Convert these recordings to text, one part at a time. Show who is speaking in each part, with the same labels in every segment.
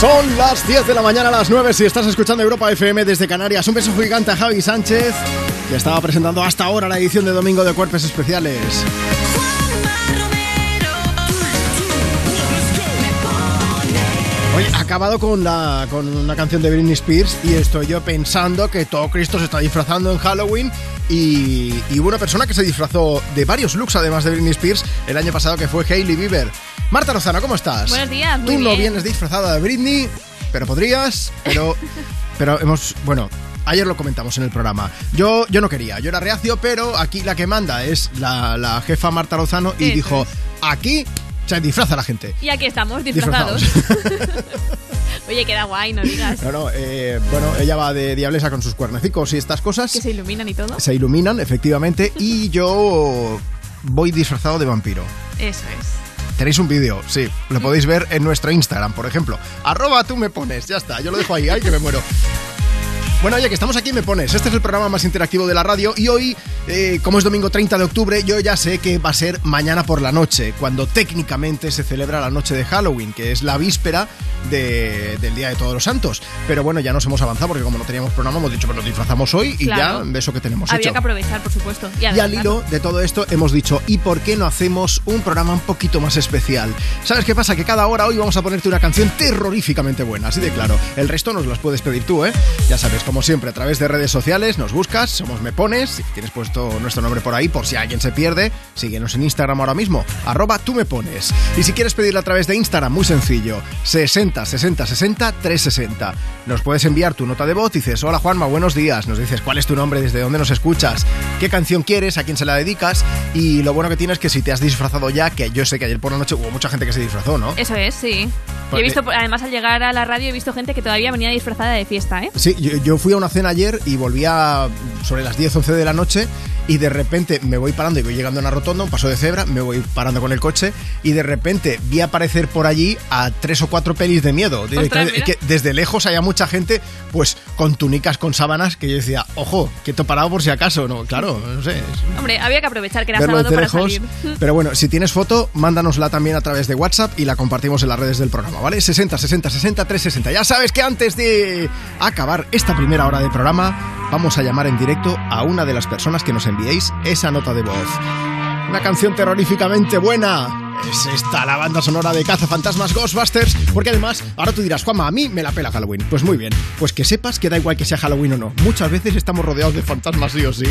Speaker 1: Son las 10 de la mañana a las 9 si estás escuchando Europa FM desde Canarias. Un beso gigante a Javi Sánchez, que estaba presentando hasta ahora la edición de Domingo de Cuerpos Especiales. Acabado con, la, con una canción de Britney Spears y estoy yo pensando que todo Cristo se está disfrazando en Halloween y, y hubo una persona que se disfrazó de varios looks además de Britney Spears el año pasado que fue Hailey Bieber. Marta Lozano, ¿cómo estás?
Speaker 2: Buenos días, muy
Speaker 1: Tú no vienes disfrazada de Britney, pero podrías, pero, pero hemos, bueno, ayer lo comentamos en el programa. Yo, yo no quería, yo era reacio, pero aquí la que manda es la, la jefa Marta Lozano y dijo, aquí se disfraza la gente.
Speaker 2: Y aquí estamos, disfrazados. Oye, queda guay, no digas.
Speaker 1: No, no, eh, bueno, ella va de diablesa con sus cuernecicos y estas cosas.
Speaker 2: Que se iluminan y todo.
Speaker 1: Se iluminan, efectivamente, y yo voy disfrazado de vampiro.
Speaker 2: Eso es.
Speaker 1: Tenéis un vídeo, sí, lo podéis ver en nuestro Instagram, por ejemplo. Arroba tú me pones, ya está, yo lo dejo ahí, ay que me muero. Bueno, oye, que estamos aquí, me pones. Este es el programa más interactivo de la radio y hoy, eh, como es domingo 30 de octubre, yo ya sé que va a ser mañana por la noche, cuando técnicamente se celebra la noche de Halloween, que es la víspera de- del Día de Todos los Santos. Pero bueno, ya nos hemos avanzado porque como no teníamos programa, hemos dicho, pues nos disfrazamos hoy y
Speaker 2: Claro.
Speaker 1: ya eso que tenemos
Speaker 2: Había
Speaker 1: hecho.
Speaker 2: que aprovechar, por supuesto. Y,
Speaker 1: Y al hilo de todo esto hemos dicho, ¿y por qué no hacemos un programa un poquito más especial? ¿Sabes qué pasa? Que cada hora hoy vamos a ponerte una canción terroríficamente buena, así de claro. El resto nos las puedes pedir tú, ¿eh? Ya sabes, como siempre, a través de redes sociales nos buscas, somos Me Pones, si tienes puesto nuestro nombre por ahí, por si alguien se pierde, síguenos en Instagram ahora mismo, arroba tú me pones. Y si quieres pedirlo a través de Instagram, muy sencillo, 60 60 60 360. Nos puedes enviar tu nota de voz, dices, hola Juanma, buenos días, nos dices cuál es tu nombre, desde dónde nos escuchas, qué canción quieres, a quién se la dedicas, y lo bueno que tienes es que si te has disfrazado ya, que yo sé que ayer por la noche hubo mucha gente que se disfrazó, ¿no?
Speaker 2: Eso es, sí.
Speaker 1: Porque-
Speaker 2: he visto, además, al llegar a la radio, he visto gente que todavía venía disfrazada de fiesta, ¿eh?
Speaker 1: Sí, yo, yo fui a una cena ayer y volvía sobre las 10, 11 de la noche y de repente me voy parando y voy llegando a una rotonda, un paso de cebra, me voy parando con el coche y de repente vi aparecer por allí a tres o cuatro pelis de miedo. Que desde lejos había mucha gente pues con túnicas, con sábanas, que yo decía, ojo, quieto parado por si acaso. No, claro, no sé. es-
Speaker 2: Hombre, había que aprovechar que era sábado para
Speaker 1: lejos.
Speaker 2: salir.
Speaker 1: Pero bueno, si tienes foto, mándanosla también a través de WhatsApp y la compartimos en las redes del programa, ¿vale? 60 60 60 360. Ya sabes que antes de acabar esta primera hora de programa, vamos a llamar en directo a una de las personas que nos enviéis esa nota de voz. Una canción terroríficamente buena. Es esta la banda sonora de Cazafantasmas Ghostbusters. Porque además, ahora tú dirás, Juanma, a mí me la pela Halloween. Pues muy bien. Pues que sepas que da igual que sea Halloween o no. Muchas veces estamos rodeados de fantasmas sí o sí.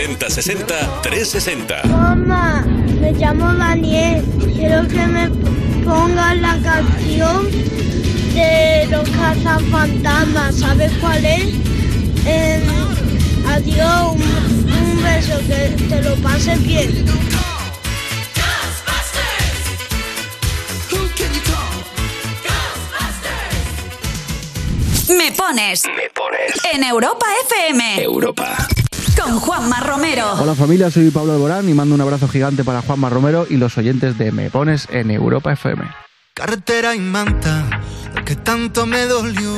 Speaker 3: 60 60 60 360.
Speaker 4: Mamá, me llamo Daniel. Quiero que me pongas la canción de los cazafantasmas. ¿Sabes cuál es? Adiós, un, un beso, que te lo pases bien.
Speaker 5: Me pones
Speaker 3: Me pones
Speaker 5: en Europa FM
Speaker 3: Europa.
Speaker 5: Con Juanma Romero.
Speaker 6: Hola familia, soy Pablo Alborán y mando un abrazo gigante para Juanma Romero y los oyentes de Me Pones en Europa FM.
Speaker 7: Carretera y manta, lo que tanto me dolió,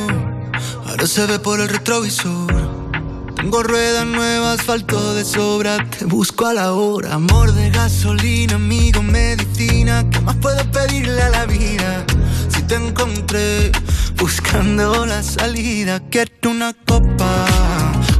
Speaker 7: ahora se ve por el retrovisor. Tengo ruedas nuevas, asfalto de sobra, te busco a la hora. Amor de gasolina, amigo, medicina, ¿qué más puedo pedirle a la vida? Si te encontré buscando la salida, quiero una copa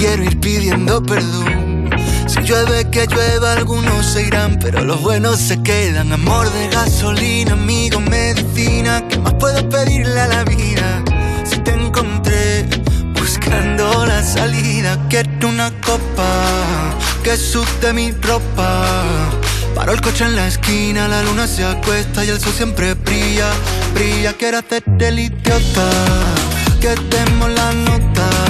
Speaker 7: quiero ir pidiendo perdón. Si llueve que llueva, algunos se irán, pero los buenos se quedan. Amor de gasolina, amigo, medicina, ¿qué más puedo pedirle a la vida? Si te encontré buscando la salida, quiero una copa que sude mi ropa. Paro el coche en la esquina, la luna se acuesta y el sol siempre brilla, brilla. Quiero hacerte el idiota, que demos la nota.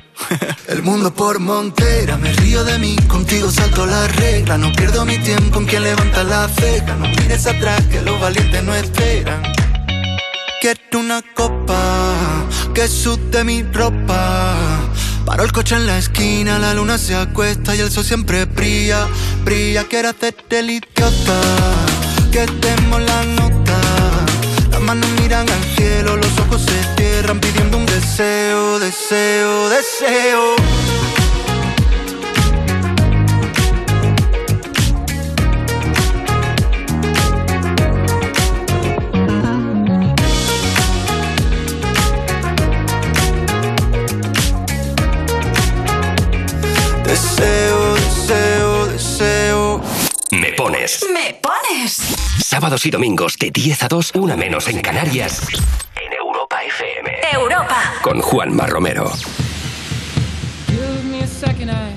Speaker 7: El mundo por montera, me río de mí, contigo salto la regla, no pierdo mi tiempo en quien levanta la ceja, no mires atrás que los valientes no esperan. Quiero una copa que sude mi ropa. Paro el coche en la esquina, la luna se acuesta y el sol siempre brilla, brilla. Quiero hacerte el idiota, que demos la nota. Manos miran al cielo, los ojos se cierran pidiendo un deseo, deseo. Deseo,
Speaker 3: pones.
Speaker 5: Me pones
Speaker 3: Sábados y domingos de 10 a 2, una menos en Canarias. En Europa FM.
Speaker 5: Europa.
Speaker 3: Con Juanma Romero.
Speaker 8: Give me a second, I,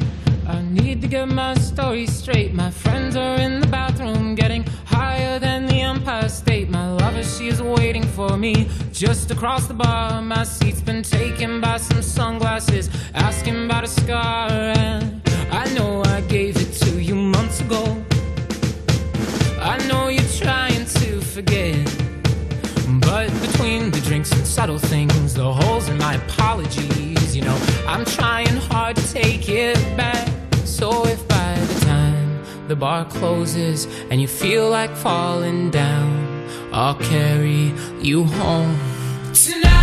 Speaker 8: I need to get my story straight. My friends are in the bathroom getting higher than the Empire State. My lover, she is waiting for me just across the bar. My seat's been taken by some sunglasses, asking about a scar. And I know I gave it to you months ago. I know you're trying to forget. But between the drinks and subtle things, the holes in my apologies, you know, I'm trying hard to take it back. So if by the time the bar closes and you feel like falling down, I'll carry you home. Tonight,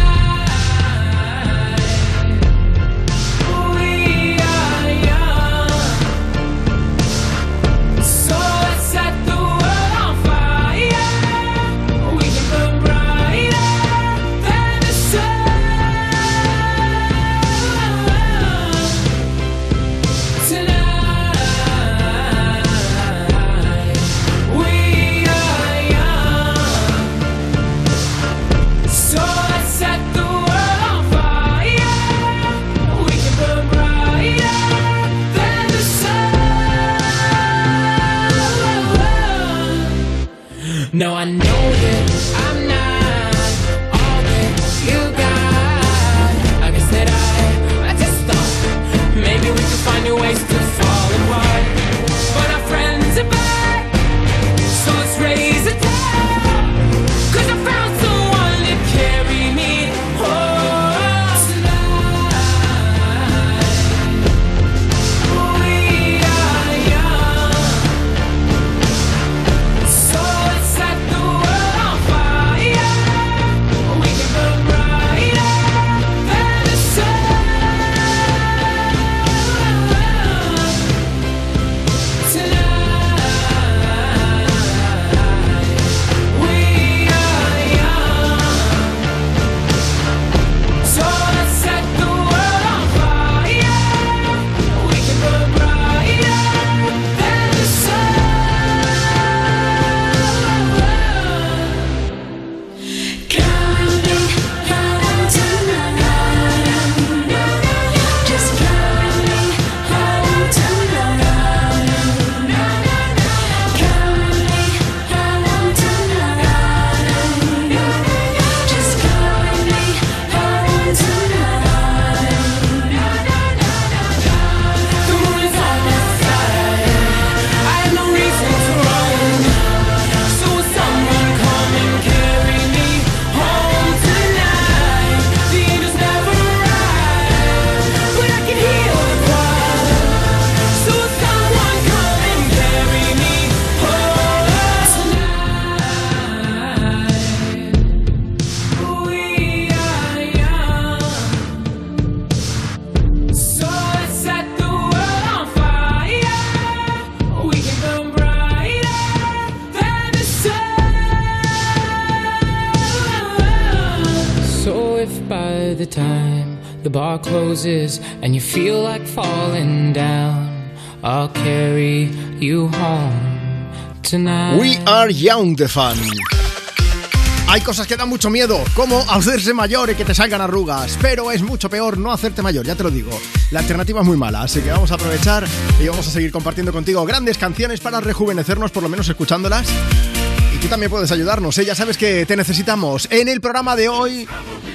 Speaker 8: bar closes and you feel like falling down, I'll carry you home tonight.
Speaker 1: We are young, the fan. Hay cosas que dan mucho miedo, como hacerse mayor y que te salgan arrugas, pero es mucho peor no hacerte mayor, ya te lo digo. La alternativa es muy mala, así que vamos a aprovechar y vamos a seguir compartiendo contigo grandes canciones para rejuvenecernos, por lo menos escuchándolas. Y tú también puedes ayudarnos, ¿eh? ya sabes que te necesitamos. En el programa de hoy,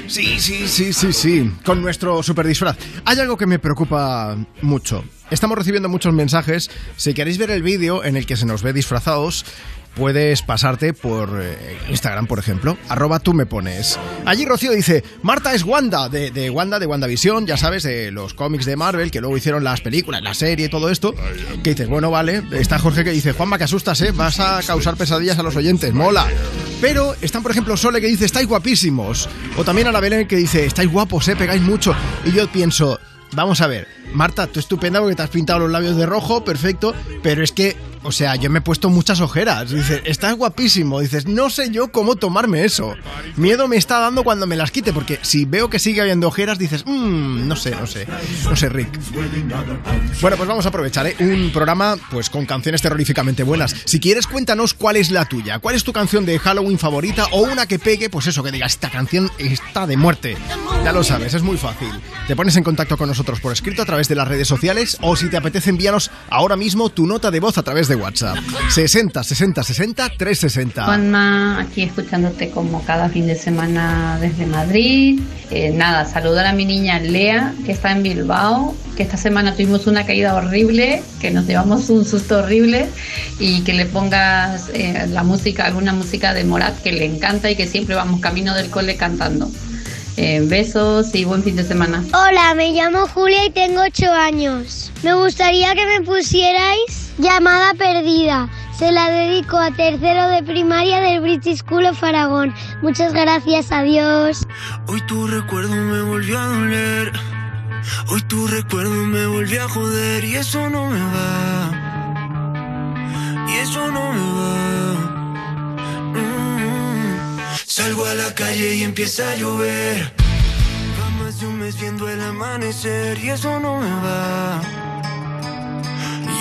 Speaker 1: sí, sí, sí, sí, sí, con nuestro super disfraz. Hay algo que me preocupa mucho. Estamos recibiendo muchos mensajes. Si queréis ver el vídeo en el que se nos ve disfrazados, puedes pasarte por eh, Instagram, por ejemplo, arroba tú me pones. Allí Rocío dice, Marta es Wanda, de, de Wanda, de WandaVision, ya sabes, de los cómics de Marvel, que luego hicieron las películas, la serie y todo esto. Que dices, bueno, vale. Está Jorge que dice, Juanma, que asustas, ¿eh? Vas a causar pesadillas a los oyentes, mola. Pero están, por ejemplo, Sole que dice, estáis guapísimos. O también Ana Belén que dice, estáis guapos, ¿eh? Pegáis mucho. Y yo pienso, vamos a ver, Marta, tú estupenda porque te has pintado los labios de rojo, perfecto, pero es que, o sea, yo me he puesto muchas ojeras. Dices, estás guapísimo. Dices, no sé yo cómo tomarme eso. Miedo me está dando cuando me las quite, porque si veo que sigue habiendo ojeras, dices, mmm, no sé, no sé, no sé, Rick. Bueno, pues vamos a aprovechar, ¿eh? Un programa, pues, con canciones terroríficamente buenas. Si quieres, cuéntanos cuál es la tuya. ¿Cuál es tu canción de Halloween favorita? O una que pegue, pues eso, que diga, esta canción está de muerte. Ya lo sabes, es muy fácil. Te pones en contacto con nosotros por escrito a través de las redes sociales o si te apetece envíanos ahora mismo tu nota de voz a través de WhatsApp. 60 60 60 360.
Speaker 9: Juanma, aquí escuchándote como cada fin de semana desde Madrid. Eh, nada, saludar a mi niña Lea, que está en Bilbao, que esta semana tuvimos una caída horrible, que nos llevamos un susto horrible, y que le pongas eh, la música, alguna música de Morat que le encanta y que siempre vamos camino del cole cantando. Eh, besos y buen fin de semana.
Speaker 4: Hola, me llamo Julia y tengo 8 años. Me gustaría que me pusierais llamada perdida. Se la dedico a tercero de primaria del British School of Aragón. Muchas gracias, adiós.
Speaker 7: Hoy tu recuerdo me volvió a doler. Hoy tu recuerdo me volvió a joder y eso no me va. Y eso no me va. Mm. Salgo a la calle y empieza a llover. Va más de un mes viendo el amanecer y eso no me va.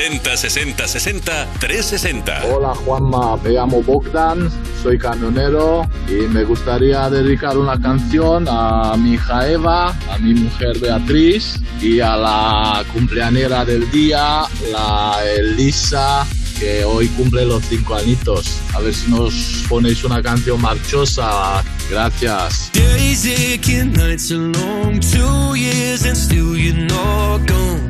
Speaker 10: 60 60 60 360.
Speaker 11: Hola Juanma, me llamo Bogdan, soy camionero y me gustaría dedicar una canción a mi hija Eva, a mi mujer Beatriz y a la cumpleañera del día, la Elisa, que hoy cumple los cinco añitos. A ver si nos ponéis una canción marchosa. Gracias.
Speaker 12: Days aching, nights are long, two years and still you're not gone.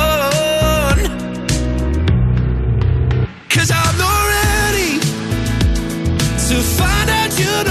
Speaker 12: You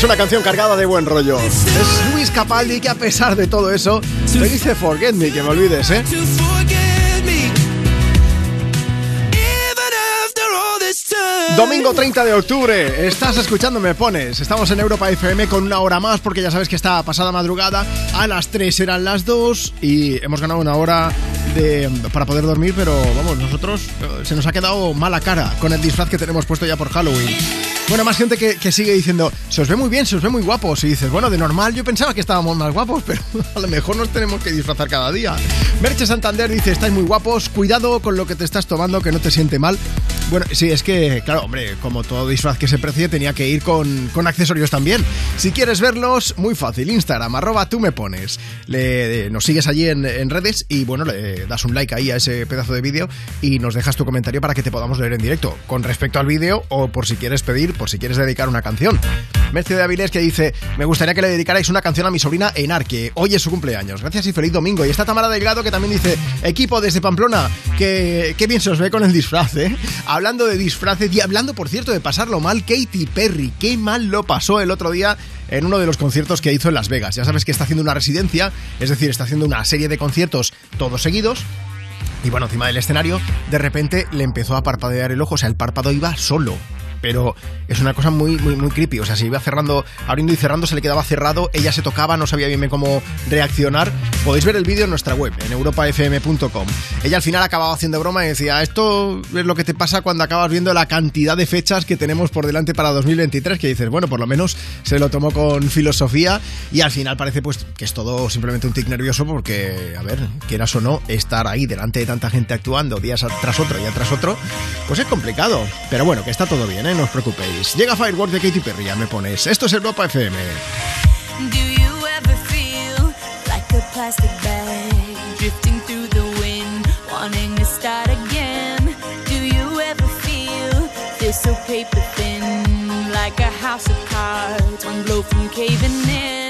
Speaker 1: Es una canción cargada de buen rollo. Es Luis Capaldi que a pesar de todo eso te dice Forget Me, que me olvides, ¿eh? Domingo 30 de octubre, estás escuchando Me Pones. Estamos en Europa FM con una hora más porque ya sabes que está pasada madrugada. A las 3 eran las 2 y hemos ganado una hora de, para poder dormir, pero vamos, nosotros eh, se nos ha quedado mala cara con el disfraz que tenemos puesto ya por Halloween. Bueno, más gente que, que sigue diciendo, se os ve muy bien, se os ve muy guapos. Y dices, bueno, de normal yo pensaba que estábamos más guapos, pero a lo mejor nos tenemos que disfrazar cada día. Merche Santander dice, estáis muy guapos, cuidado con lo que te estás tomando, que no te siente mal. Bueno, sí, es que, claro, hombre, como todo disfraz que se precie, tenía que ir con, con accesorios también. Si quieres verlos, muy fácil, Instagram, arroba tú me pones. Le, nos sigues allí en, en redes y, bueno, le das un like ahí a ese pedazo de vídeo y nos dejas tu comentario para que te podamos leer en directo, con respecto al vídeo o por si quieres pedir, por si quieres dedicar una canción. Merce de Avilés que dice, me gustaría que le dedicarais una canción a mi sobrina Enar, que hoy es su cumpleaños. Gracias y feliz domingo. Y está Tamara Delgado que también dice, equipo desde Pamplona, que, que bien se os ve con el disfraz, ¿eh? Hablando de disfraces y hablando, por cierto, de pasarlo mal, Katy Perry, qué mal lo pasó el otro día en uno de los conciertos que hizo en Las Vegas. Ya sabes que está haciendo una residencia, es decir, está haciendo una serie de conciertos todos seguidos. Y bueno, encima del escenario, de repente le empezó a parpadear el ojo, o sea, el párpado iba solo. Pero es una cosa muy, muy, muy creepy. O sea, se iba cerrando, abriendo y cerrando, se le quedaba cerrado, ella se tocaba, no sabía bien cómo reaccionar. Podéis ver el vídeo en nuestra web, en europafm.com. Ella al final acababa haciendo broma y decía, esto es lo que te pasa cuando acabas viendo la cantidad de fechas que tenemos por delante para 2023, que dices, bueno, por lo menos se lo tomó con filosofía y al final parece pues que es todo simplemente un tic nervioso porque, a ver, quieras o no, estar ahí delante de tanta gente actuando días tras otro, día tras otro, pues es complicado. Pero bueno, que está todo bien, ¿eh? No os preocupéis. Llega Firework de Katy Perry, ya me pones. Esto es Europa FM.
Speaker 13: Do you ever feel like a plastic bag drifting through the wind, wanting to start again? Do you ever feel this so paper thin, like a house of cards, one blow from caving in?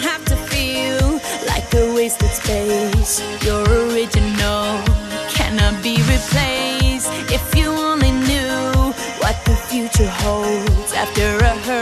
Speaker 13: have to feel like a wasted space. You're to hold after a hurt.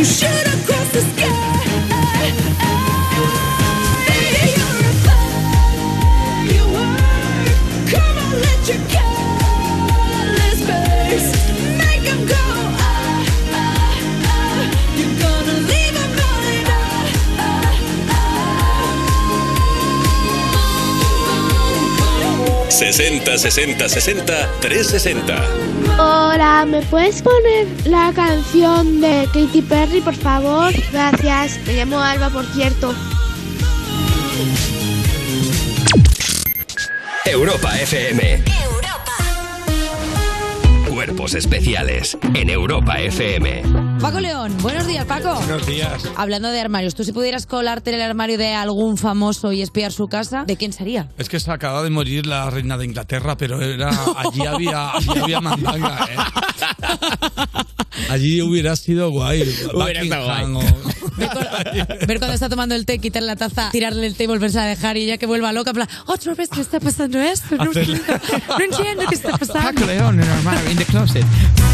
Speaker 13: You shoot across the sky.
Speaker 10: 60 60 60 360.
Speaker 14: Hola, ¿me puedes poner la canción de Katy Perry, por favor? Gracias. Me llamo Alba, por cierto.
Speaker 15: Europa FM. Cuerpos especiales en Europa FM.
Speaker 16: Paco León, buenos días, Paco.
Speaker 17: Buenos días.
Speaker 16: Hablando de armarios, tú si pudieras colarte en el armario de algún famoso y espiar su casa, ¿de quién sería?
Speaker 17: Es que se acaba de morir la reina de Inglaterra, pero era allí había, allí había mandanga, ¿eh? Allí hubiera sido guay.
Speaker 16: Hubiera estado
Speaker 17: Buckingham
Speaker 16: guay.
Speaker 17: o-
Speaker 16: Ver cuando está tomando el té, quitarle la taza, tirarle el té y volverse a dejar y ya que vuelva loca, plan, otra vez me está pasando esto, no entiendo, no entiendo qué está pasando.
Speaker 5: In the closet.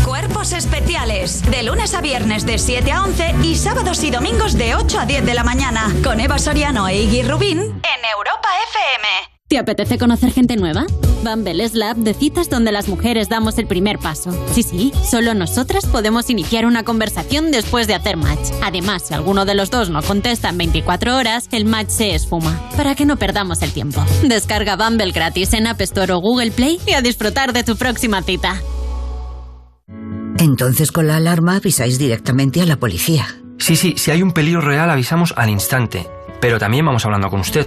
Speaker 18: Cuerpos especiales. De lunes a viernes de 7 a 11 y sábados y domingos de 8 a 10 de la mañana. Con Eva Soriano e Iggy Rubín en Europa FM.
Speaker 19: ¿Te apetece conocer gente nueva? Bumble es la app de citas donde las mujeres damos el primer paso. Sí, sí, solo nosotras podemos iniciar una conversación después de hacer match. Además, si alguno de los dos no contesta en 24 horas, el match se esfuma. Para que no perdamos el tiempo. Descarga Bumble gratis en App Store o Google Play y a disfrutar de tu próxima cita.
Speaker 20: Entonces con la alarma avisáis directamente a la policía.
Speaker 21: Sí, sí, si hay un peligro real avisamos al instante, pero también vamos hablando con usted,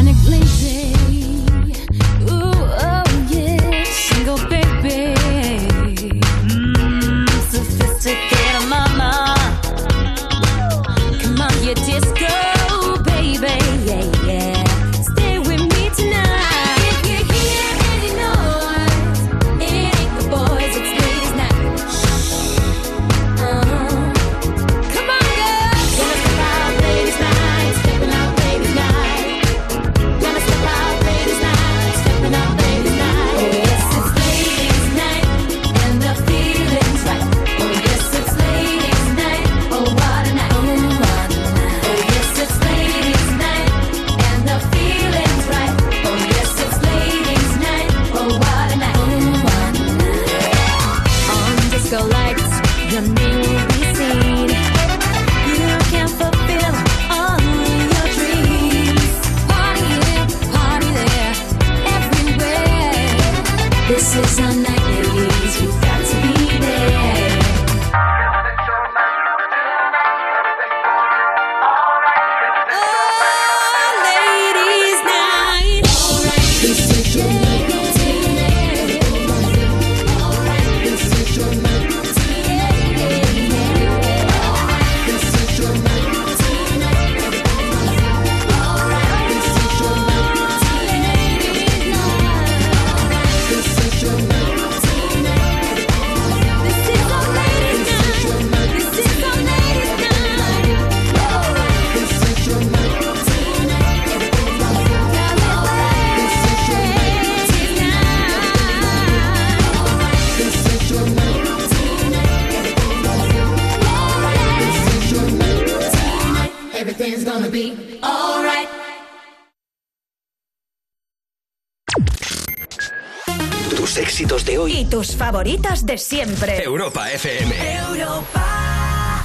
Speaker 15: Tus
Speaker 18: favoritas de siempre.
Speaker 15: Europa FM.
Speaker 18: Europa.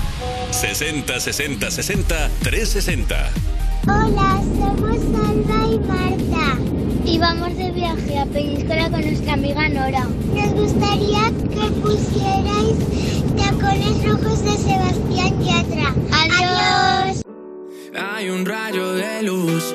Speaker 10: 60 60 60 360.
Speaker 14: Hola, somos Alba y Marta. Y vamos de viaje a Peñíscola con nuestra amiga Nora. Nos gustaría que pusierais tacones rojos de Sebastián Yatra. Adiós.
Speaker 22: Hay un rayo de luz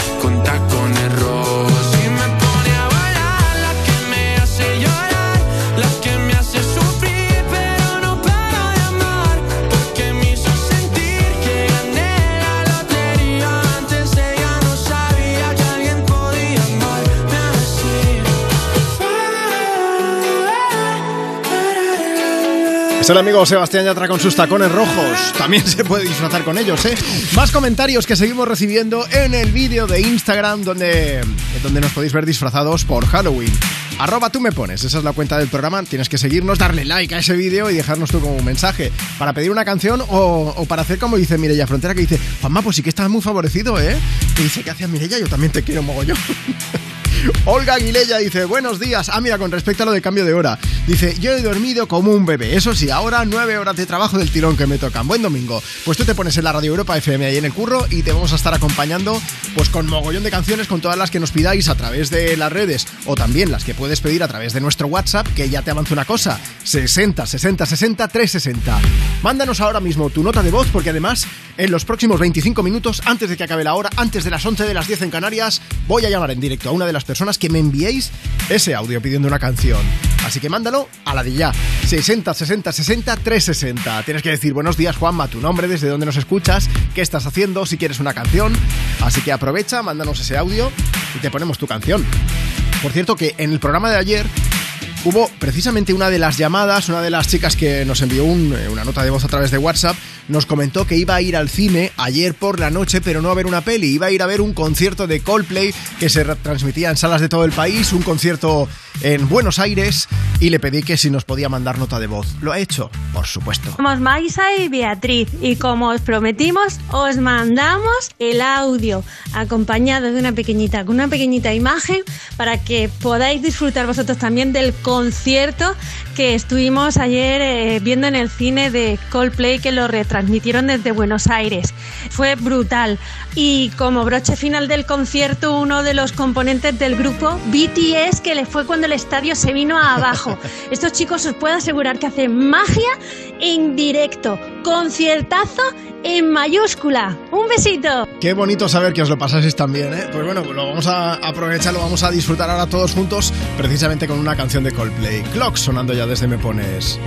Speaker 1: el amigo Sebastián Yatra con sus tacones rojos. También se puede disfrazar con ellos, ¿eh? Más comentarios que seguimos recibiendo en el vídeo de Instagram donde, donde nos podéis ver disfrazados por Halloween. Arroba tú me pones, esa es la cuenta del programa. Tienes que seguirnos, darle like a ese vídeo y dejarnos tú como un mensaje para pedir una canción o, para hacer como dice Mireia Frontera, que dice, Juanma, pues sí que estás muy favorecido, ¿eh? Que dice, ¿qué hacía Mireia? Yo también te quiero mogollón. Olga Aguilella dice, buenos días. Ah, mira, con respecto a lo de cambio de hora. Dice, yo he dormido como un bebé. Eso sí, ahora nueve horas de trabajo del tirón que me tocan. Buen domingo. Pues tú te pones en la Radio Europa FM ahí en el curro y te vamos a estar acompañando pues con mogollón de canciones, con todas las que nos pidáis a través de las redes o también las que puedes pedir a través de nuestro WhatsApp, que ya te avanza una cosa. 60 60 60 360. Mándanos ahora mismo tu nota de voz porque además en los próximos 25 minutos, antes de que acabe la hora, antes de las 11 de las 10 en Canarias, voy a llamar en directo a una de las personas que me enviéis ese audio pidiendo una canción. Así que mándalo a la de ya. 60 60 60 360. Tienes que decir buenos días, Juanma, tu nombre, desde dónde nos escuchas, qué estás haciendo, si quieres una canción. Así que aprovecha, mándanos ese audio y te ponemos tu canción. Por cierto que en el programa de ayer hubo precisamente una de las llamadas, una de las chicas que nos envió un- eh, una nota de voz a través de WhatsApp, nos comentó que iba a ir al cine ayer por la noche, pero no a ver una peli, iba a ir a ver un concierto de Coldplay que se retransmitía en salas de todo el país, un concierto en Buenos Aires, y le pedí que si nos podía mandar nota de voz. Lo ha hecho, por supuesto.
Speaker 23: Somos Maisa y Beatriz y como os prometimos, os mandamos el audio acompañado de una pequeñita, con una pequeñita imagen para que podáis disfrutar vosotros también del concierto que estuvimos ayer eh, viendo en el cine de Coldplay que lo retransmitieron desde Buenos Aires. Fue brutal. Y como broche final del concierto, uno de los componentes del grupo, BTS, que le fue cuando el estadio se vino abajo. Estos chicos os puedo asegurar que hacen magia en directo. Conciertazo en mayúscula. Un besito.
Speaker 1: Qué bonito saber que os lo pasáis también, ¿eh? Pues bueno, lo vamos a aprovechar, lo vamos a disfrutar ahora todos juntos, precisamente con una canción de Coldplay. Clock sonando ya desde Me Pones.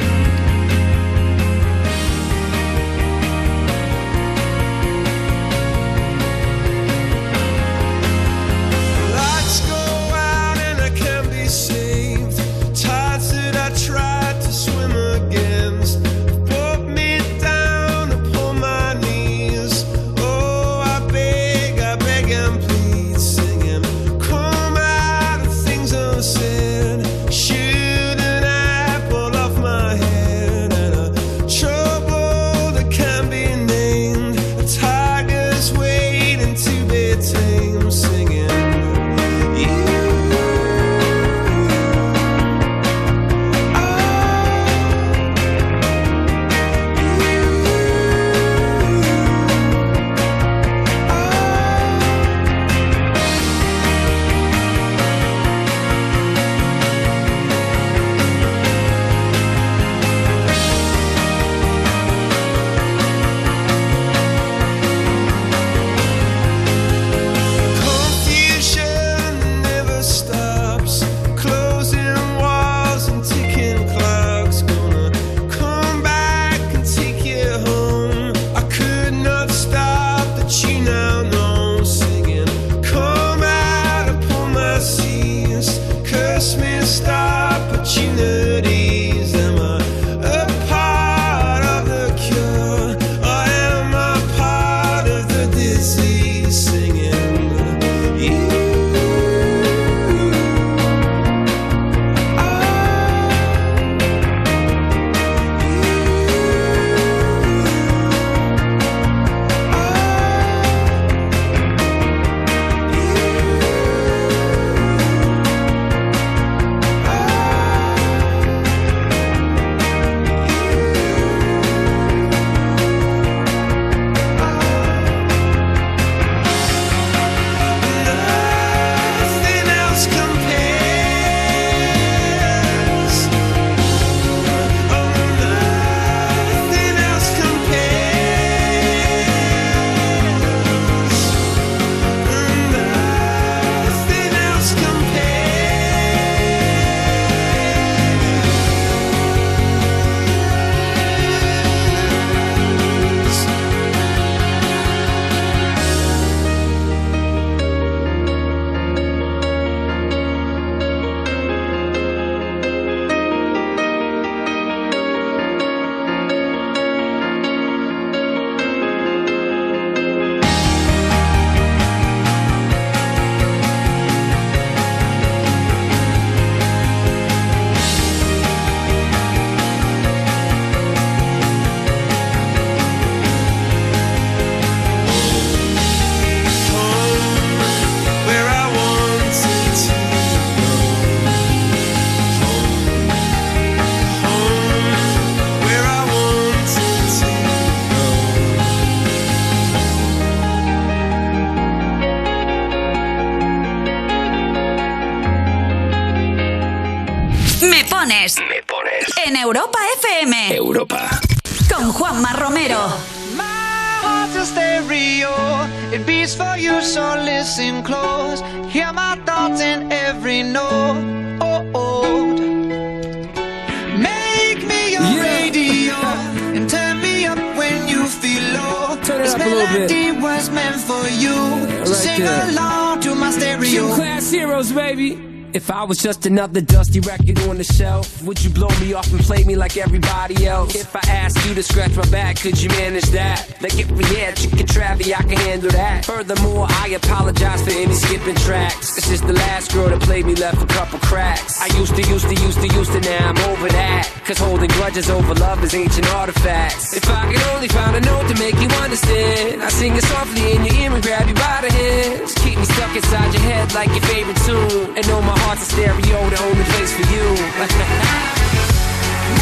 Speaker 24: Another dusty record on the shelf, would you blow me off and play me like everybody else? If I asked you to scratch my back, could you manage that? Like if we had chicken travy, I can handle that. Furthermore, I apologize for any skipping tracks. Is the last girl that played me left a couple cracks. I used to, used to, used to, used to, now I'm over that. Cause holding grudges over love is ancient artifacts. If I could only find a note to make you understand, I sing it softly in your ear and grab you by the hands. Keep me stuck inside your head like your favorite tune. And know my heart's a stereo, the only place for you.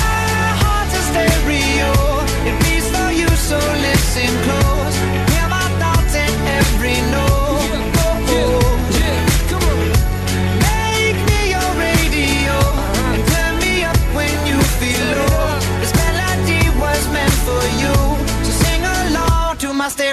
Speaker 25: my heart's a stereo. It beats for you, so listen close. Hear my thoughts in every note.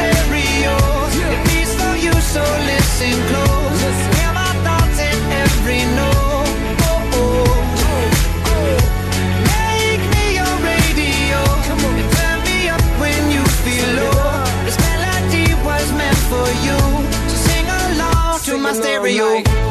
Speaker 25: stereo. It beats for you, so listen close. Hear my thoughts in every note. Oh, oh. Make me your radio. And turn me up when you feel low. This melody was meant for you. So sing along to my stereo.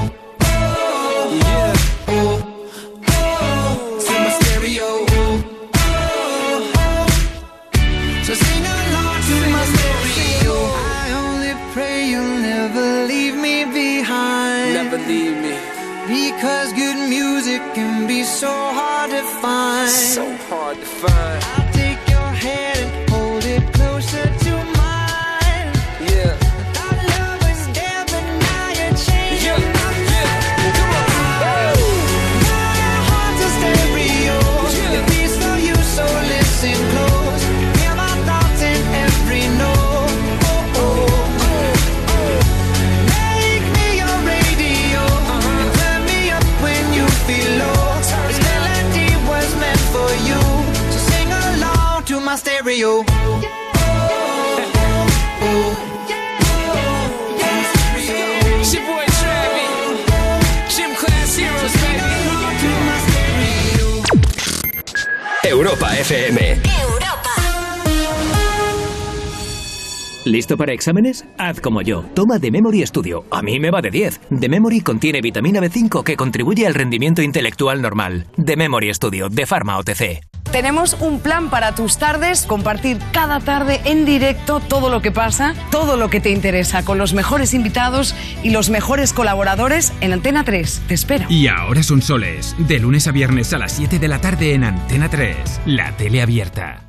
Speaker 26: ¿Listo para exámenes? Haz como yo. Toma The Memory Studio. A mí me va de 10. The Memory contiene vitamina B5 que contribuye al rendimiento intelectual normal. The Memory Studio de Pharma OTC.
Speaker 27: Tenemos un plan para tus tardes, compartir cada tarde en directo todo lo que pasa, todo lo que te interesa, con los mejores invitados y los mejores colaboradores en Antena 3. Te espero.
Speaker 28: Y ahora son soles, de lunes a viernes a las 7 de la tarde en Antena 3, la tele abierta.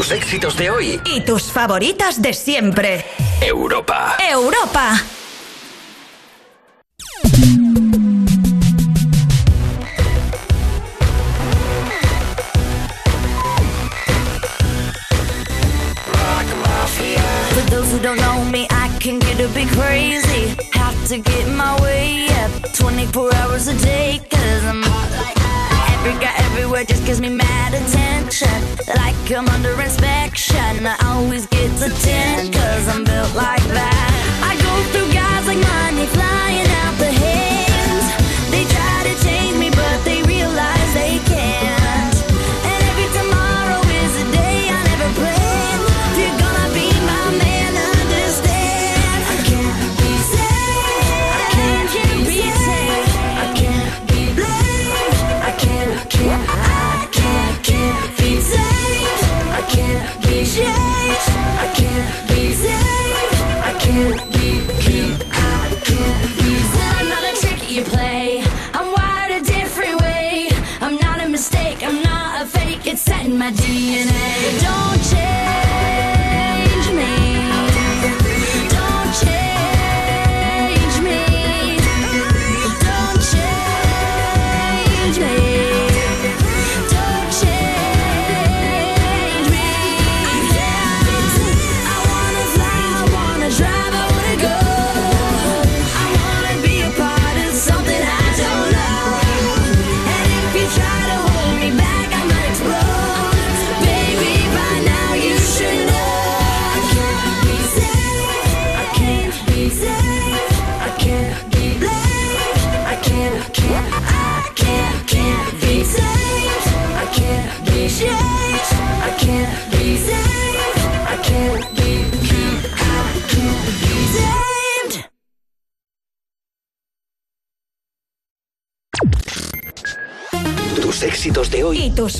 Speaker 15: tus éxitos de hoy
Speaker 5: y tus favoritas de siempre.
Speaker 15: Europa.
Speaker 5: Europa.
Speaker 29: For those who don't know me, I can get a bit crazy. Have
Speaker 18: to get my way up 24 hours a day, cause I'm hot like that. Africa, everywhere just gives me mad attention. Like I'm under inspection. I always get the 10, cause I'm built like that. I go through guys like money.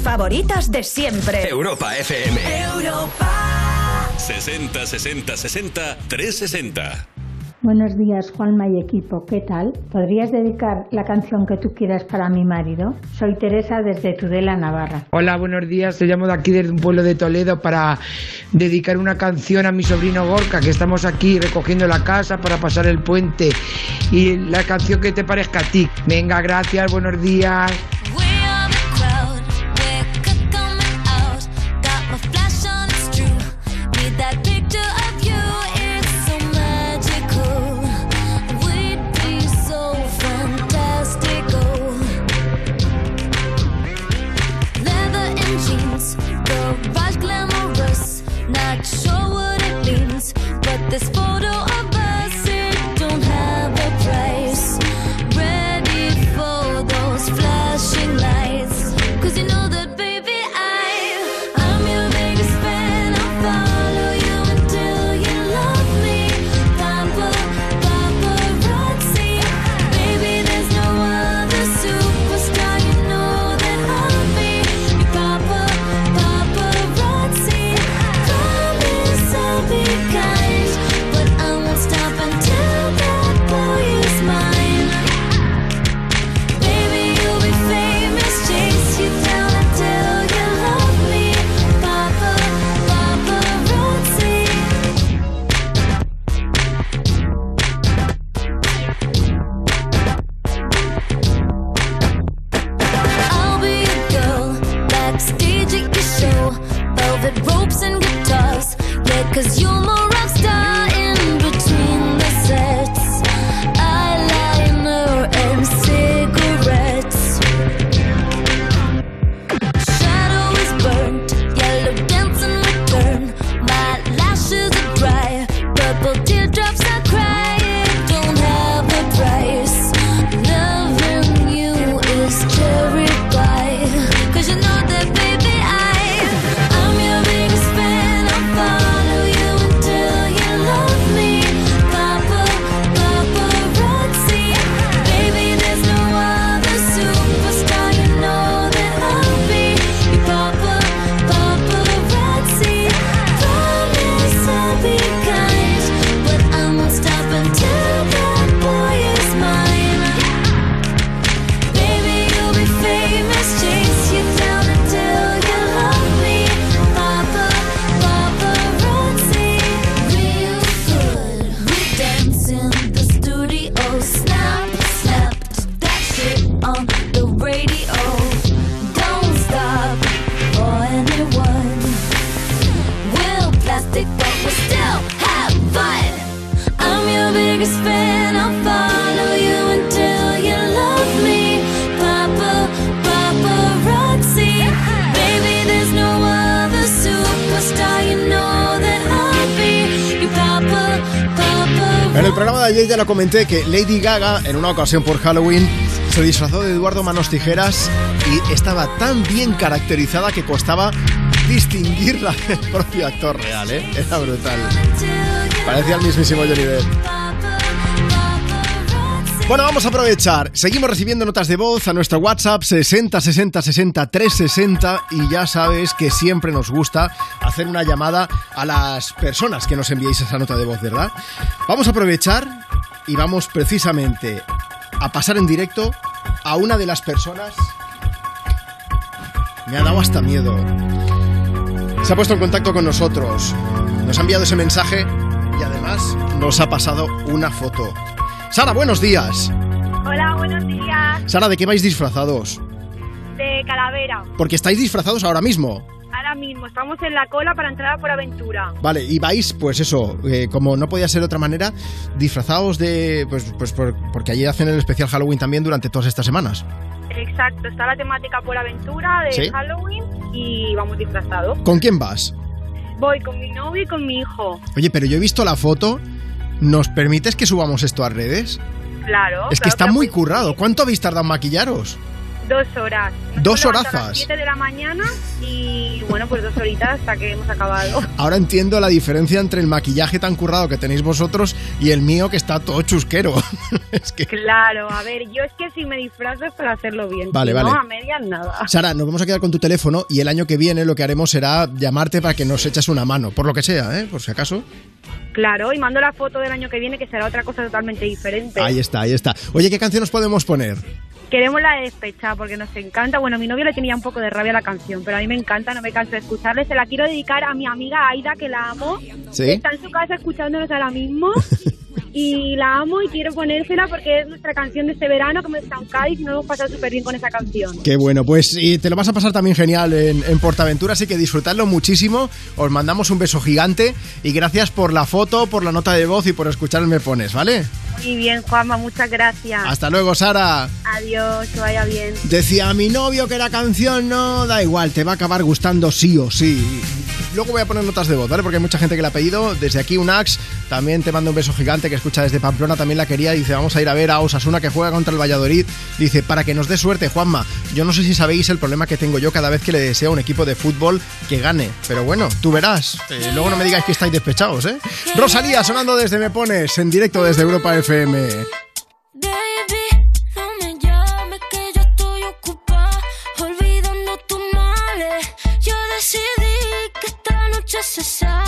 Speaker 5: favoritas de siempre.
Speaker 15: Europa FM.
Speaker 5: Europa.
Speaker 10: 60 60 60 360.
Speaker 30: Buenos días, Juanma y equipo. ¿Qué tal? ¿Podrías dedicar la canción que tú quieras para mi marido? Soy Teresa desde Tudela, Navarra.
Speaker 31: Hola, buenos días. Te llamo de aquí desde un pueblo de Toledo para dedicar una canción a mi sobrino Gorka, que estamos aquí recogiendo la casa para pasar el puente. Y la canción que te parezca a ti. Venga, gracias, buenos días.
Speaker 1: Comenté que Lady Gaga, en una ocasión por Halloween, se disfrazó de Eduardo Manos Tijeras y estaba tan bien caracterizada que costaba distinguirla del propio actor real, ¿eh? Era brutal. Parecía el mismísimo Johnny Depp. Bueno, vamos a aprovechar. Seguimos recibiendo notas de voz a nuestro WhatsApp 60 60 60 360 y ya sabes que siempre nos gusta hacer una llamada a las personas que nos enviéis esa nota de voz, ¿verdad? Vamos a aprovechar y vamos precisamente a pasar en directo a una de las personas. Me ha dado hasta miedo. Se ha puesto en contacto con nosotros, nos ha enviado ese mensaje y además nos ha pasado una foto. Sara, buenos días.
Speaker 32: Hola, buenos días.
Speaker 1: Sara, ¿de qué vais disfrazados?
Speaker 32: De Calavera.
Speaker 1: Porque estáis disfrazados ahora mismo.
Speaker 32: En la cola para entrar a por aventura.
Speaker 1: Vale, y vais, pues eso, eh, como no podía ser de otra manera, disfrazados de. Pues, pues por- porque allí hacen el especial Halloween también durante todas estas semanas.
Speaker 32: Exacto, está la temática por aventura de
Speaker 1: Sí.
Speaker 32: Halloween y vamos disfrazados.
Speaker 1: ¿Con quién vas?
Speaker 32: Voy con mi novio y con mi hijo.
Speaker 1: Oye, pero yo he visto la foto. ¿Nos permites que subamos esto a redes?
Speaker 32: Claro.
Speaker 1: es que
Speaker 32: claro,
Speaker 1: está muy currado. ¿Cuánto habéis tardado en maquillaros?
Speaker 32: Dos horas. Nos
Speaker 1: Dos
Speaker 32: levantado A
Speaker 1: horazas.
Speaker 32: las 7 de la mañana y bueno, pues dos horitas hasta que hemos acabado.
Speaker 1: Ahora entiendo la diferencia entre el maquillaje tan currado que tenéis vosotros y el mío que está todo chusquero. es que...
Speaker 32: Claro, a ver, yo es que si me disfrazo es para hacerlo bien.
Speaker 1: Vale,
Speaker 32: si
Speaker 1: vale.
Speaker 32: No, a medias nada.
Speaker 1: Sara, nos vamos a quedar con tu teléfono y el año que viene lo que haremos será llamarte para que nos eches una mano, por lo que sea, ¿eh? Por si acaso.
Speaker 32: Claro, y mando la foto del año que viene que será otra cosa totalmente diferente.
Speaker 1: Ahí está, ahí está. Oye, ¿qué canción nos podemos poner?
Speaker 32: Queremos la de despecha porque nos encanta. Bueno, a mi novio le tenía un poco de rabia la canción, pero a mí me encanta, no me canso de escucharle. Se la quiero dedicar a mi amiga Aida, que la amo.
Speaker 1: ¿Sí?
Speaker 32: Está en su casa escuchándonos ahora mismo. y la amo y quiero ponérsela porque es nuestra canción de este verano, como está en Cádiz y nos hemos pasado súper bien con esa canción.
Speaker 1: Qué bueno, pues y te lo vas a pasar también genial en, en Portaventura, así que disfrutadlo muchísimo. Os mandamos un beso gigante y gracias por la foto, por la nota de voz y por escuchar el Me Pones, ¿vale?
Speaker 32: Muy bien, Juanma, muchas gracias.
Speaker 1: Hasta luego, Sara.
Speaker 32: Adiós, que vaya bien.
Speaker 1: Decía mi novio que la canción no da igual, te va a acabar gustando sí o sí. Luego voy a poner notas de voz, ¿vale? Porque hay mucha gente que la ha pedido. Desde aquí, Unax, también te mando un beso gigante que escucha desde Pamplona, también la quería. Dice, vamos a ir a ver a Osasuna que juega contra el Valladolid. Dice, para que nos dé suerte, Juanma. Yo no sé si sabéis el problema que tengo yo cada vez que le deseo a un equipo de fútbol que gane. Pero bueno, tú verás. Eh, luego no me digáis que estáis despechados, ¿eh? Rosalía sonando desde Me Pones, en directo desde Europa FM.
Speaker 3: Baby, no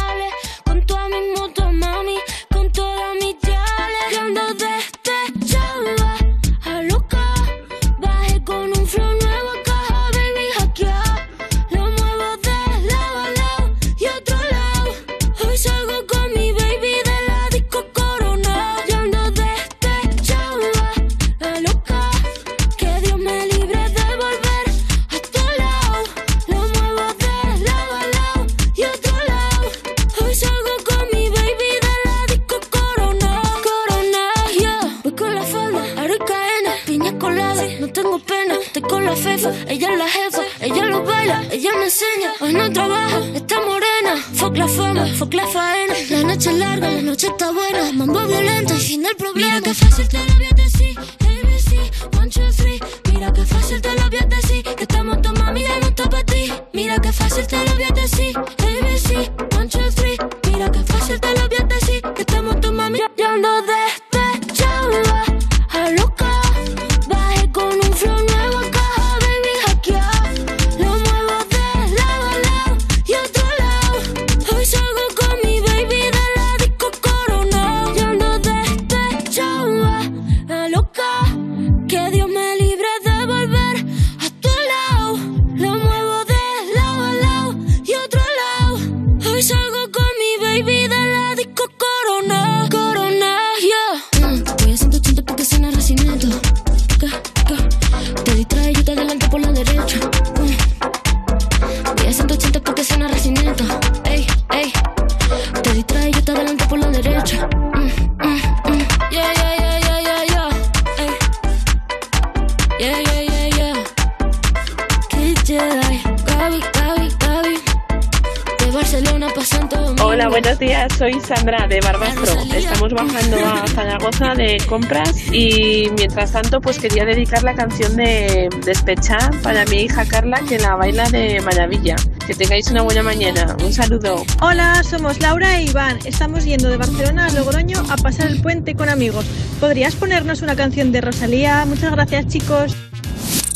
Speaker 33: compras y mientras tanto pues quería dedicar la canción de Despechá para mi hija Carla que la baila de maravilla. Que tengáis una buena mañana. Un saludo.
Speaker 23: Hola, somos Laura e Iván. Estamos yendo de Barcelona a Logroño a pasar el puente con amigos. ¿Podrías ponernos una canción de Rosalía? Muchas gracias chicos.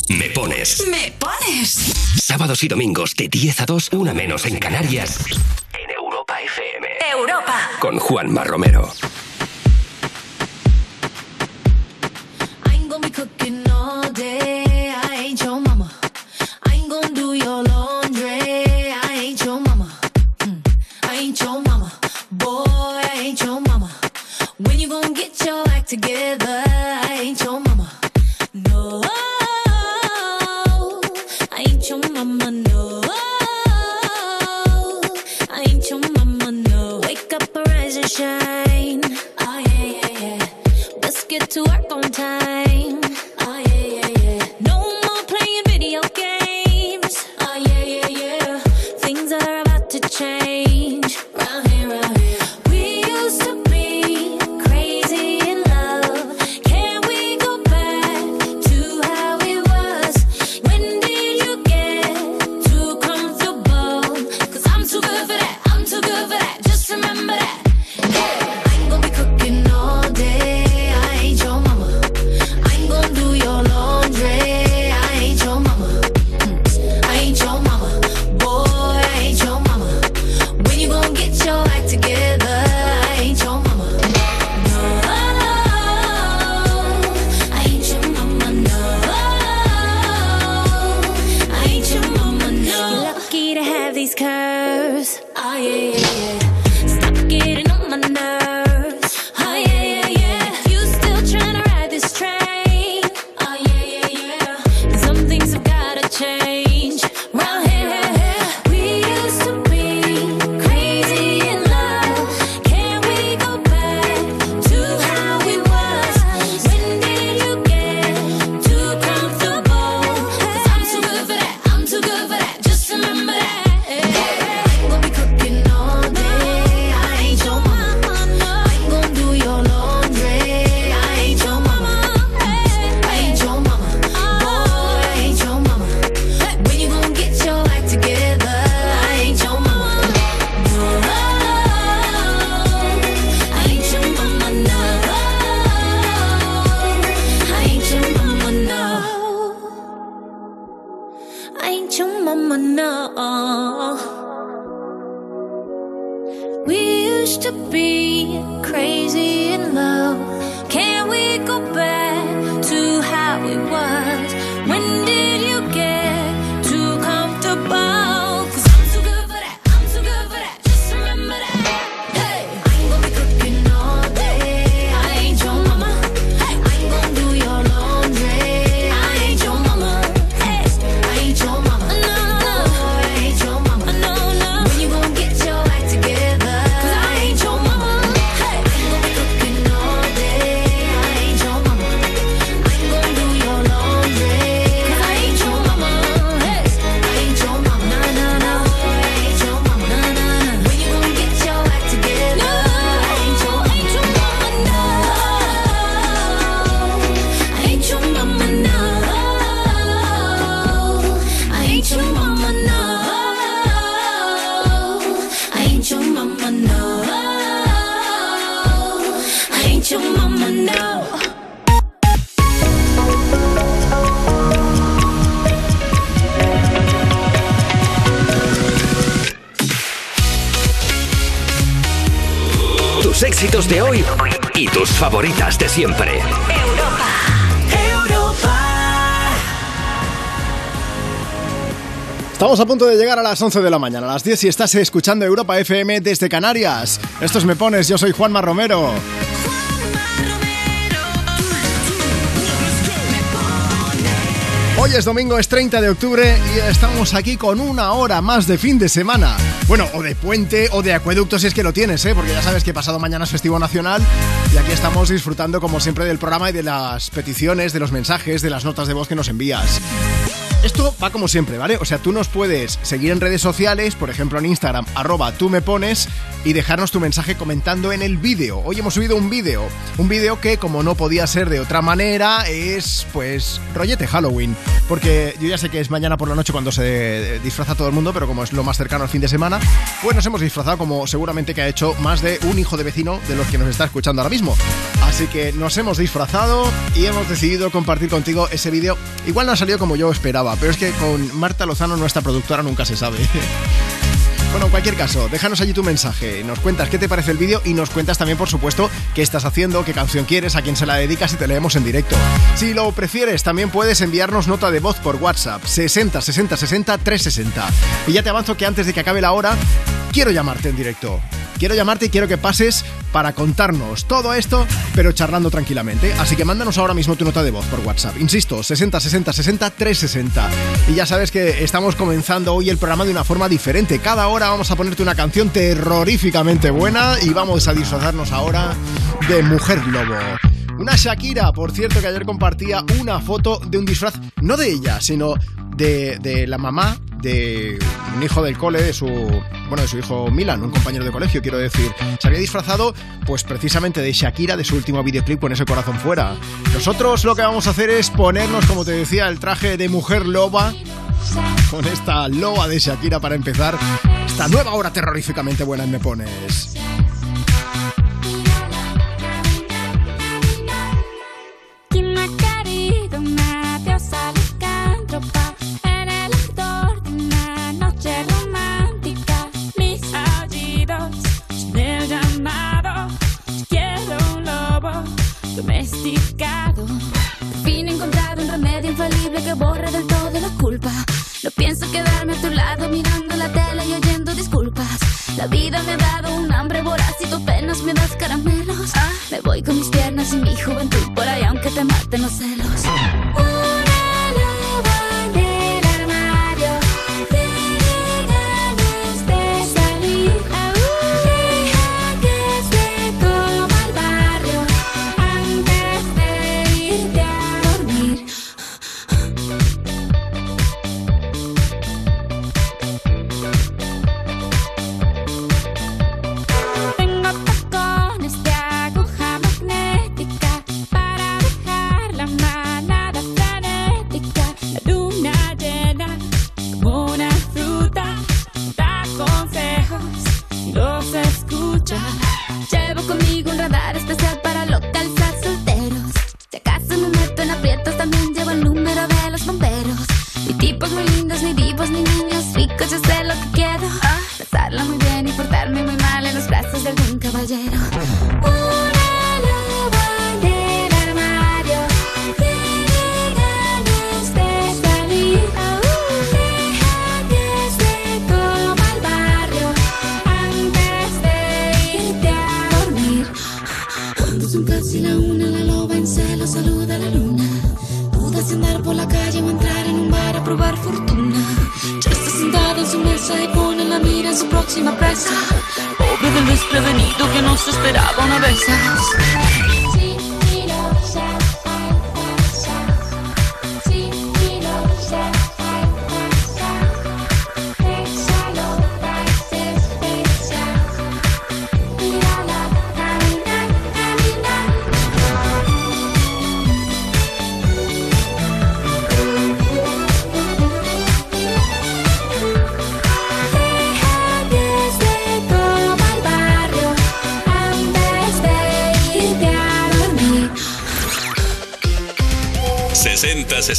Speaker 3: Me pones.
Speaker 5: Me pones.
Speaker 3: Sábados y domingos de 10 a 2, una menos en Canarias. En Europa FM.
Speaker 5: Europa.
Speaker 3: Con Juanma Romero.
Speaker 1: llegar a las 11 de la mañana, a las 10 si estás escuchando Europa FM desde Canarias. Estos me pones, yo soy Juanma Romero. Hoy es domingo, es 30 de octubre y estamos aquí con una hora más de fin de semana. Bueno, o de puente o de acueducto si es que lo tienes, ¿eh? porque ya sabes que pasado mañana es festivo nacional y aquí estamos disfrutando como siempre del programa y de las peticiones, de los mensajes, de las notas de voz que nos envías. Esto va como siempre, ¿vale? O sea, tú nos puedes seguir en redes sociales, por ejemplo en Instagram, arroba tú me pones y dejarnos tu mensaje comentando en el vídeo. Hoy hemos subido un vídeo, un vídeo que como no podía ser de otra manera es pues rollete Halloween. Porque yo ya sé que es mañana por la noche cuando se disfraza todo el mundo, pero como es lo más cercano al fin de semana, pues nos hemos disfrazado como seguramente que ha hecho más de un hijo de vecino de los que nos está escuchando ahora mismo. Así que nos hemos disfrazado y hemos decidido compartir contigo ese vídeo. Igual no ha salido como yo esperaba, pero es que con Marta Lozano, nuestra productora, nunca se sabe. Bueno, en cualquier caso, déjanos allí tu mensaje, nos cuentas qué te parece el vídeo y nos cuentas también, por supuesto, qué estás haciendo, qué canción quieres, a quién se la dedicas y te leemos en directo. Si lo prefieres, también puedes enviarnos nota de voz por WhatsApp 60 60 60 360. Y ya te avanzo que antes de que acabe la hora, quiero llamarte en directo. Quiero llamarte y quiero que pases para contarnos todo esto, pero charlando tranquilamente. Así que mándanos ahora mismo tu nota de voz por WhatsApp. Insisto, 60 60 60 360. Y ya sabes que estamos comenzando hoy el programa de una forma diferente. Cada hora vamos a ponerte una canción terroríficamente buena y vamos a disfrazarnos ahora de Mujer Lobo. Una Shakira, por cierto, que ayer compartía una foto de un disfraz, no de ella, sino de, la mamá de un hijo del cole, de su, bueno, de su hijo Milan, un compañero de colegio, quiero decir. Se había disfrazado, pues precisamente de Shakira, de su último videoclip con ese corazón fuera. Nosotros lo que vamos a hacer es ponernos, como te decía, el traje de mujer loba, con esta loba de Shakira para empezar esta nueva hora terroríficamente buena en Me Pones.
Speaker 34: Por fin he encontrado un remedio infalible que borre del todo la culpa. No pienso quedarme a tu lado mirando la tele y oyendo disculpas. La vida me ha dado un hambre voraz y tú apenas me das caramelos. Me voy con mis piernas y mi juventud por ahí aunque te maten los celos.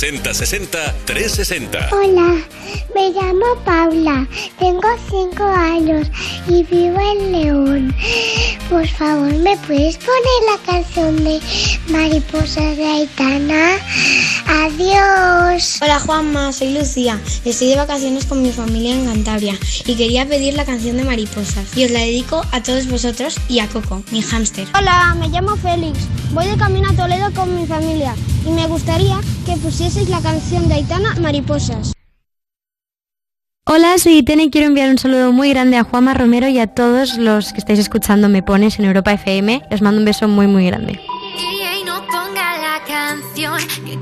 Speaker 10: 60 60 60 360.
Speaker 4: Hola, me llamo Paula, tengo 5 años y vivo en León. Por favor, ¿me puedes poner la canción de Mariposas de Aitana? Adiós.
Speaker 35: Hola Juanma, soy Lucía. Estoy de vacaciones con mi familia en Cantabria y quería pedir la canción de Mariposas. Y os la dedico a todos vosotros y a Coco, mi hámster.
Speaker 4: Hola, me llamo Félix. Voy de camino a Toledo con mi familia y me gustaría que pusieseis la canción de Aitana Mariposas.
Speaker 36: Hola, soy Itene y quiero enviar un saludo muy grande a Juanma Romero y a todos los que estáis escuchando Me Pones en Europa FM. Les mando un beso muy, muy grande.
Speaker 34: Y no ponga la canción que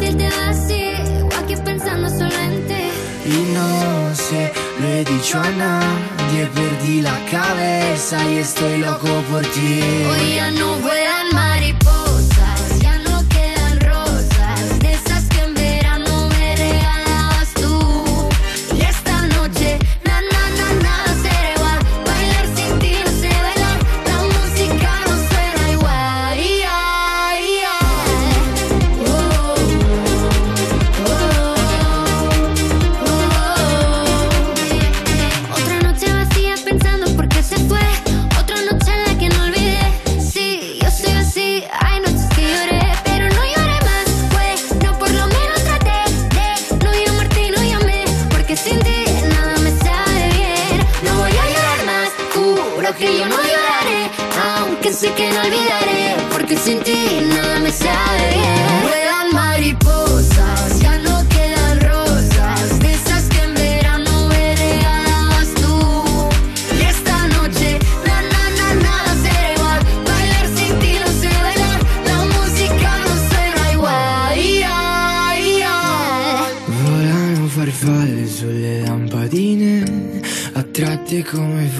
Speaker 34: fácil te va así. O aquí pensando solo en ti.
Speaker 37: Y no sé, lo he dicho a nadie, perdí la cabeza y estoy loco por ti.
Speaker 34: Hoy ya no vuelan mariposas,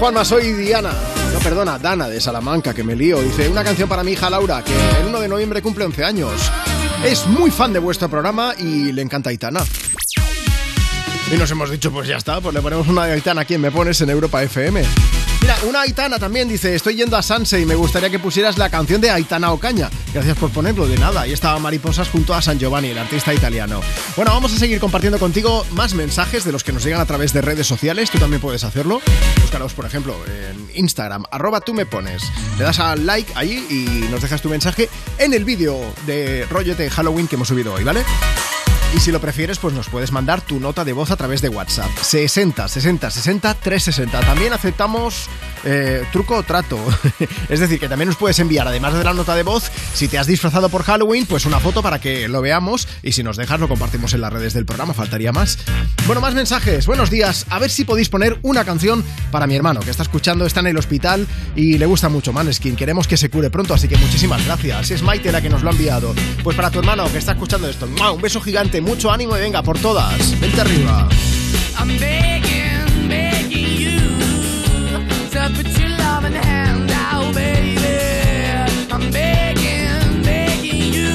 Speaker 1: Juanma, soy Diana. No, perdona, Dana de Salamanca, que me lío. Dice, una canción para mi hija Laura, que el 1 de noviembre cumple 11 años. Es muy fan de vuestro programa y le encanta Aitana. Y nos hemos dicho, pues ya está, pues le ponemos una de Aitana aquí en Me Pones en Europa FM. Mira, una Aitana también dice, estoy yendo a Sanse y me gustaría que pusieras la canción de Aitana Ocaña. Gracias por ponerlo, de nada. Y estaba Mariposas junto a San Giovanni, el artista italiano. Bueno, vamos a seguir compartiendo contigo más mensajes de los que nos llegan a través de redes sociales. Tú también puedes hacerlo. Búscalos, por ejemplo, en Instagram, arroba tú me pones. Le das al like allí y nos dejas tu mensaje en el vídeo de rollete Halloween que hemos subido hoy, ¿vale? Y si lo prefieres, pues nos puedes mandar tu nota de voz a través de WhatsApp. 60 60 60 360. También aceptamos eh, truco o trato. es decir, que también nos puedes enviar, además de la nota de voz, si te has disfrazado por Halloween, pues una foto para que lo veamos. Y si nos dejas, lo compartimos en las redes del programa. Faltaría más. Bueno, más mensajes. Buenos días. A ver si podéis poner una canción para mi hermano, que está escuchando, está en el hospital y le gusta mucho Maneskin. Queremos que se cure pronto, así que muchísimas gracias. Es Maite la que nos lo ha enviado. Pues para tu hermano que está escuchando esto, ¡mua! un beso gigante, mucho ánimo y venga por todas. Vente arriba.
Speaker 38: I'm begging, begging you to put your loving hand out, baby. I'm begging, begging you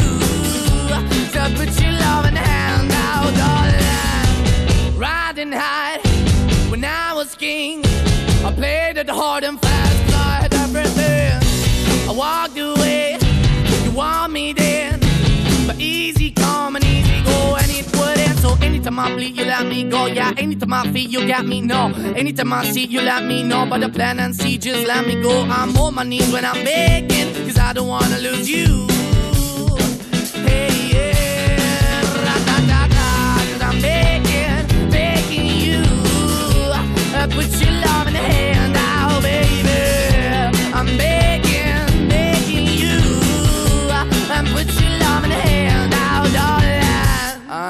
Speaker 38: to put your loving hand out, darling. Riding high when I was king, I played it hard and fast, I had. I walked away, you want me then, but easy anytime I bleed, you let me go. Yeah, anytime I feel, you got me. No, anytime I see, you let me know. But the plan and see, just let me go. I'm on my knees when I'm begging, cause I don't wanna lose you. Hey, yeah, ra-da-da-da, 'cause I'm begging, begging you. Uh, Put your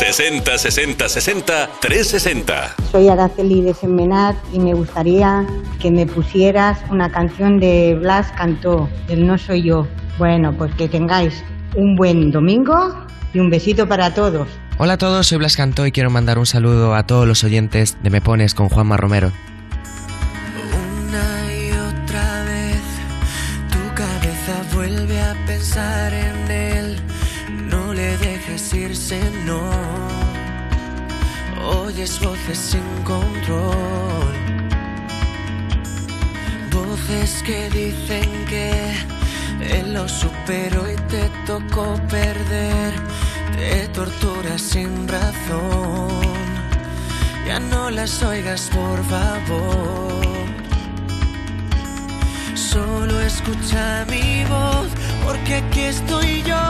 Speaker 10: 60 60 60 360.
Speaker 39: Soy Araceli de Semenat y me gustaría que me pusieras una canción de Blas Cantó, el No Soy Yo. Bueno, pues que tengáis un buen domingo y un besito para todos.
Speaker 40: Hola a todos, soy Blas Cantó y quiero mandar un saludo a todos los oyentes de Me Pones con Juanma Romero.
Speaker 37: Voces sin control. Voces que dicen que él lo superó y te tocó perder. Te tortura sin razón. Ya no las oigas, por favor. Solo escucha mi voz, porque aquí estoy yo.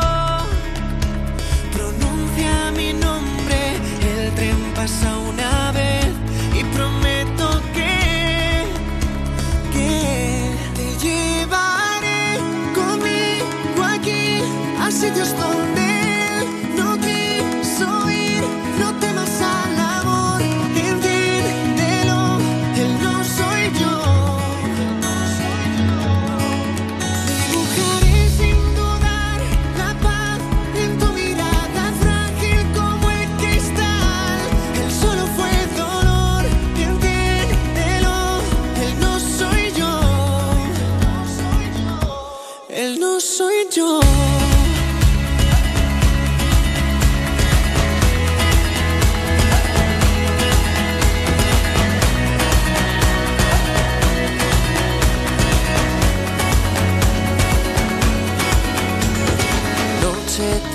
Speaker 37: Pronuncia mi nombre, el tren pasa una vez y prometo que, que te llevaré conmigo aquí a sitios donde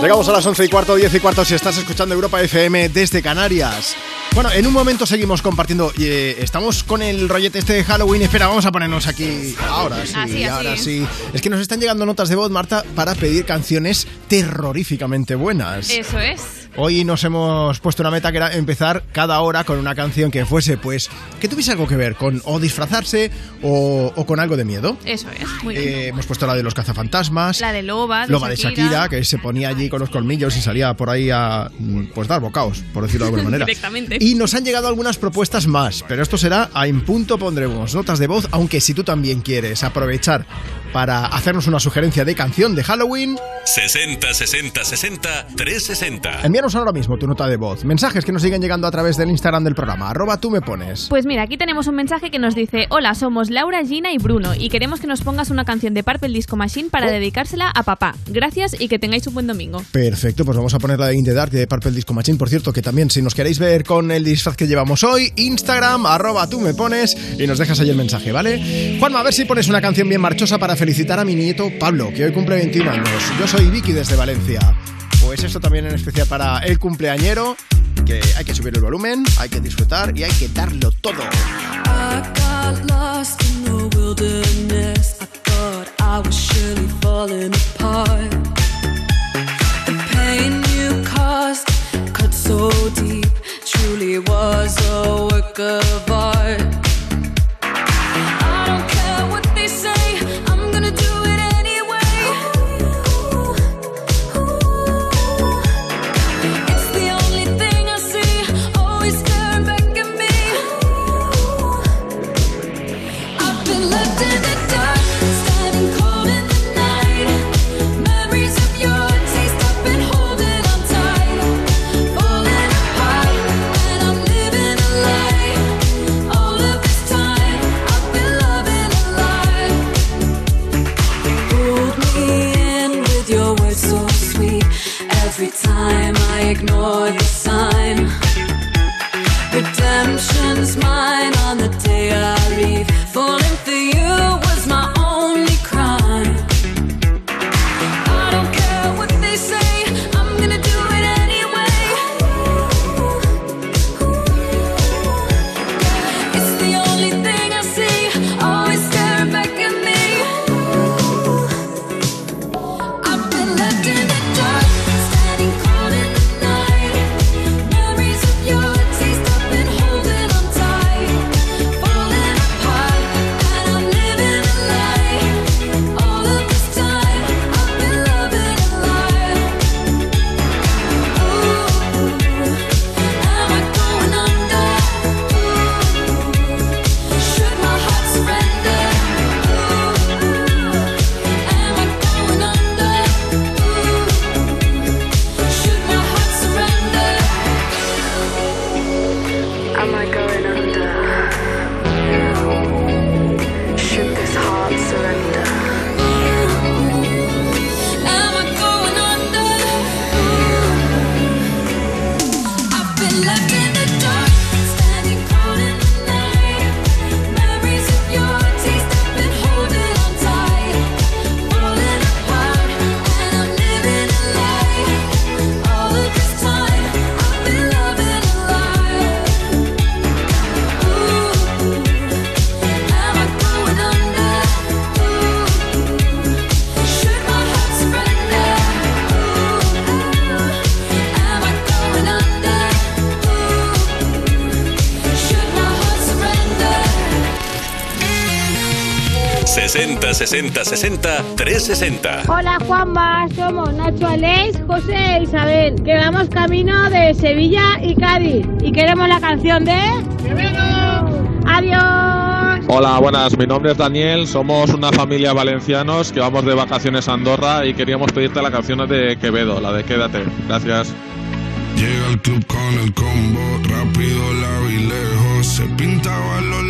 Speaker 1: Llegamos a las 11 y cuarto, 10 y cuarto si estás escuchando Europa FM desde Canarias. Bueno, en un momento seguimos compartiendo. eh, estamos con el rollete este de Halloween. Espera, vamos a ponernos aquí. Ahora sí,
Speaker 41: Así, así.
Speaker 1: ahora sí. Es que nos están llegando notas de voz, Marta, para pedir canciones terroríficamente buenas.
Speaker 41: Eso es.
Speaker 1: Hoy nos hemos puesto una meta que era empezar cada hora con una canción que fuese, pues, que tuviese algo que ver con o disfrazarse o, o con algo de miedo.
Speaker 41: Eso es. Muy
Speaker 1: Eh,
Speaker 41: bien.
Speaker 1: hemos puesto la de los cazafantasmas.
Speaker 41: La de Loba, de
Speaker 1: Loba de Shakira, que se ponía allí con los colmillos y salía por ahí a mm, pues dar bocaos, por decirlo de alguna manera.
Speaker 41: Directamente.
Speaker 1: Y nos han llegado algunas propuestas más, pero esto será a en punto pondremos notas de voz, aunque si tú también quieres aprovechar para hacernos una sugerencia de canción de Halloween,
Speaker 10: 60 60 60 360.
Speaker 1: envíanos ahora mismo tu nota de voz. Mensajes que nos siguen llegando a través del Instagram del programa, arroba tú me pones.
Speaker 41: Pues mira, aquí tenemos un mensaje que nos dice: Hola, somos Laura, Gina y Bruno y queremos que nos pongas una canción de Purple Disco Machine para
Speaker 1: Oh.
Speaker 41: dedicársela a papá. Gracias y que tengáis un buen domingo.
Speaker 1: Perfecto, pues vamos a poner la de In the Dark de Purple Disco Machine. Por cierto, que también si nos queréis ver con el disfraz que llevamos hoy, Instagram, arroba tú me pones y nos dejas ahí el mensaje, ¿vale? Juanma, a ver si pones una canción bien marchosa para felicitar a mi nieto Pablo, que hoy cumple 21 años. Yo soy Vicky desde Valencia. Pues esto también en especial para el cumpleañero, que hay que subir el volumen, hay que disfrutar y hay que darlo todo.
Speaker 18: So deep, truly was a work of. Ignore the sign. Redemption's mine
Speaker 10: 60 60 60 360.
Speaker 42: Hola Juanma, somos Nacho Aleix, José e Isabel, que vamos camino de Sevilla y Cádiz y queremos la canción de... Adiós.
Speaker 43: Hola, buenas. Mi nombre es Daniel. Somos una familia valencianos que vamos de vacaciones a Andorra y queríamos pedirte la canción de Quevedo, la de Quédate. Gracias. Llega al club con el combo, rápido la vi lejos. Se pintaba los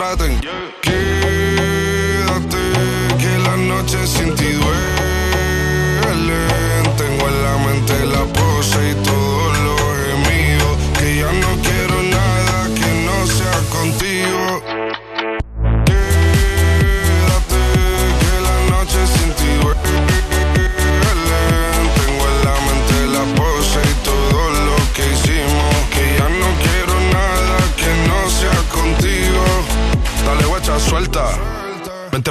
Speaker 43: más que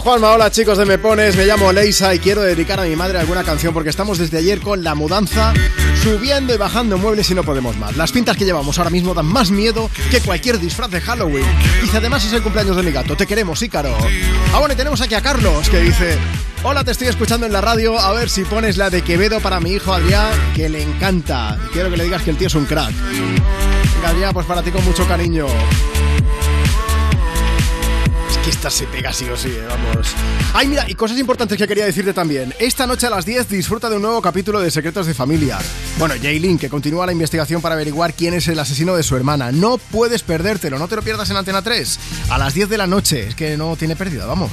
Speaker 1: Juanma, hola chicos de Me Pones, me llamo Leisa y quiero dedicar a mi madre alguna canción porque estamos desde ayer con la mudanza, subiendo y bajando muebles y no podemos más. Las pintas que llevamos ahora mismo dan más miedo que cualquier disfraz de Halloween. Dice, además es el cumpleaños de mi gato, te queremos, Ícaro. Ah, bueno, y tenemos aquí a Carlos que dice, hola, te estoy escuchando en la radio, a ver si pones la de Quevedo para mi hijo Adrián, que le encanta. Quiero que le digas que el tío es un crack. Adrián, pues para ti con mucho cariño. Que esta se pega sí o sí, eh, vamos. Ay, mira, y cosas importantes que quería decirte también. Esta noche a las 10 disfruta de un nuevo capítulo de Secretos de Familia. Bueno, Jaylin, que continúa la investigación para averiguar quién es el asesino de su hermana. No puedes perdértelo, no te lo pierdas en Antena 3. A las 10 de la noche, es que no tiene pérdida, vamos.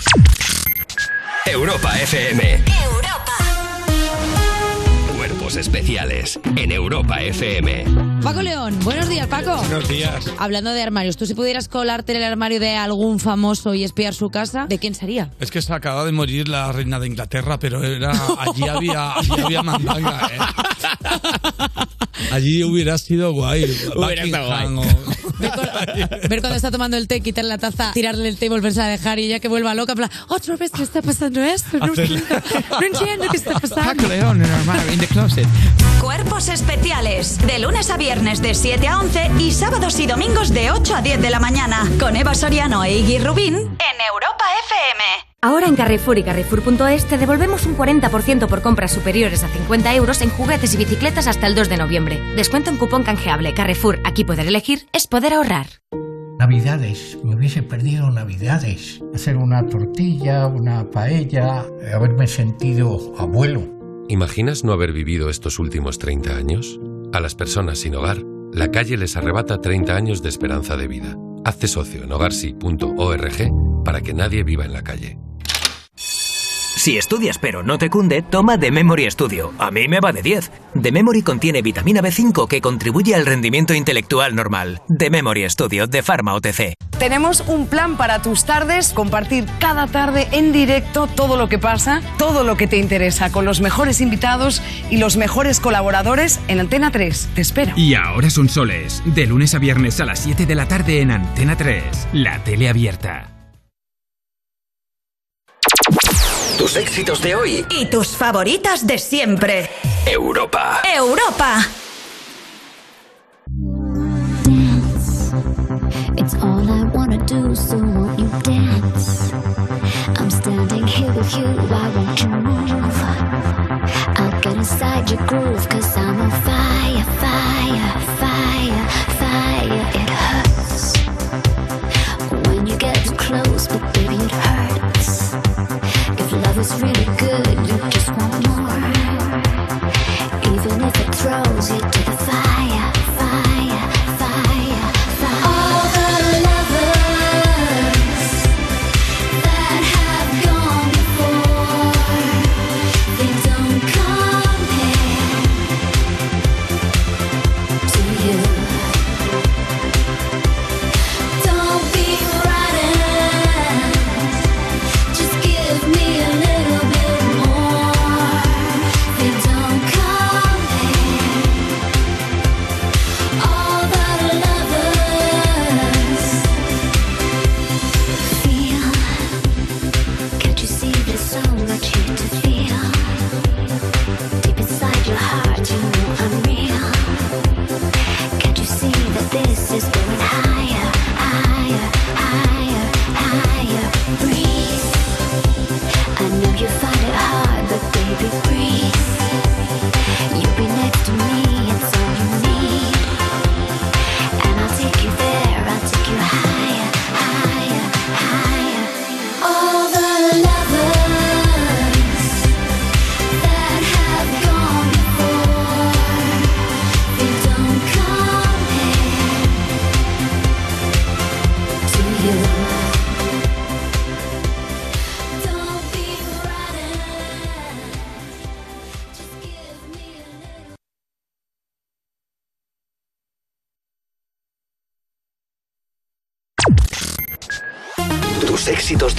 Speaker 3: Europa FM. Cuerpos especiales en Europa FM.
Speaker 44: Paco León, buenos días, Paco.
Speaker 45: Buenos días.
Speaker 44: Hablando de armarios, tú si pudieras colarte en el armario de algún famoso y espiar su casa, ¿de quién sería?
Speaker 45: Es que se acaba de morir la reina de Inglaterra, pero era allí había, allí había mandanga, ¿eh? Allí hubiera sido guay.
Speaker 44: Hubiera estado guay.
Speaker 45: o-
Speaker 44: Ver cuando está tomando el té, quitarle la taza, tirarle el té y volverse a dejar y ella que vuelva loca, plan, otra vez me está pasando esto, no entiendo, no entiendo qué está pasando.
Speaker 45: Paco León en el armario, in the closet.
Speaker 5: Cuerpos especiales. De lunes a viernes de 7 a 11 y sábados y domingos de 8 a 10 de la mañana. Con Eva Soriano e Iggy Rubín en Europa FM.
Speaker 46: Ahora en Carrefour y Carrefour.es te devolvemos un 40% por compras superiores a 50 euros en juguetes y bicicletas hasta el 2 de noviembre. Descuento en cupón canjeable. Carrefour, aquí poder elegir es poder ahorrar.
Speaker 47: Navidades, me hubiese perdido Navidades. Hacer una tortilla, una paella, eh, haberme sentido abuelo.
Speaker 48: ¿Imaginas no haber vivido estos últimos 30 años? A las personas sin hogar, la calle les arrebata 30 años de esperanza de vida. Hazte socio en hogarsi.org para que nadie viva en la calle.
Speaker 49: Si estudias pero no te cunde, toma The Memory Studio. A mí me va de 10. The Memory contiene vitamina B5 que contribuye al rendimiento intelectual normal. The Memory Studio de Pharma OTC.
Speaker 50: Tenemos un plan para tus tardes, compartir cada tarde en directo todo lo que pasa, todo lo que te interesa, con los mejores invitados y los mejores colaboradores en Antena 3. Te espero.
Speaker 51: Y ahora son soles, de lunes a viernes a las 7 de la tarde en Antena 3, la tele abierta.
Speaker 15: Tus éxitos de hoy.
Speaker 5: Y tus favoritas de siempre.
Speaker 15: Europa.
Speaker 5: Europa.
Speaker 52: It's all I wanna do, so won't you dance? I'm standing here with you, why won't you move? I'll get inside your groove, cause I'm on fire, If love is really good,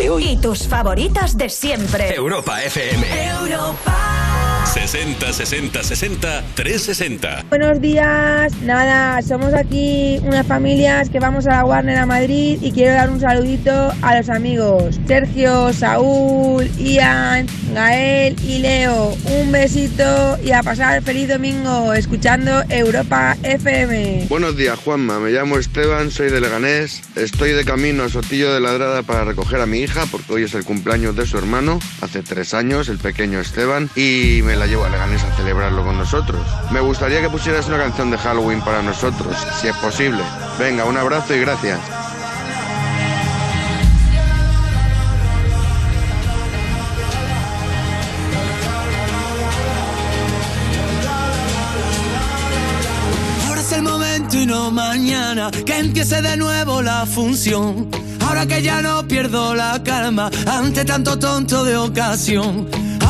Speaker 15: de hoy.
Speaker 5: Y tus favoritas de siempre.
Speaker 15: Europa FM.
Speaker 5: Europa.
Speaker 10: 60 60 60 360.
Speaker 53: Buenos días, nada, somos aquí unas familias que vamos a la Warner a Madrid y quiero dar un saludito a los amigos Sergio, Saúl, Ian, Gael y Leo. Un besito y a pasar feliz domingo escuchando Europa FM.
Speaker 54: Buenos días, Juanma. Me llamo Esteban, soy de Leganés. Estoy de camino a Sotillo de Ladrada para recoger a mi hija porque hoy es el cumpleaños de su hermano, hace tres años, el pequeño Esteban, y me la llevo a Leganés a celebrarlo con nosotros. Me gustaría que pusieras una canción de Halloween para nosotros, si es posible. Venga, un abrazo y gracias.
Speaker 55: Ahora es el momento y no mañana que empiece de nuevo la función. Ahora que ya no pierdo la calma ante tanto tonto de ocasión.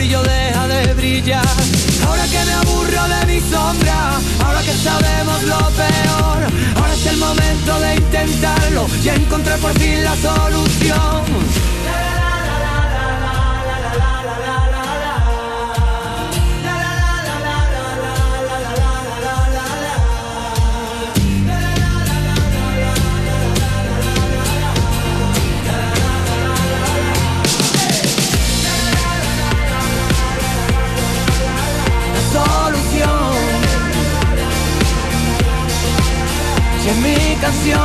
Speaker 56: brillo deja de brillar. Ahora que me aburro de mi sombra, ahora que sabemos lo peor, ahora es el momento de intentarlo y encontrar por fin la solución. Es mi canción.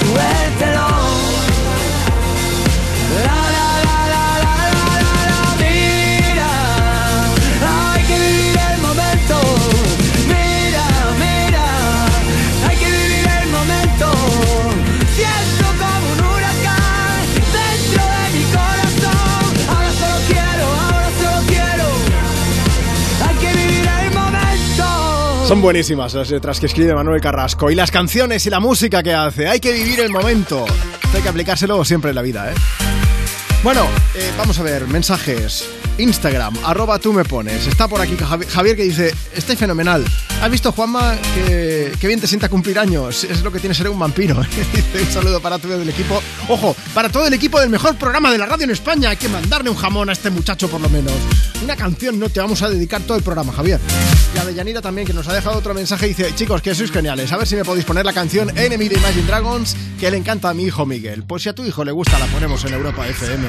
Speaker 56: Suéltelo.
Speaker 1: Son buenísimas las letras que escribe Manuel Carrasco y las canciones y la música que hace. Hay que vivir el momento. Hay que aplicárselo siempre en la vida, ¿eh? Bueno, eh, vamos a ver, mensajes. Instagram, arroba tú me pones. Está por aquí Javi- Javier que dice, estoy fenomenal. ¿Has visto, Juanma, que, bien te sienta cumplir años? Es lo que tiene ser un vampiro. un saludo para todo el equipo. Ojo, para todo el equipo del mejor programa de la radio en España. Hay que mandarle un jamón a este muchacho por lo menos. Una canción no te vamos a dedicar todo el programa, Javier. Y a Deyanira también, que nos ha dejado otro mensaje. Dice, chicos, que sois geniales. A ver si me podéis poner la canción Enemy de Imagine Dragons, que le encanta a mi hijo Miguel. Pues si a tu hijo le gusta, la ponemos en Europa FM.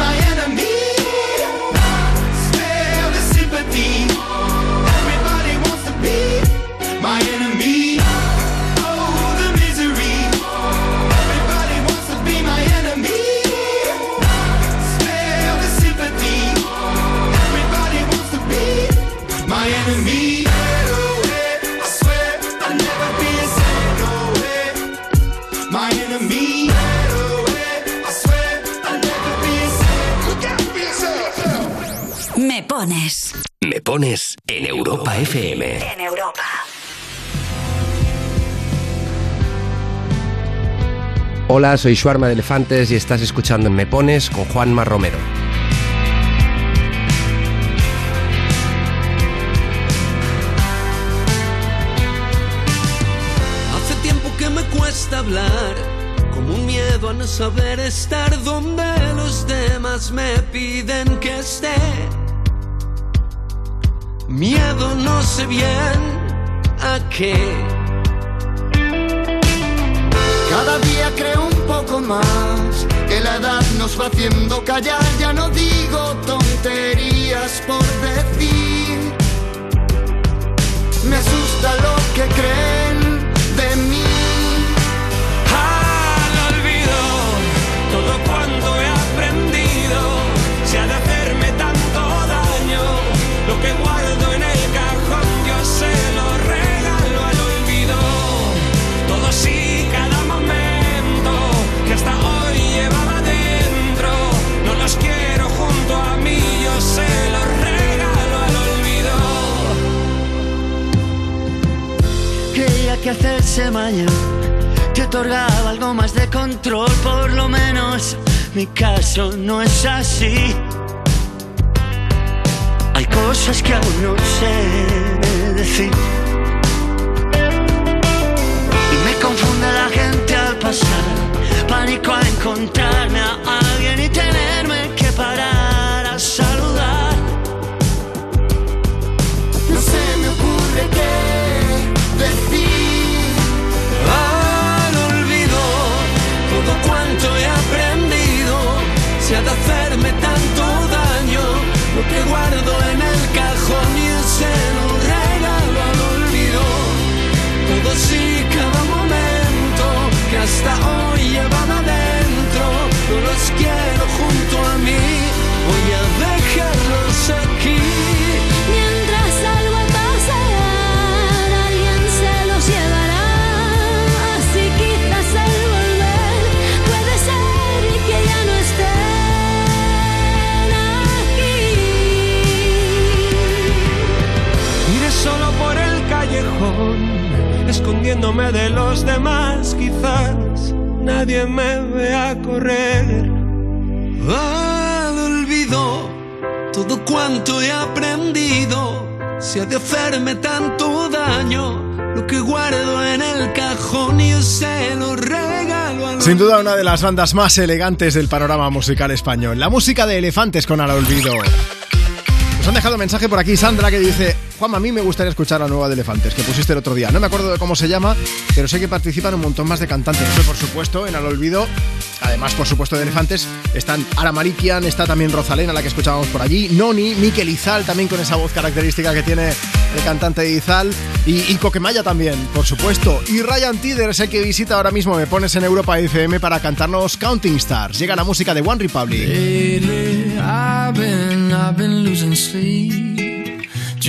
Speaker 53: wants to
Speaker 5: pones.
Speaker 3: Me pones en Europa FM.
Speaker 5: En Europa.
Speaker 57: Hola, soy Shuarma de Elefantes y estás escuchando en Me Pones con Juanma Romero.
Speaker 58: Hace tiempo que me cuesta hablar, como un miedo a no saber estar donde los demás me piden que esté. Miedo no sé bien a qué.
Speaker 56: Cada día creo un poco más
Speaker 59: que la edad nos va haciendo callar, ya no digo tonterías por decir. Me asusta lo que creen
Speaker 58: que
Speaker 59: hacerse mayor te otorgaba algo más de control, por lo menos mi caso no es así. Hay cosas que aún no sé decir. Y me confunde la gente al pasar, pánico a encontrarme a
Speaker 58: hasta hoy llevaba dentro, no los quiero junto a mí. Voy a dejarlos aquí.
Speaker 60: Mientras algo al pasar, alguien se los llevará. Así quizás al volver puede ser que ya no estén aquí.
Speaker 58: Iré solo por el callejón, escondiéndome de los demás, quizás nadie me vea correr. Al olvido, todo cuanto he aprendido, se ha de hacerme tanto daño, lo que guardo en el cajón y se lo regalo al
Speaker 1: Sin duda una de las bandas más elegantes del panorama musical español. La música de Elefantes con Al Olvido. Nos han dejado mensaje por aquí Sandra que dice Juan, a mí me gustaría escuchar la nueva de Elefantes que pusiste el otro día. No me acuerdo de cómo se llama, pero sé que participan un montón más de cantantes. Por supuesto, en Al Olvido, además por supuesto de Elefantes, están Ara Marikian, está también Rosalén, a la que escuchábamos por allí, Noni, Miquel Izal, también con esa voz característica que tiene el cantante de Izal, y, y Coquemaya también, por supuesto. Y Ryan Tider es el que visita ahora mismo Me Pones en Europa FM para cantarnos Counting Stars. Llega la música de One Republic.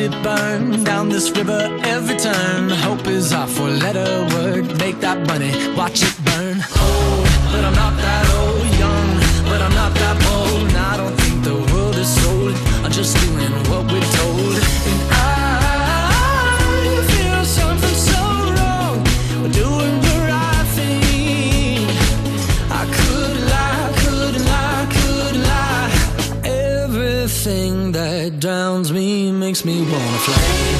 Speaker 61: Feel it burn down this river every turn. Hope is our four letter word. Make that money, watch it burn. Old, but I'm not that old. Young, but I'm not that bold.
Speaker 62: Makes me wanna fly.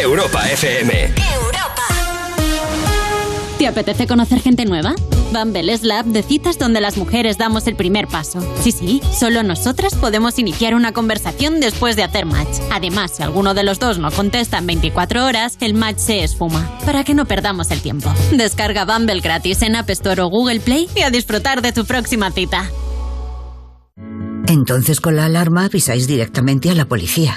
Speaker 15: Europa FM.
Speaker 19: ¿Te apetece conocer gente nueva? Bumble es la app de citas donde las mujeres damos el primer paso. Sí, sí, solo nosotras podemos iniciar una conversación después de hacer match. Además, si alguno de los dos no contesta en 24 horas, el match se esfuma. Para que no perdamos el tiempo. Descarga Bumble gratis en App Store o Google Play y a disfrutar de tu próxima cita.
Speaker 63: Entonces con la alarma avisáis directamente a la policía.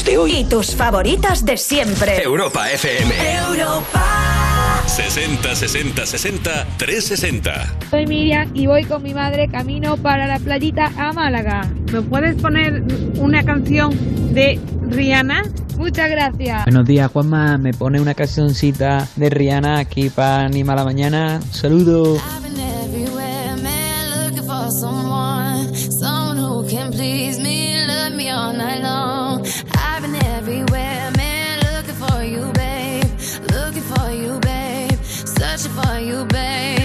Speaker 15: Éxitos de hoy.
Speaker 5: Y tus favoritas de siempre.
Speaker 15: Europa FM.
Speaker 5: Europa.
Speaker 10: 60 60 60 360.
Speaker 64: Soy Miriam y voy con mi madre camino para la playita a Málaga.
Speaker 65: ¿Me puedes poner una canción de Rihanna?
Speaker 64: Muchas gracias.
Speaker 66: Buenos días, Juanma. Me pone una cancioncita de Rihanna aquí para animar la mañana. Saludos.
Speaker 67: everywhere, man, looking for someone, someone who can please me, love me all night long. For you, babe.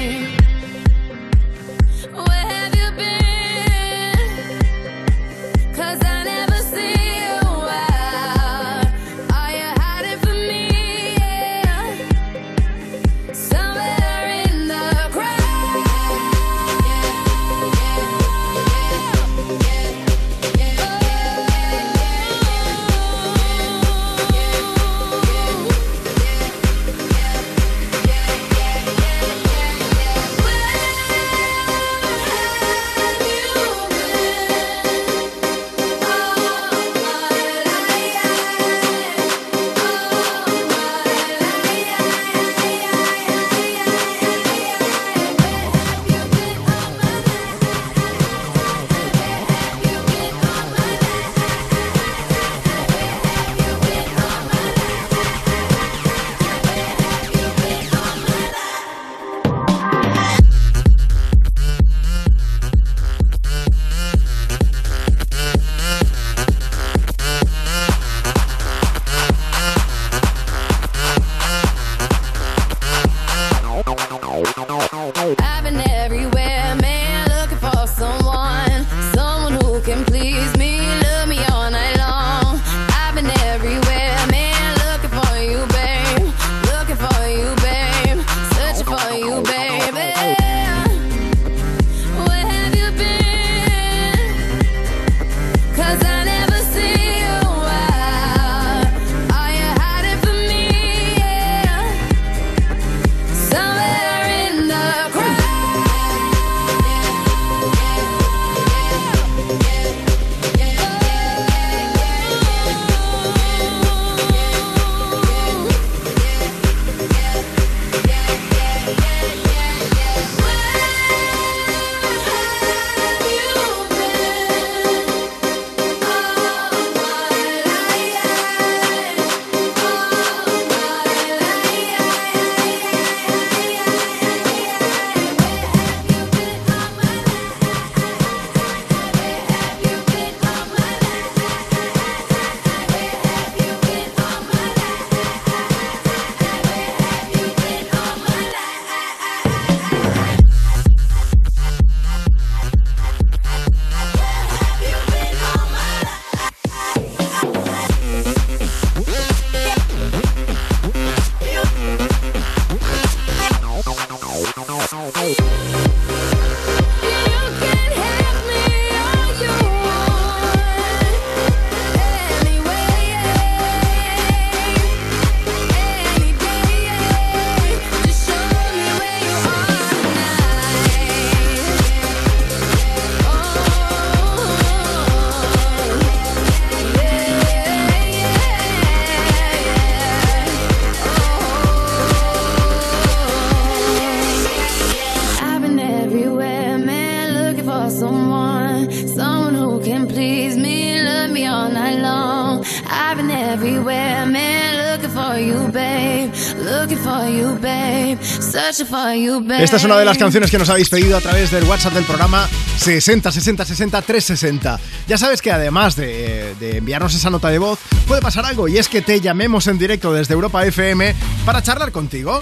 Speaker 1: Esta es una de las canciones que nos habéis pedido a través del WhatsApp del programa 60 60 60 360. Ya sabes que además de, de enviarnos esa nota de voz, puede pasar algo y es que te llamemos en directo desde Europa FM para charlar contigo.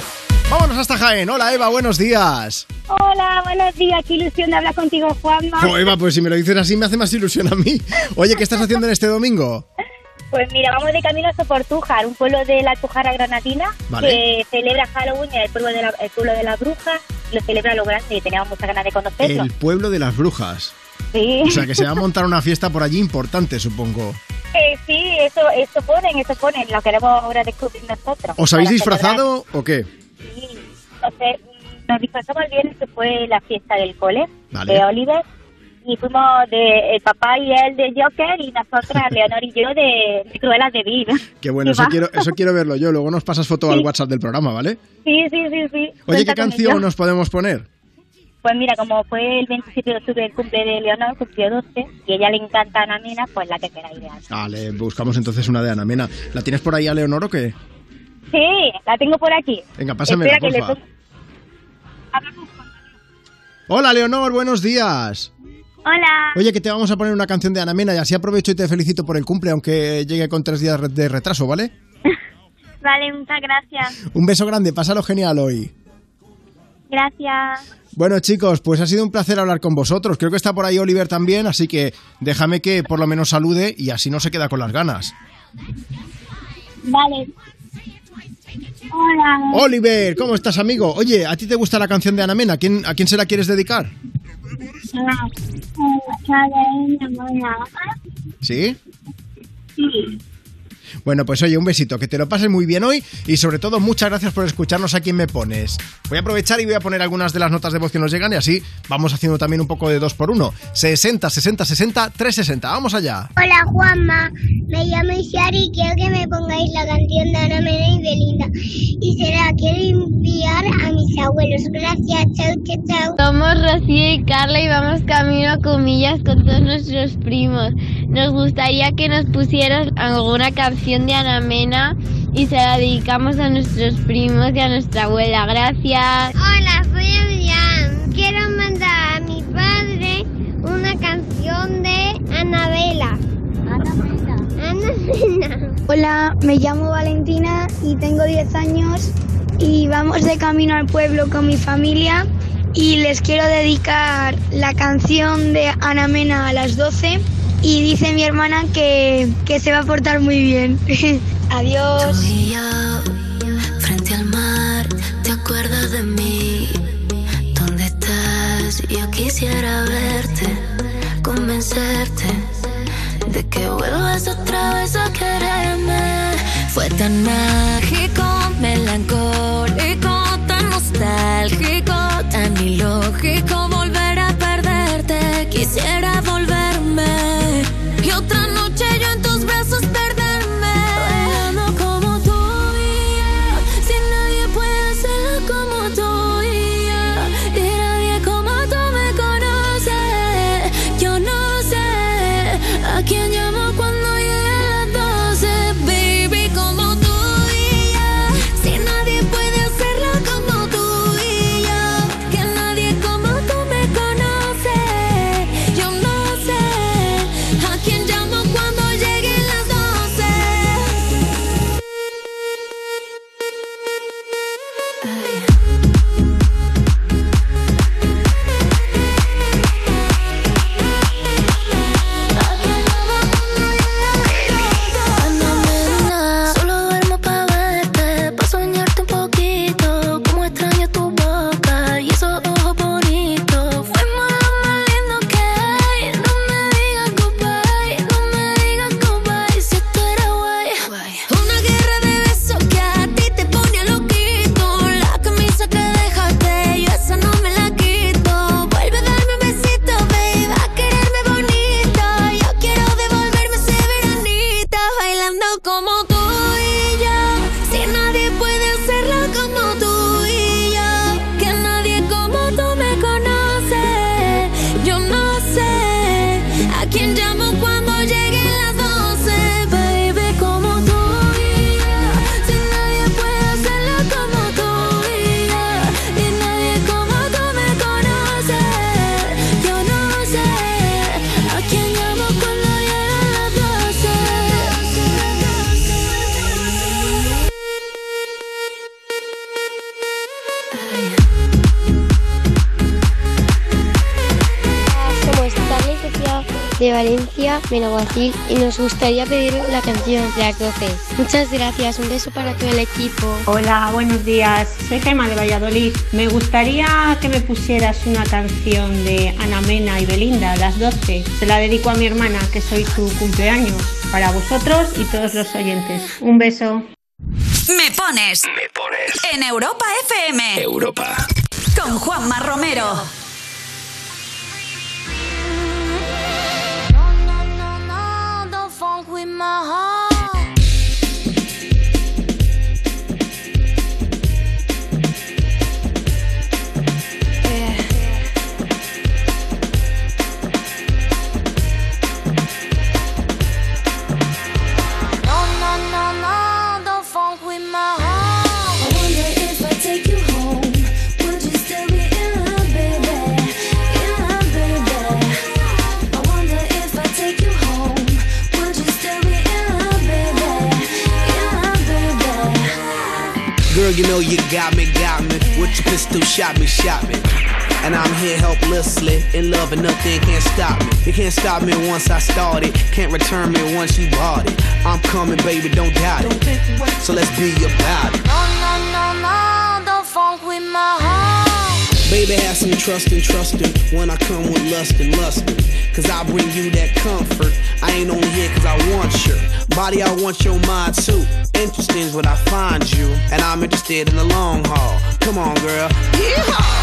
Speaker 1: Vámonos hasta Jaén. Hola Eva, buenos días.
Speaker 68: Hola, buenos días. Qué ilusión de hablar contigo, Juanma.
Speaker 1: Eva, pues si me lo dices así me hace más ilusión a mí. Oye, ¿qué estás haciendo en este domingo?
Speaker 68: Pues mira, vamos de camino a Soportújar, un pueblo de la Alpujarra Granatina
Speaker 1: Vale.
Speaker 68: que celebra Halloween, el pueblo de la, el pueblo de las brujas, lo celebra lo grande y teníamos muchas ganas de conocerlo.
Speaker 1: El pueblo de las brujas.
Speaker 68: Sí.
Speaker 1: O sea, que se va a montar una fiesta por allí importante, supongo.
Speaker 68: Eh, sí, eso, eso ponen, eso ponen, lo queremos ahora descubrir nosotros.
Speaker 1: ¿Os habéis
Speaker 68: celebrar.
Speaker 1: disfrazado o qué?
Speaker 68: Sí, entonces nos disfrazamos el viernes que fue la fiesta del cole
Speaker 1: Vale.
Speaker 68: de Oliver y fuimos de el papá y él de Joker y nosotras, Leonor y yo, de, de Cruelas de Vil.
Speaker 1: Qué bueno, eso quiero, eso quiero verlo yo. Luego nos pasas foto al WhatsApp del programa, ¿vale?
Speaker 68: Sí, sí, sí, sí.
Speaker 1: Oye, ¿qué canción nos podemos poner?
Speaker 68: Pues mira, como fue el 27 de octubre el cumple de Leonor, cumplió 12, y a ella le encanta Ana Mena, pues la que queráis de.
Speaker 1: Vale, buscamos entonces una de Ana Mena. ¿La tienes por ahí a Leonor o qué?
Speaker 68: Sí, la tengo por aquí.
Speaker 1: Venga, pásamela,
Speaker 68: Espera que le
Speaker 1: porfa.
Speaker 68: pongo-
Speaker 1: Hola, Leonor, buenos días.
Speaker 68: Hola.
Speaker 1: Oye, que te vamos a poner una canción de Ana Mena y así aprovecho y te felicito por el cumple, aunque llegue con tres días de retraso, ¿vale?
Speaker 68: Vale, muchas gracias.
Speaker 1: Un beso grande, pásalo genial hoy.
Speaker 68: Gracias.
Speaker 1: Bueno, chicos, pues ha sido un placer hablar con vosotros. Creo que está por ahí Oliver también, así que déjame que por lo menos salude y así no se queda con las ganas.
Speaker 68: Vale. Hola.
Speaker 1: Oliver, ¿cómo estás, amigo? Oye, ¿a ti te gusta la canción de Ana Mena? ¿A quién, ¿A quién se la quieres dedicar? ¿Sí?
Speaker 68: Sí.
Speaker 1: Bueno, pues oye, un besito, que te lo pases muy bien hoy y sobre todo muchas gracias por escucharnos aquí en Me Pones. Voy a aprovechar y voy a poner algunas de las notas de voz que nos llegan y así vamos haciendo también un poco de dos por uno. 60, 60, 60, 360. Vamos allá.
Speaker 14: Hola Juanma, me llamo Isiari y quiero que me pongáis la canción de Ana Mena y Belinda. Y se la quiero enviar a mis abuelos. Gracias, chao, chao, chao.
Speaker 69: Somos Rocío y Carla y vamos camino a Comillas con todos nuestros primos. Nos gustaría que nos pusieras alguna canción de Ana Mena y se la dedicamos a nuestros primos y a nuestra abuela. Gracias.
Speaker 14: Hola, soy Adrián. Quiero mandar a mi padre una canción de Anabela. Ana Mena.
Speaker 70: Hola, me llamo Valentina y tengo 10 años y vamos de camino al pueblo con mi familia y les quiero dedicar la canción de Ana Mena a las 12 y dice mi hermana que, que se va a portar muy bien. Adiós.
Speaker 3: Tú y yo, frente al mar, ¿te acuerdas de mí? ¿Dónde estás? Yo quisiera verte, convencerte de que vuelvas otra vez a quererme. Fue tan mágico, melancólico, tan nostálgico, tan ilógico Y
Speaker 70: nos gustaría pedir la canción de las 12. Muchas gracias, un beso para todo el equipo.
Speaker 71: Hola, buenos días. Soy Gemma de Valladolid. Me gustaría que me pusieras una canción de Ana Mena y Belinda, las 12. Se la dedico a mi hermana, que soy su cumpleaños. Para vosotros y todos los oyentes. Un beso.
Speaker 5: Me pones.
Speaker 72: Stop me once I started, can't return me once you bought it. I'm coming, baby, don't doubt it. So let's be about it.
Speaker 18: No, no, no, no, don't funk with my heart.
Speaker 72: Baby, have some trust and trusting when I come with lust and lusting. Cause I bring you that comfort. I ain't only here cause I want your body, I want your mind too. Interesting is what I find you, and I'm interested in the long haul. Come on, girl. Yeehaw!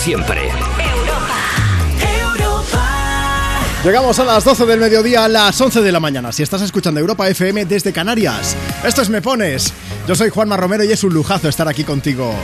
Speaker 25: Siempre.
Speaker 1: Llegamos a las 12 del mediodía, a las 11 de la mañana. Si estás escuchando Europa FM desde Canarias, esto es Me Pones. Yo soy Juanma Romero y es un lujazo estar aquí contigo.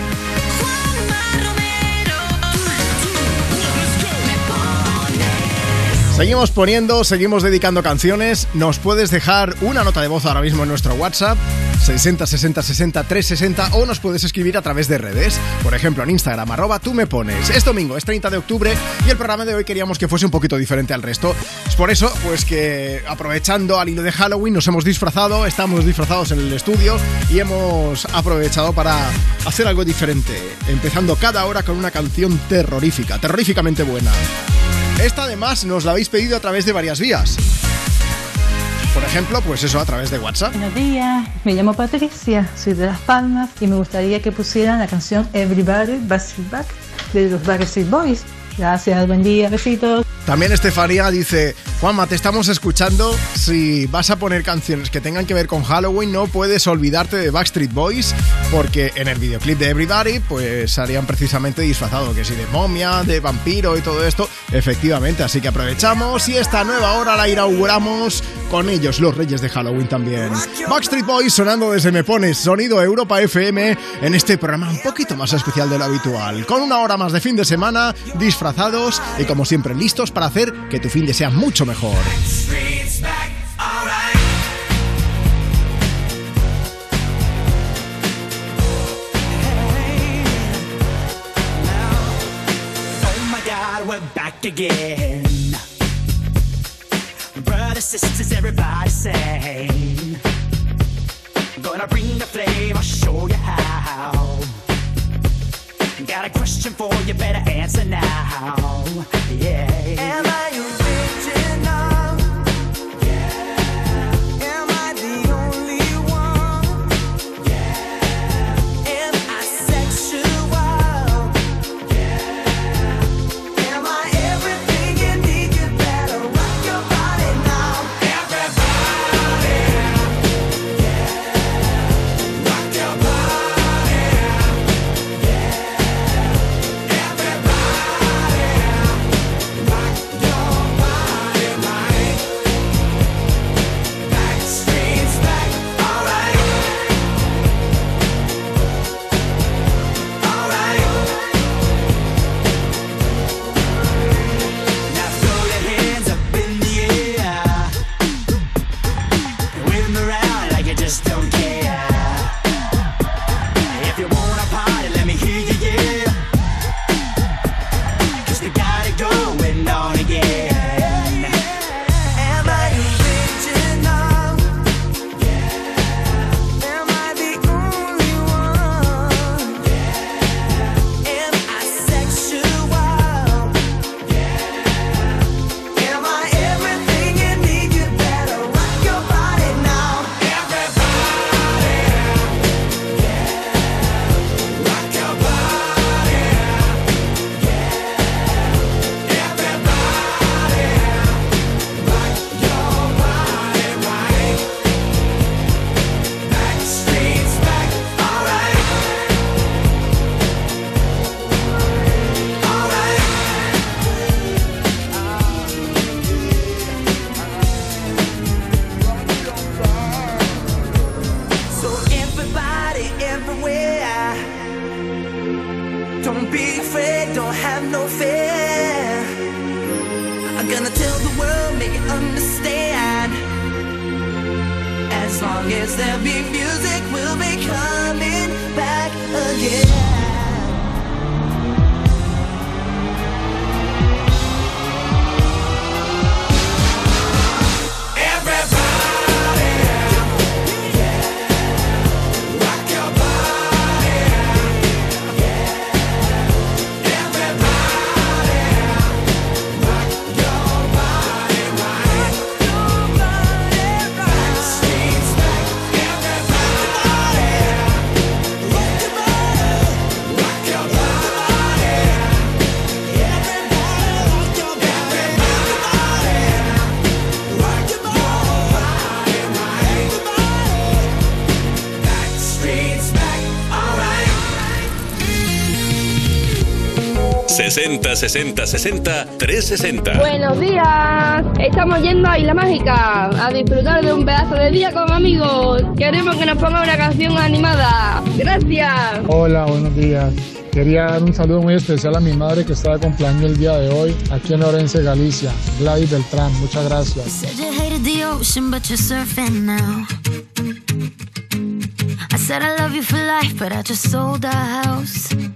Speaker 1: Seguimos poniendo, seguimos dedicando canciones. Nos puedes dejar una nota de voz ahora mismo en nuestro WhatsApp 60 60 60 360 o nos puedes escribir a través de redes. Por ejemplo, en Instagram, arroba tú me pones. Es domingo, es 30 de octubre y el programa de hoy queríamos que fuese un poquito diferente al resto. Es por eso, pues que aprovechando al hilo de Halloween nos hemos disfrazado, estamos disfrazados en el estudio y hemos aprovechado para hacer algo diferente. Empezando cada hora con una canción terrorífica, terroríficamente buena. Esta además nos la habéis pedido a través de varias vías. Por ejemplo, pues eso a través de WhatsApp.
Speaker 73: Buenos días, me llamo Patricia, soy de Las Palmas y me gustaría que pusieran la canción Everybody Backstreet Back de los Backstreet Boys. Gracias, buen día, besitos.
Speaker 1: También Estefanía dice, Juanma, te estamos escuchando. Si vas a poner canciones que tengan que ver con Halloween, no puedes olvidarte de Backstreet Boys, porque en el videoclip de Everybody, pues salían precisamente disfrazados, que si de momia, de vampiro y todo esto, efectivamente. Así que aprovechamos y esta nueva hora la inauguramos con ellos, los reyes de Halloween también. Backstreet Boys sonando desde Me Pones, sonido Europa FM, en este programa un poquito más especial de lo habitual, con una hora más de fin de semana, disfrazados y como siempre listos para hacer que tu fin de sea mucho mejor.
Speaker 56: Oh my God, we're back again. Brothers, sisters, everybody sing. Gonna bring the flame, I'll show you how. Got a question for you, better answer now. Yeah.
Speaker 10: 60 60 60 360.
Speaker 74: Buenos días, estamos yendo a Isla Mágica a disfrutar de un pedazo de día con amigos. Queremos que nos ponga una canción animada. Gracias.
Speaker 3: Hola, buenos días. Quería dar un saludo muy especial a mi madre que está de cumpleaños el día de hoy aquí en Orense, Galicia. Gladys Beltrán, muchas gracias.
Speaker 18: I said I love you for life, but I just sold our house.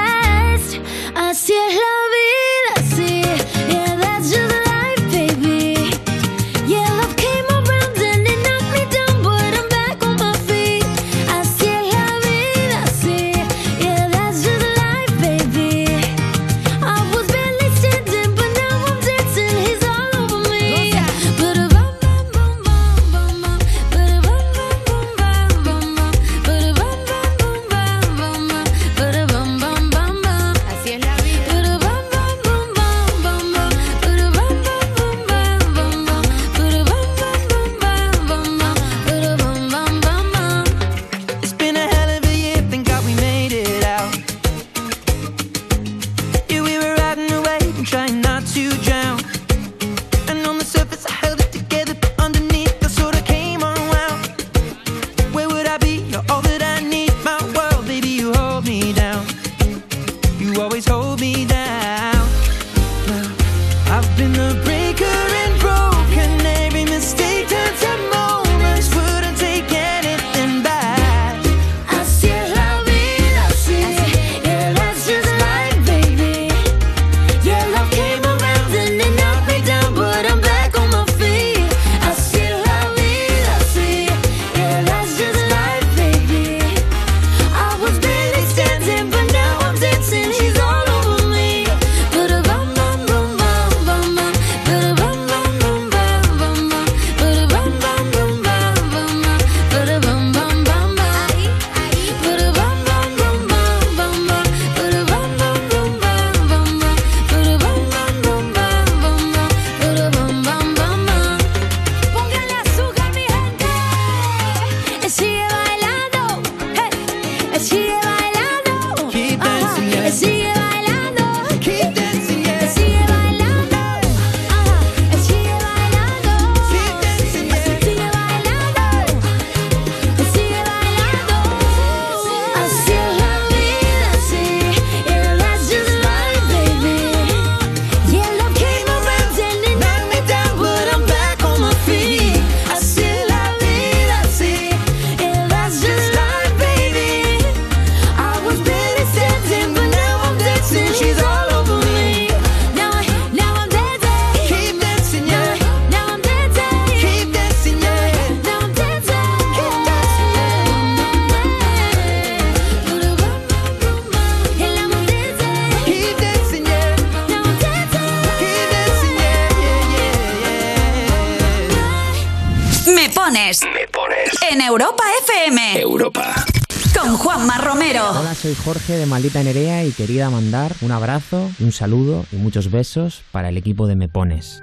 Speaker 75: Soy Jorge de Maldita Nerea y quería mandar un abrazo, un saludo y muchos besos para el equipo de Me Pones.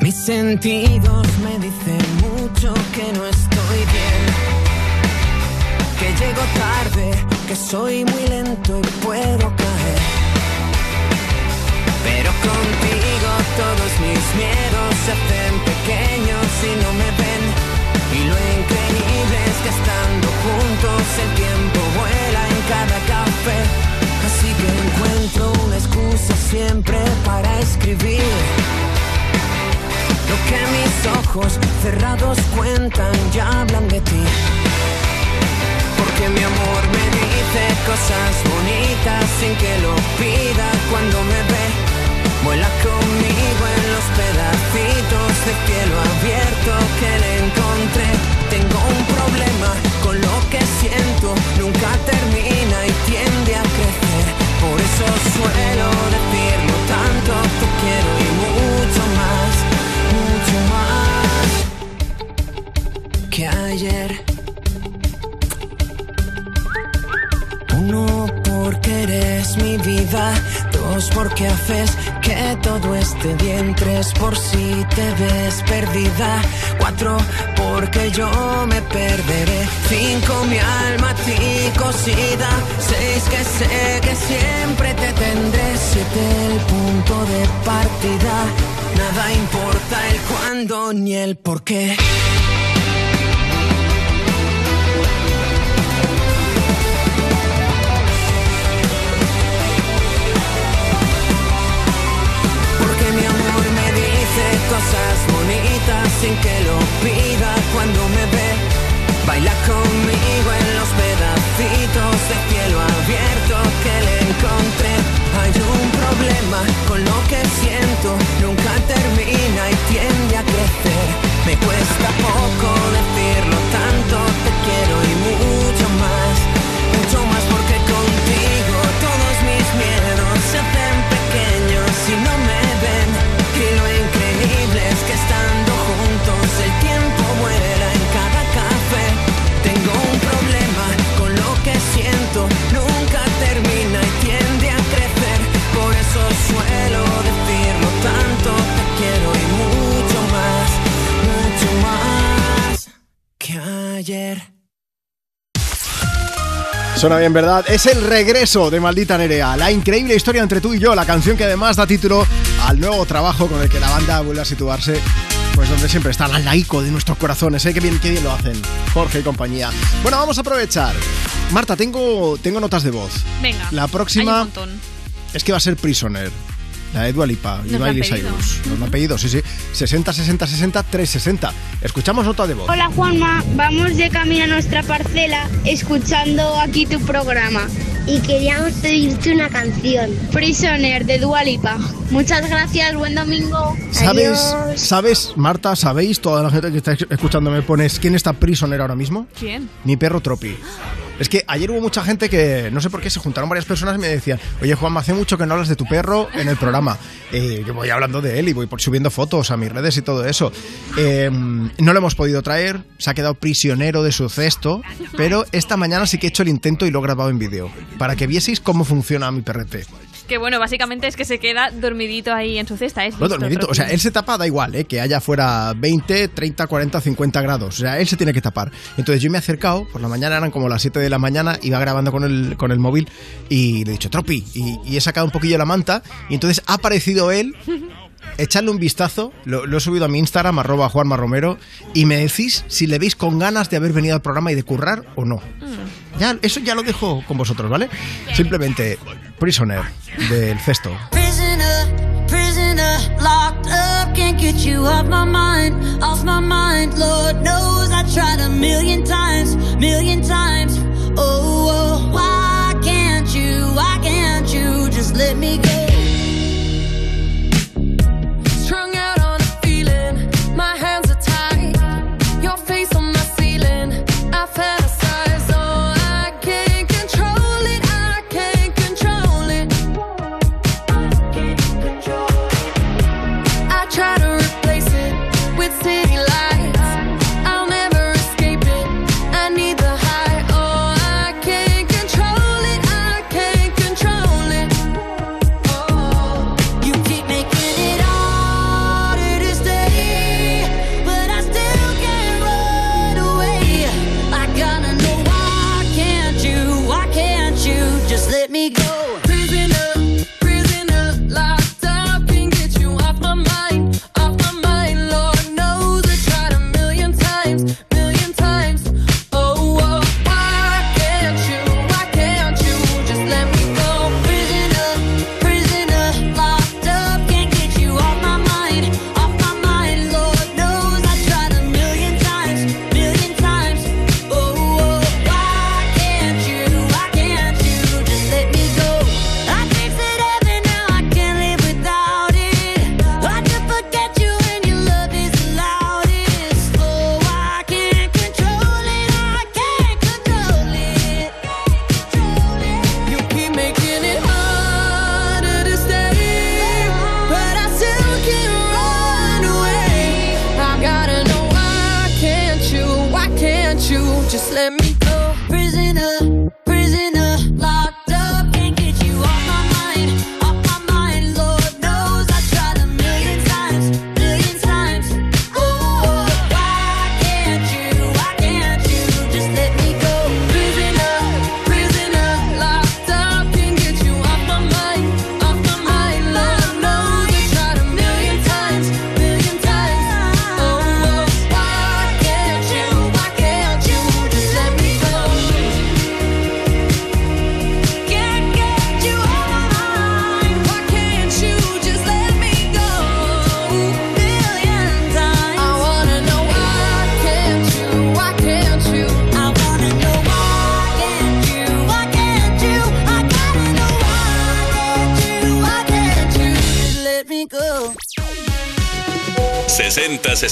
Speaker 56: Mis sentidos me dicen mucho que no estoy bien, que llego tarde, que soy muy lento y puedo caer. Pero contigo todos mis miedos se hacen pequeños y no me ven. Y lo increíble es que estando juntos el tiempo vuela en cada café. Así que encuentro una excusa siempre para escribir. Lo que mis ojos cerrados cuentan ya hablan de ti. Porque mi amor me dice cosas bonitas sin que lo pida cuando me ve. Vuela conmigo en los pedacitos de cielo abierto que le encontré. Tengo un problema con lo que siento, nunca termina y tiende a crecer. Por eso suelo decirlo tanto, te quiero y mucho más, mucho más que ayer. Uno porque eres mi vida, dos porque haces que todo esté bien. Tres, por si te ves perdida. Cuatro, porque yo me perderé. Cinco, mi alma a ti cosida. Seis, que sé que siempre te tendré. Siete, el punto de partida. Nada importa el cuándo ni el por qué. Baila conmigo en los pedacitos de cielo abierto que le encontré. Hay un problema con lo que siento, nunca termina y tiende a crecer. Me cuesta poco decirlo tanto,
Speaker 1: Suena bien, ¿verdad? Es el regreso de Maldita Nerea, la increíble historia entre tú y yo, la canción que además da título al nuevo trabajo con el que la banda vuelve a situarse, pues donde siempre está al laico de nuestros corazones, ¿eh? Qué bien, qué bien lo hacen, Jorge y compañía. Bueno, vamos a aprovechar. Marta, tengo, tengo notas de voz.
Speaker 41: Venga.
Speaker 1: La
Speaker 41: hay un
Speaker 1: próxima
Speaker 41: montón.
Speaker 1: es que va a ser Prisoner. La de Dua Lipa y
Speaker 41: pedido.
Speaker 1: Cyrus. Nos la han pedido, sí, sí. 60, 60, 60, 360. Escuchamos nota de voz.
Speaker 76: Hola Juanma, vamos de camino a nuestra parcela escuchando aquí tu programa. Y queríamos pedirte una canción. Prisoner de Dualipa. Muchas gracias, buen domingo.
Speaker 1: ¿Sabes,
Speaker 76: Adiós.
Speaker 1: ¿Sabes, Marta, sabéis, toda la gente que está escuchando me pones, quién está prisionero ahora mismo?
Speaker 41: ¿Quién?
Speaker 1: Mi perro Tropi. Es que ayer hubo mucha gente que, no sé por qué, se juntaron varias personas y me decían, oye Juan, hace mucho que no hablas de tu perro en el programa. Eh, yo voy hablando de él y voy subiendo fotos a mis redes y todo eso. Eh, no lo hemos podido traer, se ha quedado prisionero de su cesto, pero esta mañana sí que he hecho el intento y lo he grabado en vídeo, para que vieseis cómo funciona mi perrete.
Speaker 41: Que bueno, básicamente es que se queda dormidito ahí en su cesta.
Speaker 1: No,
Speaker 41: listo,
Speaker 1: dormidito. O sea, él se tapa, da igual, ¿eh? que haya fuera 20, 30, 40, 50 grados. O sea, él se tiene que tapar. Entonces yo me he acercado, por la mañana eran como las 7 de la mañana, iba grabando con el, con el móvil y le he dicho, Tropi, y, y he sacado un poquillo la manta y entonces ha aparecido él. Echadle un vistazo, lo, lo he subido a mi Instagram, arroba Juanma Romero, y me decís si le veis con ganas de haber venido al programa y de currar o no. Ya, eso ya lo dejo con vosotros, ¿vale? Simplemente, Prisoner, del cesto.
Speaker 13: Prisoner, prisoner, locked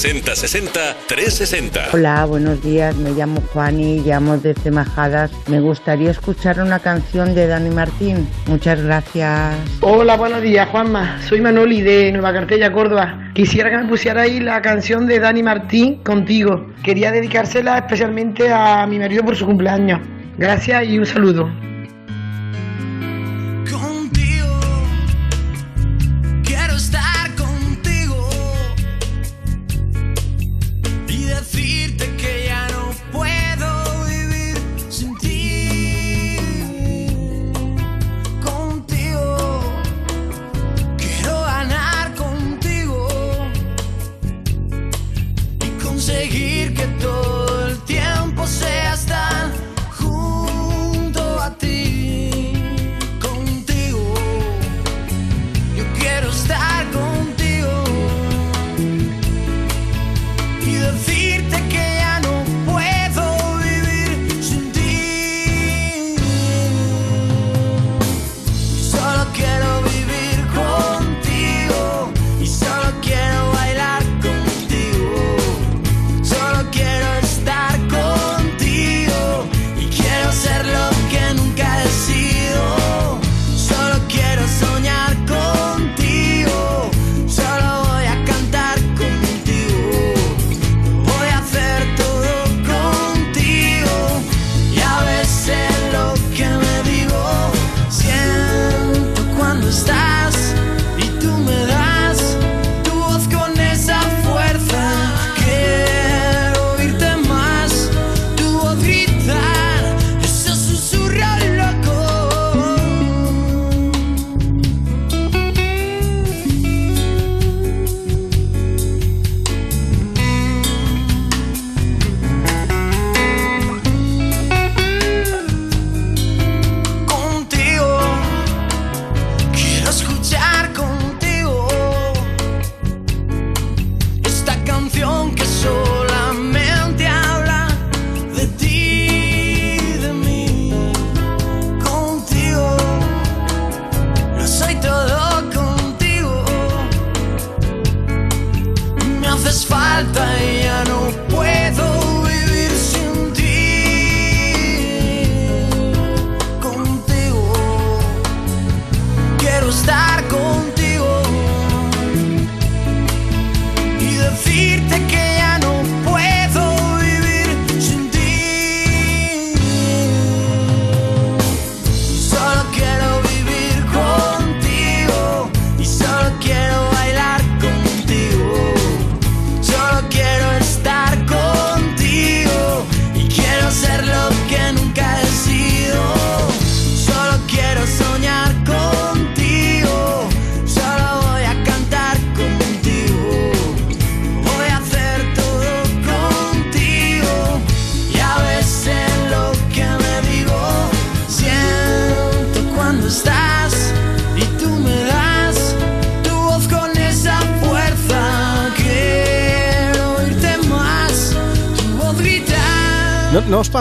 Speaker 10: 60 60 60 360.
Speaker 77: Hola, buenos días. Me llamo Juani, llamo desde Majadas. Me gustaría escuchar una canción de Dani Martín. Muchas gracias.
Speaker 22: Hola, buenos días, Juanma. Soy Manoli de Nueva Cartella, Córdoba. Quisiera que me pusiera ahí la canción de Dani Martín contigo. Quería dedicársela especialmente a mi marido por su cumpleaños. Gracias y un saludo.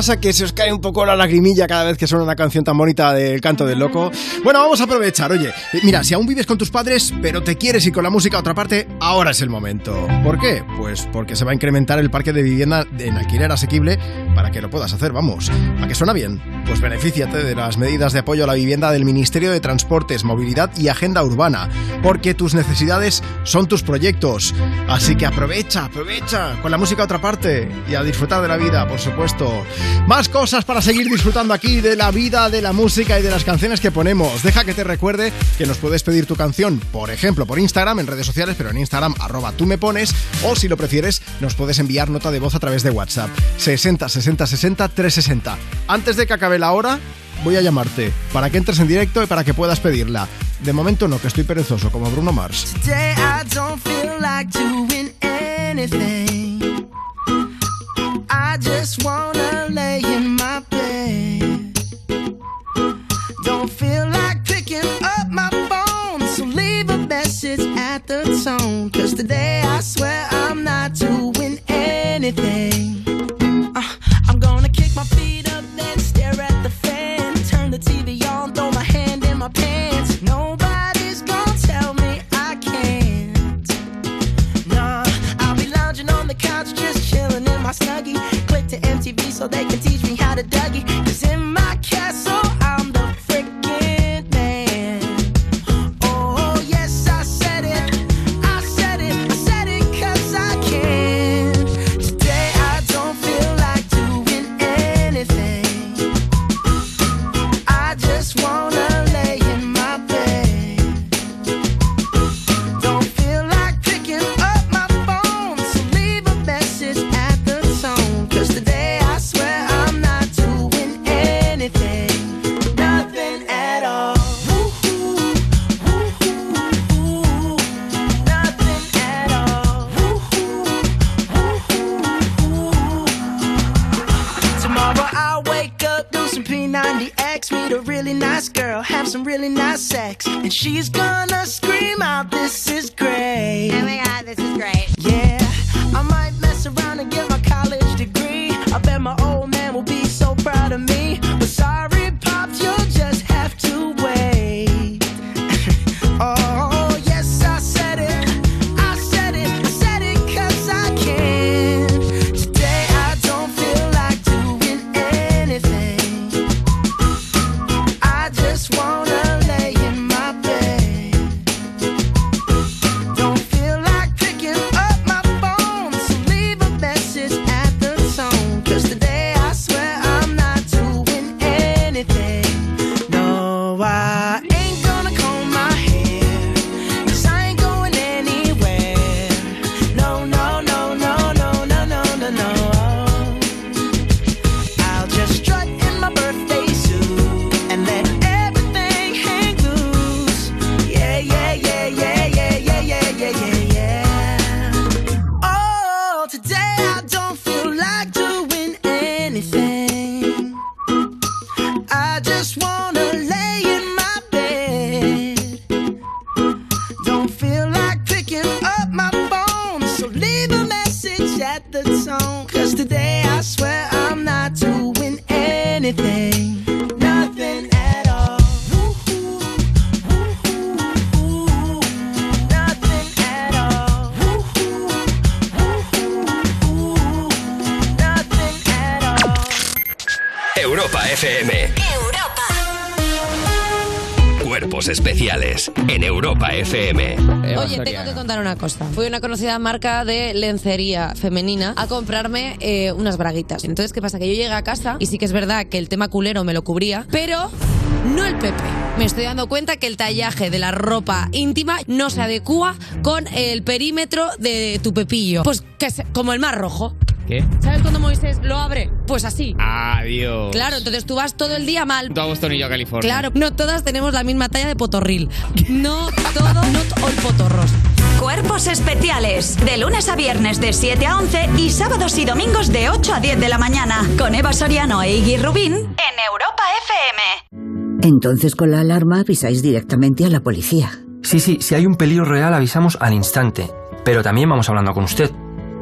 Speaker 56: Que
Speaker 1: se os cae un poco la lagrimilla cada vez que suena una canción tan bonita del canto del loco? Bueno, vamos a aprovechar. Oye, eh, mira, si aún vives con tus padres, pero te quieres ir con la música a otra parte, ahora es el momento. ¿Por qué? Pues porque se va a incrementar el parque de vivienda en alquiler asequible para que lo puedas hacer, vamos. ¿A que suena bien? Pues benefíciate de las medidas de apoyo a la vivienda del Ministerio de Transportes, Movilidad y Agenda Urbana, porque tus necesidades son tus proyectos. Así que aprovecha, aprovecha con la música a otra parte y a disfrutar de la vida, por supuesto. Más cosas para seguir disfrutando aquí de la vida, de la música y de las canciones que ponemos. Deja que te recuerde que nos puedes pedir tu canción, por ejemplo, por Instagram, en redes sociales, pero en Instagram, arroba tú me pones, o si lo prefieres, nos puedes enviar nota de voz a través de WhatsApp. 60 60 60 360. Antes de que acabe la hora, voy a llamarte para que entres en directo y para que puedas pedirla. De momento no, que estoy perezoso, como Bruno Mars.
Speaker 16: Oye, tengo que contar una cosa. Fui a una conocida marca de lencería femenina a comprarme eh, unas braguitas. Entonces, ¿qué pasa? Que yo llegué a casa y sí que es verdad que el tema culero me lo cubría, pero no el Pepe. Me estoy dando cuenta que el tallaje de la ropa íntima no se adecua con el perímetro de tu pepillo. Pues que como el mar rojo.
Speaker 78: ¿Qué?
Speaker 16: ¿Sabes cuando Moisés lo abre? Pues así.
Speaker 78: Adiós.
Speaker 16: Claro, entonces tú vas todo el día mal.
Speaker 78: Tú a Boston y yo a California.
Speaker 16: Claro, no todas tenemos la misma talla de potorril. No todo, no all potorros.
Speaker 5: Cuerpos especiales. De lunes a viernes de 7 a 11 y sábados y domingos de 8 a 10 de la mañana. Con Eva Soriano e Iggy Rubín en Europa FM.
Speaker 20: Entonces con la alarma avisáis directamente a la policía.
Speaker 79: Sí, sí, si hay un peligro real avisamos al instante, pero también vamos hablando con usted,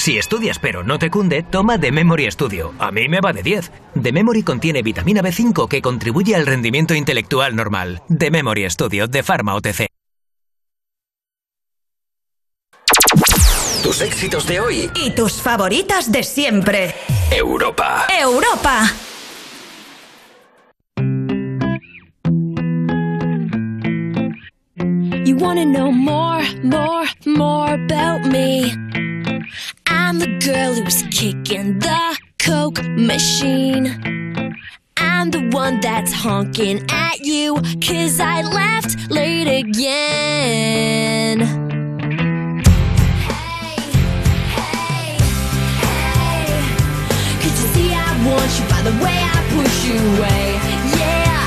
Speaker 26: Si estudias pero no te cunde, toma The Memory Studio. A mí me va de 10. The Memory contiene vitamina B5 que contribuye al rendimiento intelectual normal. The Memory Studio de Pharma OTC.
Speaker 15: Tus éxitos de hoy.
Speaker 5: Y tus favoritas de siempre.
Speaker 15: Europa.
Speaker 5: Europa.
Speaker 18: You wanna know more, more, more about me? I'm the girl who's kicking the Coke machine. I'm the one that's honking at you, cause I left late again. Hey, hey,
Speaker 60: hey. You see I want you by the way I push you away? Yeah,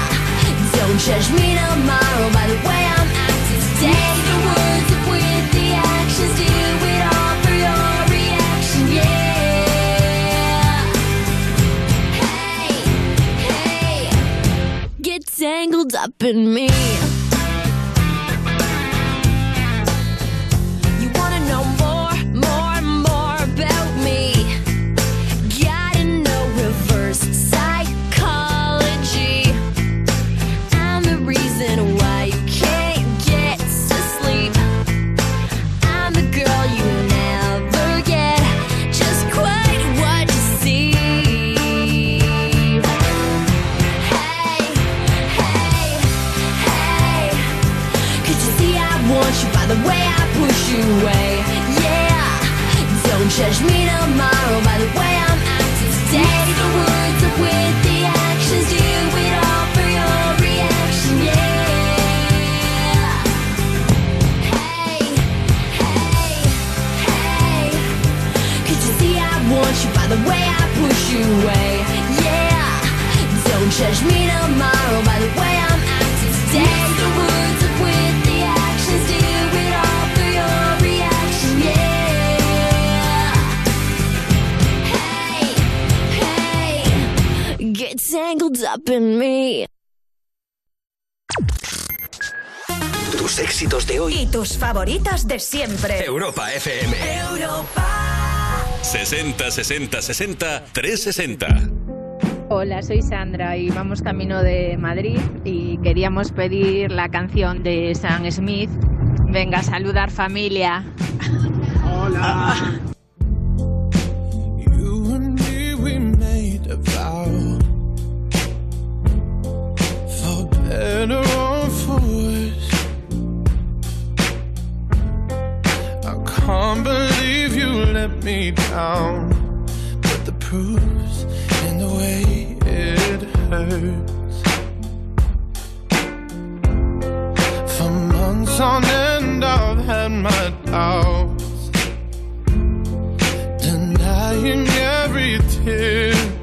Speaker 60: don't judge me tomorrow by the way I'm acting today. Tangled up in me. Up in me.
Speaker 3: Tus éxitos de hoy.
Speaker 5: Y tus favoritas de siempre.
Speaker 10: Europa FM.
Speaker 5: Europa.
Speaker 10: 60 60 60 360.
Speaker 80: Hola, soy Sandra y vamos camino de Madrid y queríamos pedir la canción de Sam Smith. Venga, a saludar familia.
Speaker 1: Hola.
Speaker 61: You and me, we made a vow. For better or for. I can't believe you let me down. But the proof's in the way it hurts. For months on end, I've had my doubts. Denying every tear.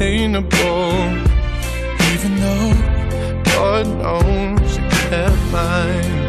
Speaker 61: unobtainable, even though God knows you kept mine.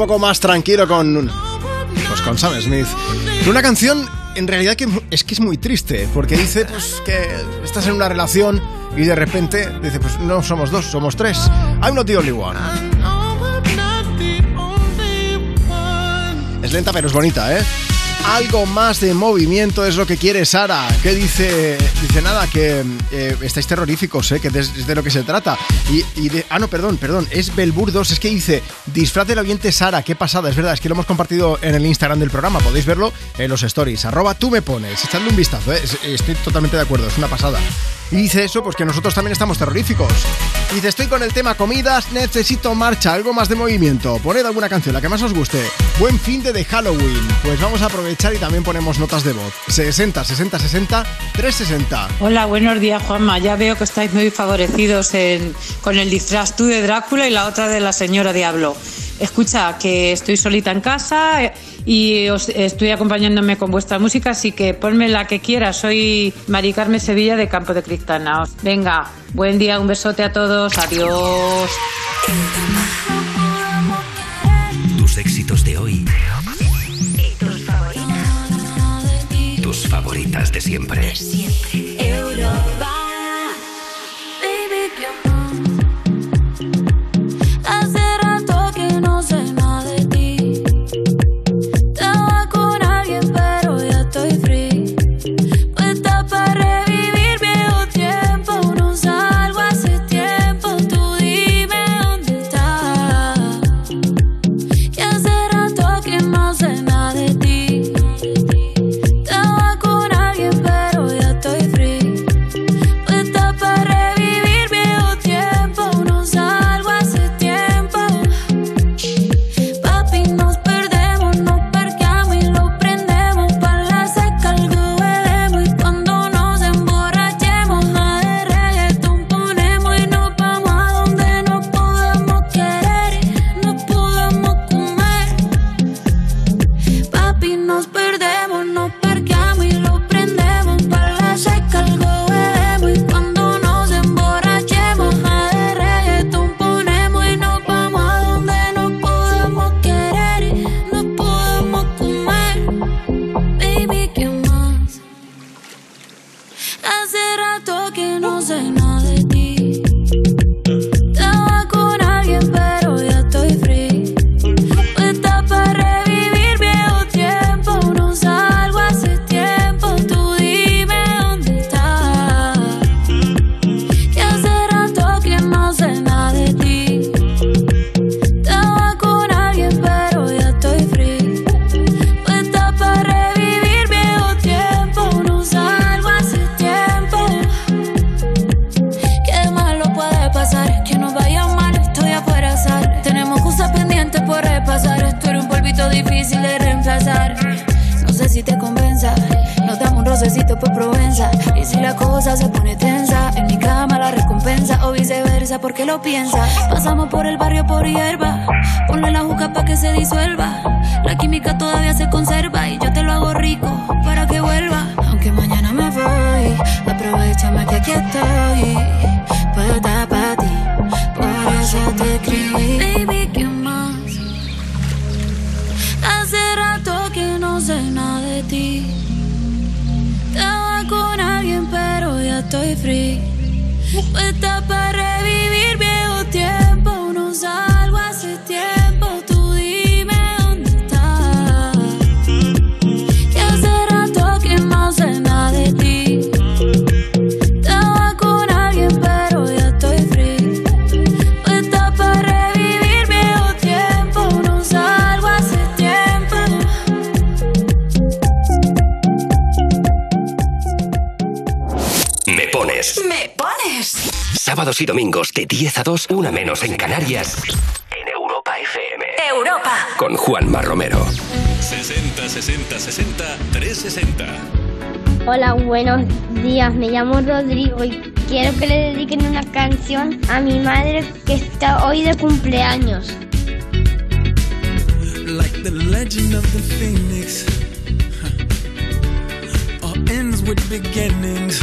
Speaker 1: Poco más tranquilo con. Pues con Sam Smith. Es una canción, en realidad, que es que es muy triste. Porque dice pues que estás en una relación y de repente dice, pues no somos dos, somos tres. I'm not the only one. Es lenta, pero es bonita, ¿eh? Algo más de movimiento es lo que quiere Sara. ¿Qué dice? Dice nada, que eh, estáis terroríficos, ¿eh? que es de, lo que se trata. Y, de, ah, no, perdón, perdón, es Belburdos, es que dice, disfraz del oyente Sara, qué pasada, es verdad, es que lo hemos compartido en el Instagram del programa, podéis verlo en los stories, arroba tú me pones, echadle un vistazo, ¿eh? Es- estoy totalmente de acuerdo, es una pasada. Y dice eso, pues que nosotros también estamos terroríficos. Y dice, estoy con el tema comidas, necesito marcha, algo más de movimiento. Poned alguna canción, la que más os guste. Buen fin de, de Halloween. Pues vamos a aprovechar y también ponemos notas de voz. 60, 60, 60, 360.
Speaker 81: Hola, buenos días Juanma. Ya veo que estáis muy favorecidos con el disfraz tú de Drácula y la otra de la señora Diablo. Escucha, que estoy solita en casa eh, y os estoy acompañándome con vuestra música, así que ponme la que quieras. Soy Mari Carmen Sevilla de Campo de Cristana. Venga, buen día, un besote a todos. Adiós.
Speaker 3: Tus éxitos de hoy. Tus favoritas de siempre.
Speaker 18: A
Speaker 3: 2, una menos en Canarias. En Europa FM.
Speaker 5: Europa.
Speaker 3: Con Juanma Romero.
Speaker 10: 60 60 60 360.
Speaker 14: Hola, buenos días. Me llamo Rodrigo y quiero que le dediquen una canción a mi madre que está hoy de cumpleaños.
Speaker 56: like the legend of the phoenix. huh, All ends with beginnings.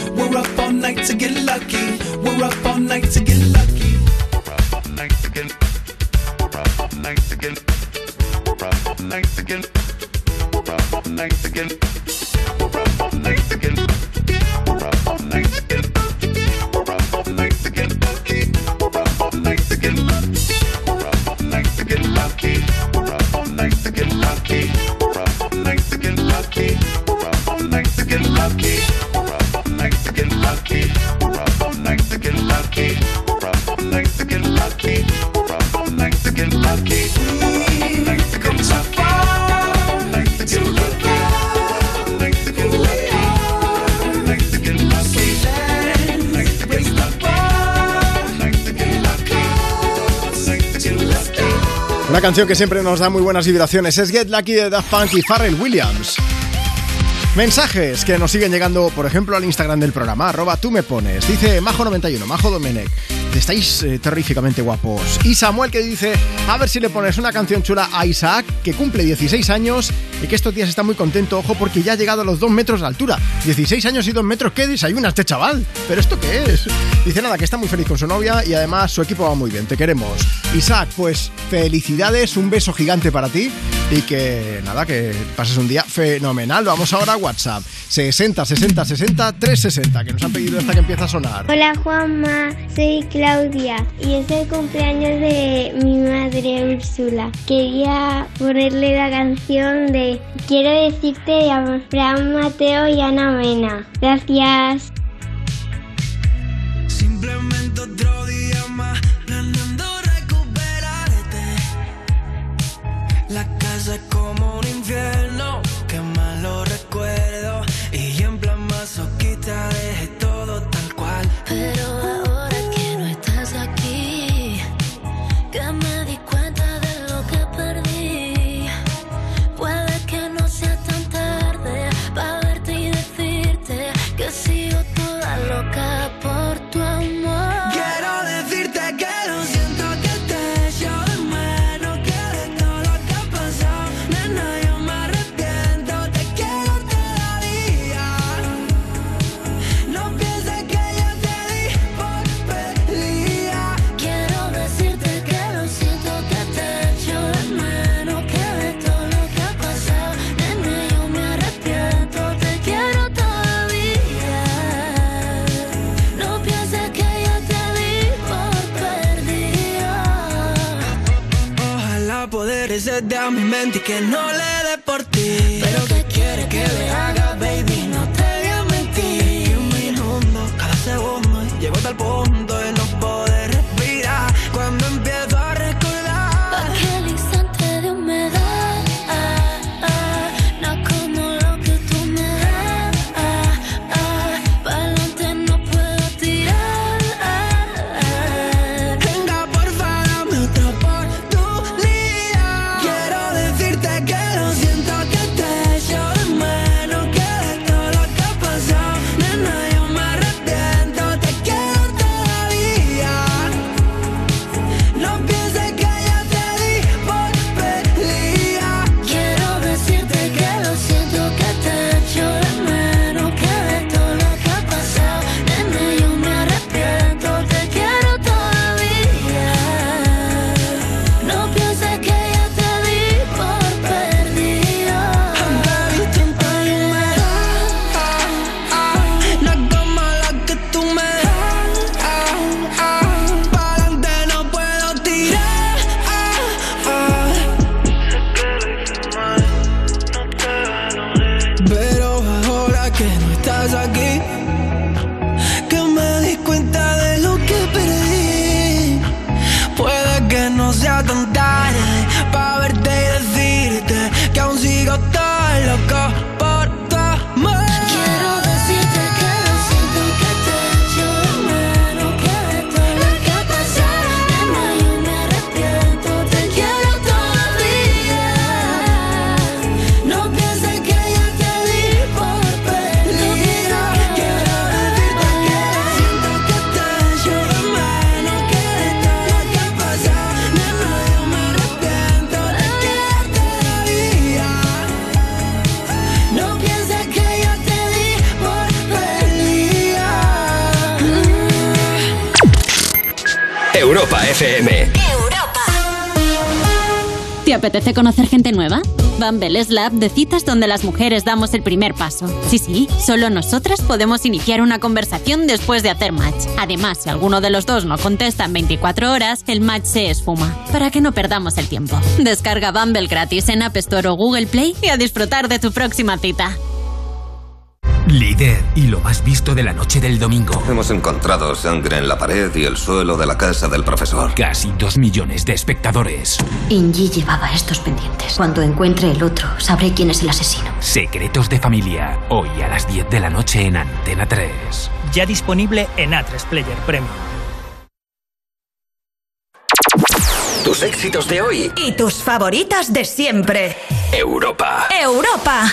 Speaker 1: Una canción que siempre nos da muy buenas vibraciones es Get Lucky de Daft Punk y Pharrell Williams. Mensajes que nos siguen llegando, por ejemplo, al Instagram del programa, arroba tú me pones. Dice Majo91, Majo Domenech, estáis eh, terríficamente guapos. Y Samuel que dice, a ver si le pones una canción chula a Isaac, que cumple 16 años y que estos días está muy contento, ojo, porque ya ha llegado a los 2 metros de altura. 16 años y 2 metros, ¿qué desayunas este chaval? ¿Pero esto qué es? Dice nada, que está muy feliz con su novia y además su equipo va muy bien, te queremos. Isaac, pues felicidades, un beso gigante para ti y que nada, que pases un día fenomenal. Vamos ahora a WhatsApp. 60 60 60 360 que nos han pedido hasta que empieza a sonar.
Speaker 3: Hola Juanma, soy Claudia y es el cumpleaños de mi madre Úrsula. Quería ponerle la canción de Quiero decirte a Fran Mateo y Ana Mena. Gracias.
Speaker 22: mi mente y que no la ¿Te
Speaker 19: apetece conocer gente nueva? Bumble es la app de citas donde las mujeres damos el primer paso. Sí, sí, solo nosotras podemos iniciar una conversación después de hacer match. Además, si alguno de los dos no contesta en 24 horas, el match se esfuma. Para que no perdamos el tiempo. Descarga Bumble gratis en App Store o Google Play y a disfrutar de tu próxima cita.
Speaker 26: Líder y lo más visto de la noche del domingo.
Speaker 82: Hemos encontrado sangre en la pared y el suelo de la casa del profesor.
Speaker 26: Casi dos millones de espectadores.
Speaker 83: Inji llevaba estos pendientes. Cuando encuentre el otro, sabré quién es el asesino.
Speaker 26: Secretos de familia. Hoy a las 10 de la noche en Antena 3.
Speaker 84: Ya disponible en A3 Player Premium.
Speaker 15: Tus éxitos de hoy.
Speaker 18: Y tus favoritas de siempre.
Speaker 15: Europa.
Speaker 18: Europa.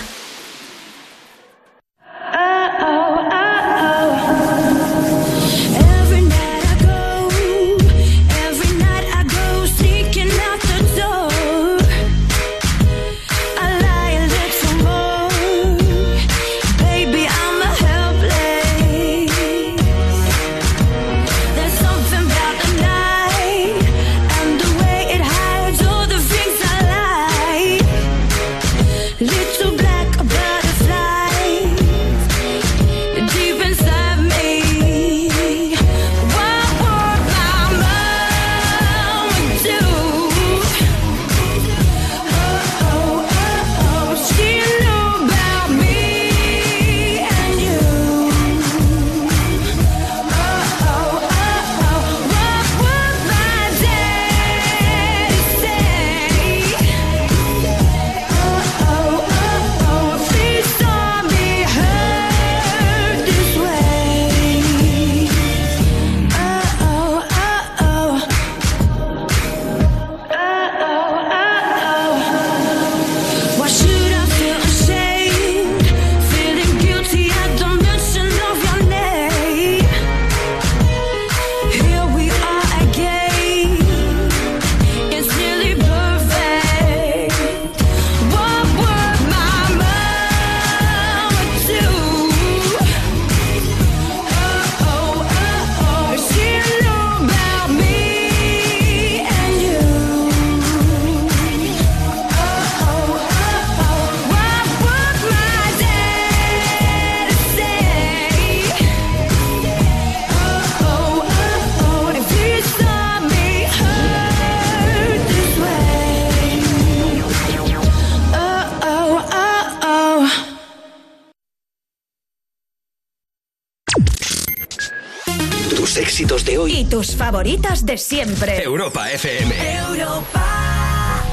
Speaker 15: Tus
Speaker 18: favoritas de siempre.
Speaker 15: Europa FM.
Speaker 18: Europa.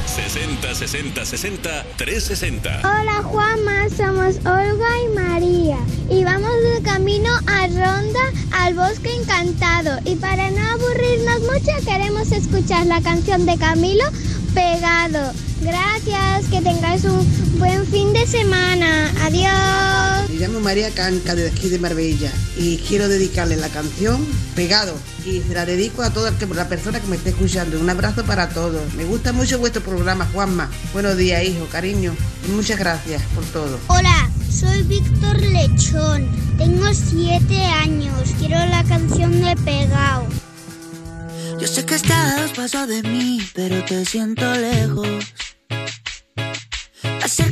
Speaker 10: 60 60 60 360.
Speaker 14: Hola Juanma, somos Olga y María y vamos de camino a Ronda al Bosque Encantado y para no aburrirnos mucho queremos escuchar la canción de Camilo Pegado. Gracias, que tengáis un buen fin de semana. Adiós.
Speaker 85: Me llamo María Canca de aquí de Marbella y quiero dedicarle la canción Pegado y se la dedico a toda la persona que me esté escuchando. Un abrazo para todos. Me gusta mucho vuestro programa, Juanma. Buenos días, hijo, cariño. Y muchas gracias por todo.
Speaker 14: Hola, soy Víctor Lechón. Tengo siete años. Quiero la canción de Pegado.
Speaker 86: Yo sé que estás a dos pasos de mí, pero te siento lejos.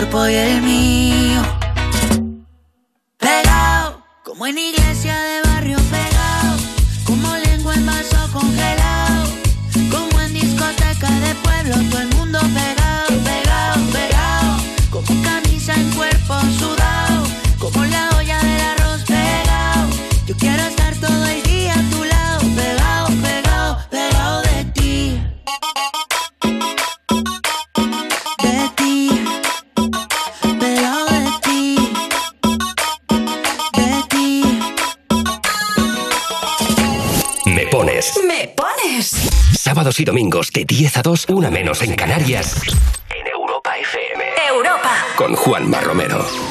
Speaker 86: cuerpo y el mío. de
Speaker 12: 10 a 2, una menos en Canarias. En Europa FM.
Speaker 5: Europa.
Speaker 12: Con Juanma Romero.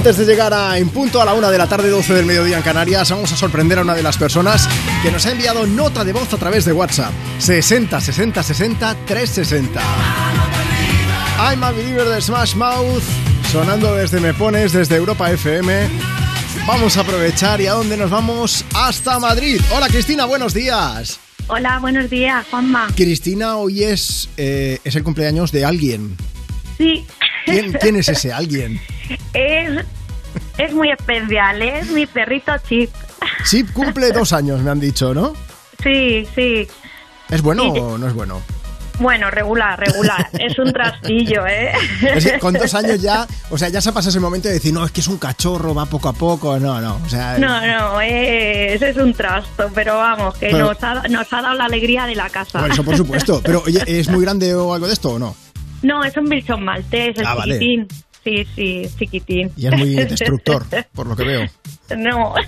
Speaker 1: Antes de llegar a en punto a la una de la tarde, 12 del mediodía en Canarias, vamos a sorprender a una de las personas que nos ha enviado nota de voz a través de WhatsApp. 60 60 60 360. I'm a believer de Smash Mouth, sonando desde Me Pones, desde Europa FM. Vamos a aprovechar y a dónde nos vamos hasta Madrid. Hola Cristina, buenos días.
Speaker 87: Hola, buenos días, Juanma.
Speaker 1: Cristina, hoy es, eh, es el cumpleaños de alguien.
Speaker 87: Sí.
Speaker 1: ¿Quién, ¿Quién, es ese alguien?
Speaker 87: Es es muy especial, es mi perrito Chip.
Speaker 1: Chip cumple dos años, me han dicho, ¿no?
Speaker 87: Sí, sí.
Speaker 1: ¿Es bueno o no es bueno?
Speaker 87: Bueno, regular, regular. Es un trastillo, ¿eh?
Speaker 1: Es que con dos años ya, o sea, ya se pasa ese momento de decir, no, es que es un cachorro, va poco a poco, no, no. O sea,
Speaker 87: no, no, ese es un trasto, pero vamos, que nos, ha, nos, ha, dado la alegría de la casa.
Speaker 1: Por eso, por supuesto. Pero, oye, ¿es muy grande o algo de esto o no?
Speaker 87: No, es un bichón maltés, es
Speaker 1: ah, vale.
Speaker 87: Sí, sí, chiquitín.
Speaker 1: Y es muy destructor, por lo que veo.
Speaker 87: No.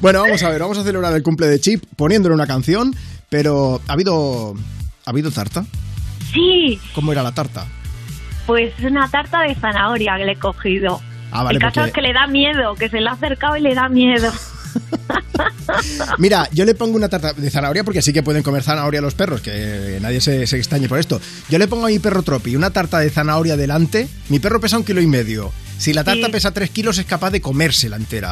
Speaker 1: Bueno, vamos a ver, vamos a celebrar el cumple de Chip poniéndole una canción, pero ¿ha habido, ¿ha habido tarta?
Speaker 87: Sí,
Speaker 1: ¿Cómo era la tarta?
Speaker 87: pues es una tarta de zanahoria que le he cogido.
Speaker 1: Ah, vale,
Speaker 87: el caso
Speaker 1: porque-
Speaker 87: es que le da miedo, que se le ha acercado y le da miedo.
Speaker 1: Mira, yo le pongo una tarta de zanahoria porque sí que pueden comer zanahoria los perros, que nadie se, se extrañe por esto. Yo le pongo a mi perro Tropi una tarta de zanahoria delante. Mi perro pesa un kilo y medio. Si la tarta
Speaker 87: Sí.
Speaker 1: pesa tres kilos, es capaz de comérsela entera.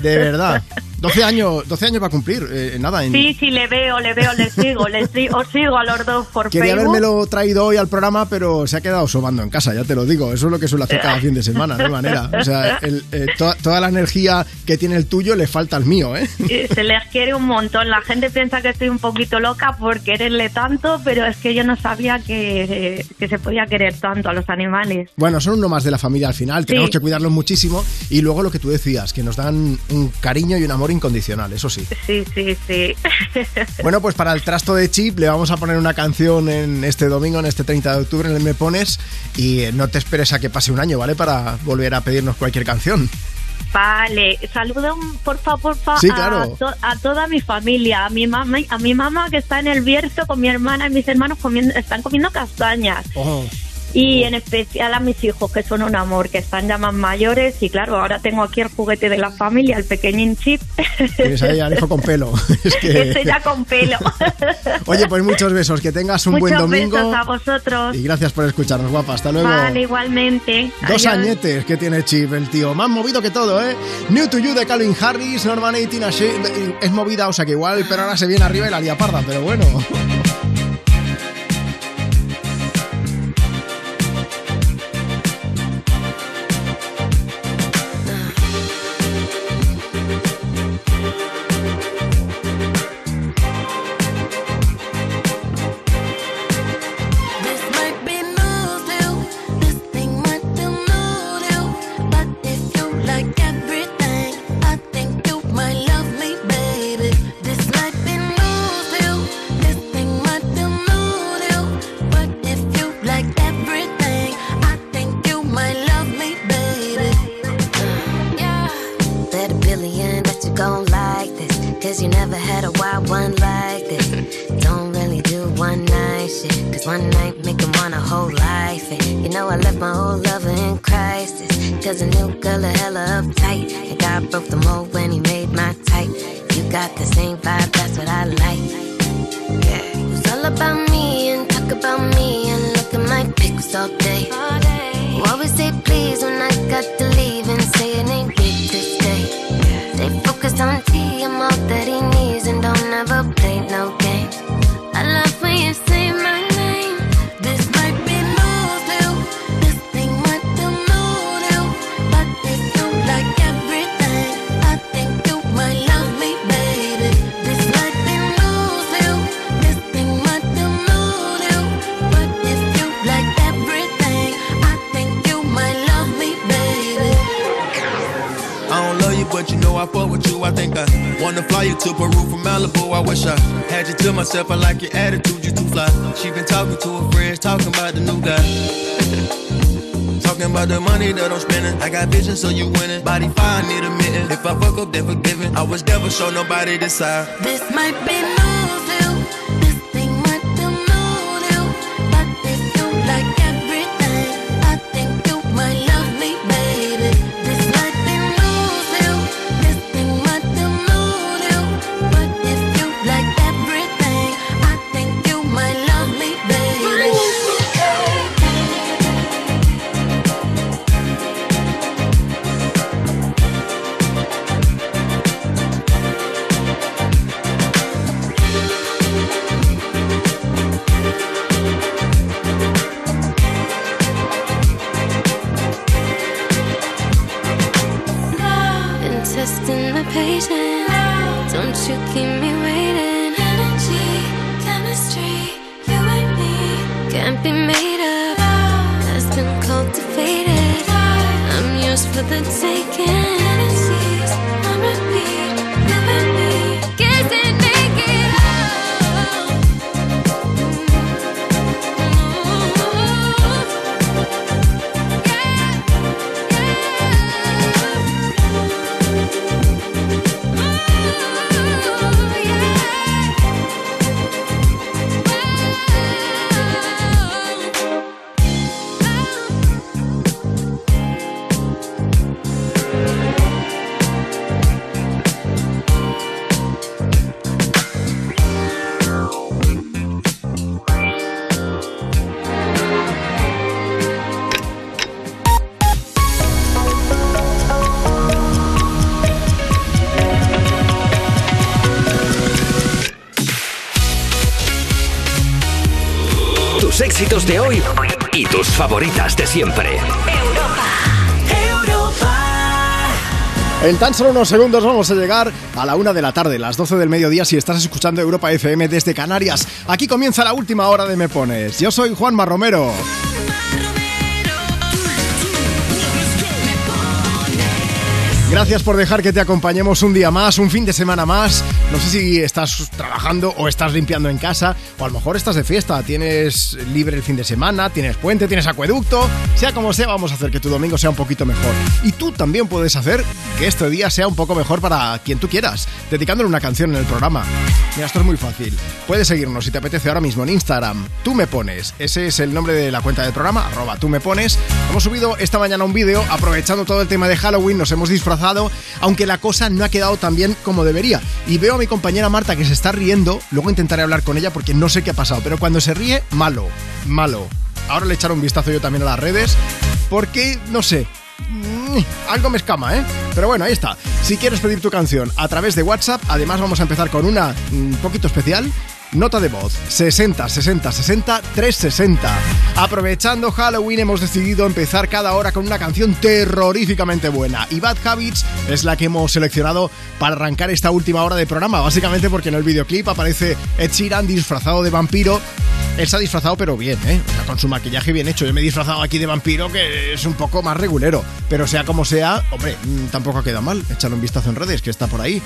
Speaker 1: De verdad. 12 años, 12 años va a cumplir. eh, nada, en,
Speaker 87: Sí, sí, le veo, le veo, le sigo, le sigo, os sigo a los dos por
Speaker 1: Quería
Speaker 87: Facebook.
Speaker 1: habérmelo traído hoy al programa, pero se ha quedado sobando en casa, ya te lo digo. Eso es lo que suele hacer cada fin de semana, hay manera. O sea, el- eh, toda, toda la energía que tiene el tuyo le falta al mío, ¿eh?
Speaker 87: Y Se les quiere un montón. La gente piensa que estoy un poquito loca por quererle tanto, pero es que yo no sabía que, que se podía querer tanto a los animales.
Speaker 1: Bueno, son uno más de la familia al final, tenemos
Speaker 87: Sí.
Speaker 1: que cuidarlos muchísimo. Y luego lo que tú decías, que nos dan un cariño y un amor incondicional, eso sí.
Speaker 87: Sí, sí, sí.
Speaker 1: Bueno, pues para el trasto de Chip le vamos a poner una canción en este domingo, en este 30 de octubre, en el Me Pones. Y eh, no te esperes a que pase un año, ¿vale? Para volver a pedirnos cualquier canción.
Speaker 87: Vale, saludo porfa, porfa
Speaker 1: Sí, claro.
Speaker 87: a, to- a toda mi familia, a mi mamá, a mi mamá que está en el Bierzo con mi hermana y mis hermanos comiendo, están comiendo castañas.
Speaker 1: Oh.
Speaker 87: Y en especial a mis hijos, que son un amor, que están ya más mayores. Y claro, ahora tengo aquí el juguete de la familia, el pequeñín chip.
Speaker 1: Tienes ahí al hijo con pelo. Es que-
Speaker 87: Este ya con pelo.
Speaker 1: Oye, pues muchos besos, que tengas un buen
Speaker 87: Muchos
Speaker 1: domingo.
Speaker 87: besos a vosotros.
Speaker 1: Y gracias por escucharnos, guapa. Hasta luego.
Speaker 87: Vale, igualmente.
Speaker 1: Dos
Speaker 87: Adiós.
Speaker 1: añetes que tiene Chip, el tío. Más movido que todo, ¿eh? New to You de Calvin Harris, Norman y Tina Shea- Es movida, o sea que igual, pero ahora se viene arriba y la lía parda, pero bueno.
Speaker 88: Vision, so you winning. Body fine, need a mitten. If I fuck up, then forgiven. I was never show nobody this side.
Speaker 18: This might be news
Speaker 15: siempre.
Speaker 1: En tan solo unos segundos vamos a llegar a la una de la tarde, las 12 del mediodía, si estás escuchando Europa FM desde Canarias. Aquí comienza la última hora de Me Pones. Yo soy Juanma Romero. Gracias por dejar que te acompañemos un día más, un fin de semana más. No sé si estás trabajando o estás limpiando en casa, o a lo mejor estás de fiesta, tienes libre el fin de semana, tienes puente, tienes acueducto. Sea como sea, vamos a hacer que tu domingo sea un poquito mejor. Y tú también puedes hacer que este día sea un poco mejor para quien tú quieras, dedicándole una canción en el programa. Mira, esto es muy fácil. Puedes seguirnos si te apetece ahora mismo en Instagram. Tú me pones. Ese es el nombre de la cuenta del programa, arroba tú me pones. Hemos subido esta mañana un vídeo aprovechando todo el tema de Halloween, nos hemos disfrazado, aunque la cosa no ha quedado tan bien como debería. Y veo a mi compañera Marta que se está riendo, luego intentaré hablar con ella porque no sé qué ha pasado, pero cuando se ríe, malo, malo. Ahora le echaré un vistazo yo también a las redes, porque, no sé, mm, algo me escama, ¿eh? Pero bueno, ahí está. Si quieres pedir tu canción a través de WhatsApp, además vamos a empezar con una un poquito especial. Nota de voz 60 60 60 360. Aprovechando Halloween hemos decidido empezar cada hora con una canción terroríficamente buena y Bad Habits es la que hemos seleccionado para arrancar esta última hora de programa, básicamente porque en el videoclip aparece Ed Sheeran disfrazado de vampiro. Él se ha disfrazado pero bien, ¿eh? O sea, con su maquillaje bien hecho. Yo me he disfrazado aquí de vampiro que es un poco más regulero, pero sea como sea, hombre, mm, tampoco queda mal. Echarle un vistazo en redes que está por ahí.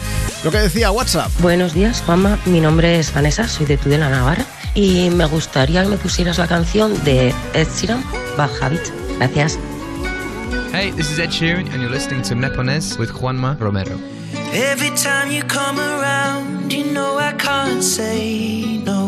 Speaker 1: Lo que decía WhatsApp.
Speaker 89: Buenos días, Juanma. Mi nombre es Vanessa, soy de Tudela, Navarra. Y me gustaría que me pusieras la canción de Ed Sheeran, Bad Habit. Gracias.
Speaker 90: Hey, this is Ed Sheeran, and you're listening to Mepones with Juanma Romero.
Speaker 60: Every time you come around, you know I can't say no.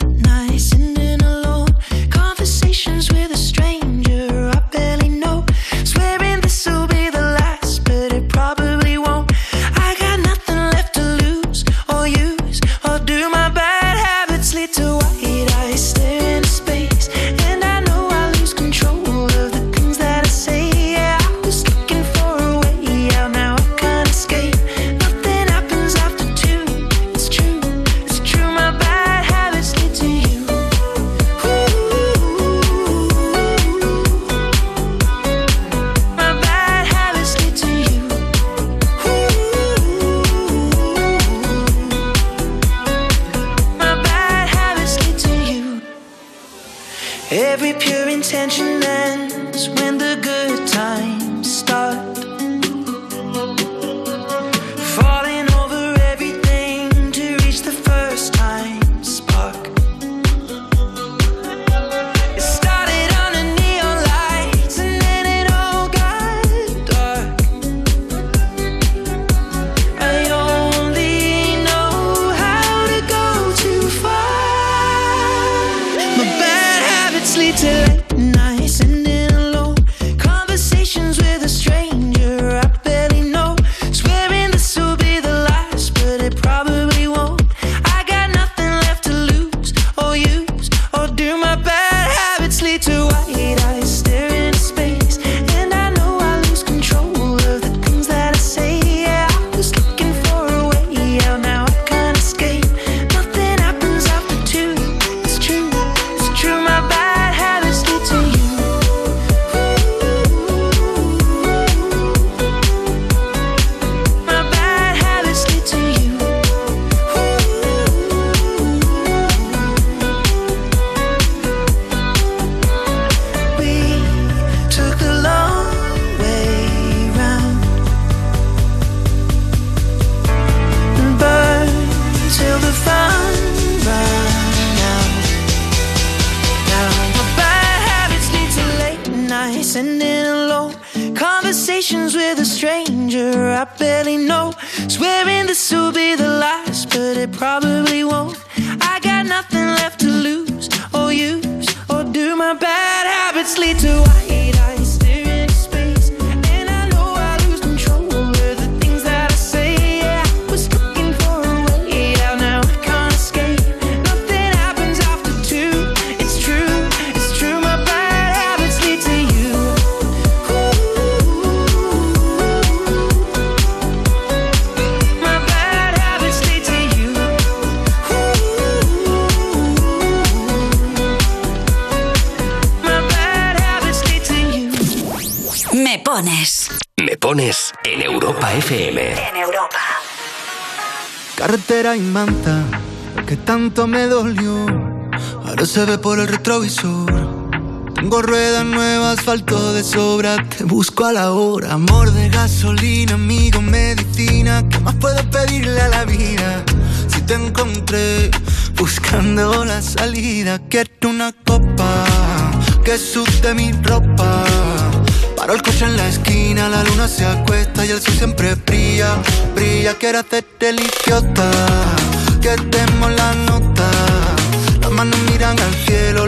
Speaker 7: retrovisor. Tengo ruedas nuevas, asfalto de sobra. Te busco a la hora. Amor de gasolina, amigo, medicina. ¿Qué más puedo pedirle a la vida? Si te encontré buscando la salida, quiero una copa que sude mi ropa. Paro el coche en la esquina, la luna se acuesta y el sol siempre brilla, brilla. Quiero hacerte el idiota, que demos la nota. Las manos miran al cielo,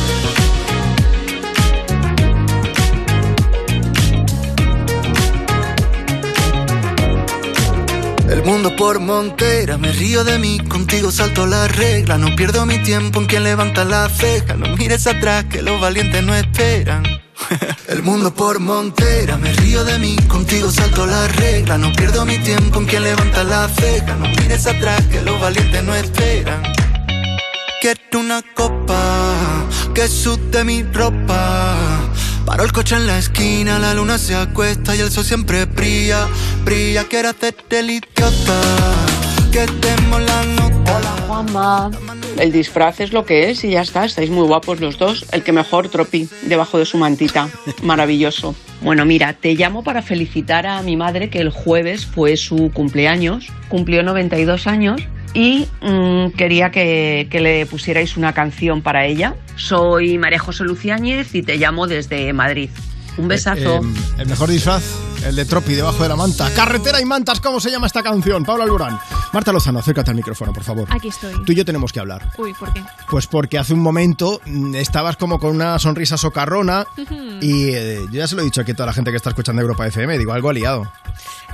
Speaker 7: Mundo por montera, me río de mí, contigo salto la regla, no pierdo mi tiempo en quien levanta la ceja, no mires atrás que los valientes no esperan. El mundo por montera, me río de mí, contigo salto la regla, no pierdo mi tiempo en quien levanta la ceja, no mires atrás que los valientes no esperan. Quiero una copa que sude mi ropa. Paro el coche en la esquina, la luna se acuesta y el sol siempre brilla, brilla. Quiero hacerte el idiota, que demos la nota.
Speaker 91: Hola Juanma, el disfraz es lo que es y ya está, estáis muy guapos los dos. El que mejor tropi debajo de su mantita, maravilloso. Bueno, mira, te llamo para felicitar a mi madre que el jueves fue su cumpleaños, cumplió 92 años y mm, quería que, que le pusierais una canción para ella. Soy María José Luciáñez y te llamo desde Madrid. Un besazo.
Speaker 1: Eh, el mejor disfraz, el de Tropi debajo de la manta. Carretera y mantas, ¿cómo se llama esta canción? Paula Alborán. Marta Lozano, acércate al micrófono, por favor.
Speaker 41: Aquí estoy.
Speaker 1: Tú y yo tenemos que hablar.
Speaker 41: Uy, ¿por qué?
Speaker 1: Pues porque hace un momento mm, estabas como con una sonrisa socarrona y eh, yo ya se lo he dicho aquí a toda la gente que está escuchando Europa FM, digo, algo ha liado.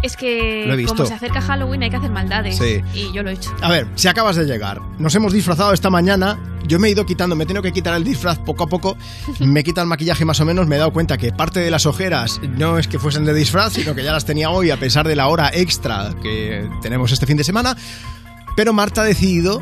Speaker 41: Es que
Speaker 1: Lo he visto.
Speaker 41: como se acerca Halloween hay que hacer maldades.
Speaker 1: Sí.
Speaker 41: Y yo lo he hecho.
Speaker 1: A ver, si acabas de llegar, nos hemos disfrazado esta mañana. Yo me he ido quitando, me he tenido que quitar el disfraz poco a poco. Me quita el maquillaje más o menos. Me he dado cuenta que parte de las ojeras no es que fuesen de disfraz, sino que ya las tenía hoy a pesar de la hora extra que tenemos este fin de semana. Pero Marta ha decidido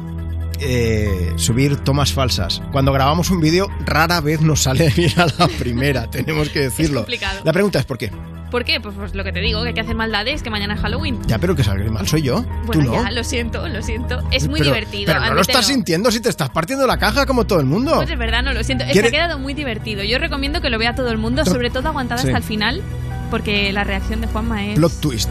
Speaker 1: eh, subir tomas falsas. Cuando grabamos un vídeo, rara vez nos sale bien a la primera, tenemos que decirlo.
Speaker 41: complicado.
Speaker 1: La pregunta es ¿por qué?
Speaker 41: ¿Por qué? Pues, pues lo que te digo, que hay que hacer maldades, que mañana es Halloween.
Speaker 1: Ya, pero que salga mal soy yo.
Speaker 41: Bueno,
Speaker 1: Tú no.
Speaker 41: ya, lo siento, lo siento. Es muy
Speaker 1: Pero-
Speaker 41: divertido.
Speaker 1: Pero no lo estás sintiendo si te estás partiendo la caja como todo el mundo.
Speaker 41: Pues es verdad, no lo siento. Es que
Speaker 1: ¿Quiere-
Speaker 41: ha quedado muy divertido. Yo recomiendo que lo vea todo el mundo, sobre todo aguantada
Speaker 1: Sí.
Speaker 41: hasta el final, porque la reacción de Juanma es...
Speaker 1: Plot twist.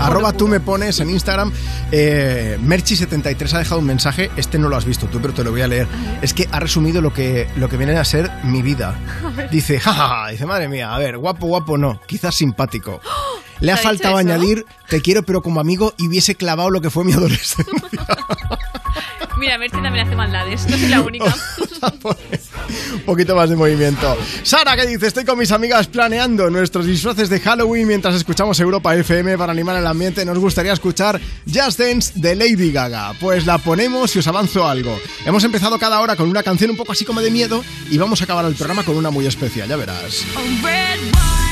Speaker 1: Arroba tú me pones en Instagram. Eh, Merchi73 ha dejado un mensaje. Este no lo has visto tú, pero te lo voy a leer. Es que ha resumido lo que, lo que viene a ser mi vida. Dice, jajaja, dice, madre mía, a ver, guapo, guapo no, quizás simpático. Le ha
Speaker 41: ¿Te ha dicho
Speaker 1: faltado añadir, te quiero pero como amigo y hubiese clavado lo que fue mi adolescencia.
Speaker 41: Mira, Merche también hace maldades, no soy la única.
Speaker 1: Pues, un poquito más de movimiento. Sara, ¿qué dice? Estoy con mis amigas planeando nuestros disfraces de Halloween mientras escuchamos Europa FM para animar el ambiente. Nos gustaría escuchar Just Dance de Lady Gaga. Pues la ponemos y os avanzo algo. Hemos empezado cada hora con una canción un poco así como de miedo y vamos a acabar el programa con una muy especial, ya verás.
Speaker 18: Oh,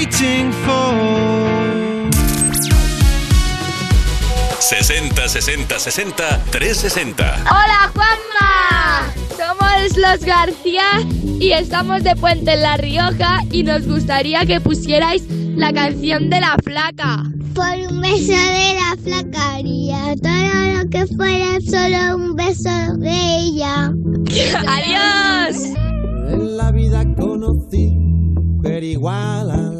Speaker 92: waiting for.
Speaker 10: 60 60 60 360.
Speaker 93: ¡Hola, Juanma! Somos los García y estamos de Puente en La Rioja y nos gustaría que pusierais la canción de la flaca.
Speaker 14: Por un beso de la flacaría, todo lo que fuera solo un beso de ella.
Speaker 93: ¡Adiós!
Speaker 94: En la vida conocí, pero igual a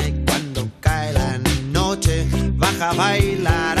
Speaker 94: travail, la, la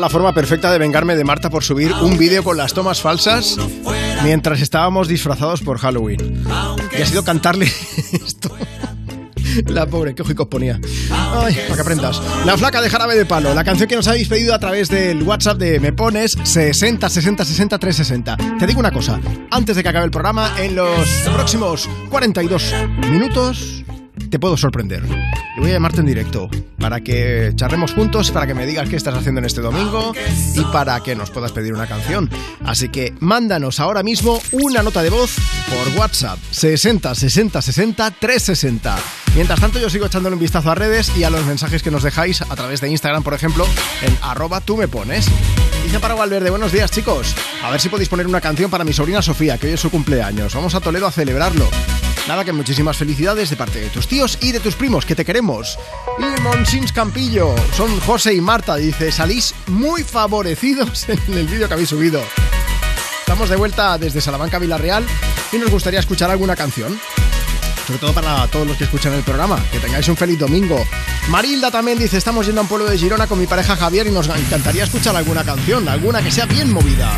Speaker 94: la
Speaker 47: forma perfecta de vengarme de Marta por subir un vídeo con las tomas falsas mientras estábamos disfrazados por Halloween. Y ha sido cantarle esto. La pobre, qué ojicos ponía. Ay, para que aprendas. La flaca de jarabe de palo, la canción que nos habéis pedido a través del WhatsApp de Me Pones 60 60 60 360. Te digo una cosa, antes de que acabe el programa, en los próximos 42 minutos te puedo sorprender y voy a llamarte en directo para que charremos juntos, para que me digas qué estás haciendo en este domingo y para que nos puedas pedir una canción. Así que mándanos ahora mismo una nota de voz por WhatsApp 60 60 60 360. Mientras tanto yo sigo echándole un vistazo a redes y a los mensajes que nos dejáis a través de Instagram, por ejemplo, en arroba tú me pones. Dice para Valverde, buenos días chicos. A ver si podéis poner una canción para mi sobrina Sofía, que hoy es su cumpleaños. Vamos a Toledo a celebrarlo. Nada que muchísimas felicidades de parte de tus tíos y de tus primos, que te queremos. Y Monsins Campillo, son José y Marta, dice, salís muy favorecidos en el vídeo que habéis subido. Estamos de vuelta desde Salamanca, Villarreal, y nos gustaría escuchar alguna canción. Sobre todo para todos los que escuchan el programa, que tengáis un feliz domingo. Marilda también dice, estamos yendo a un pueblo de Girona con mi pareja Javier y nos encantaría escuchar alguna canción, alguna que sea bien movida.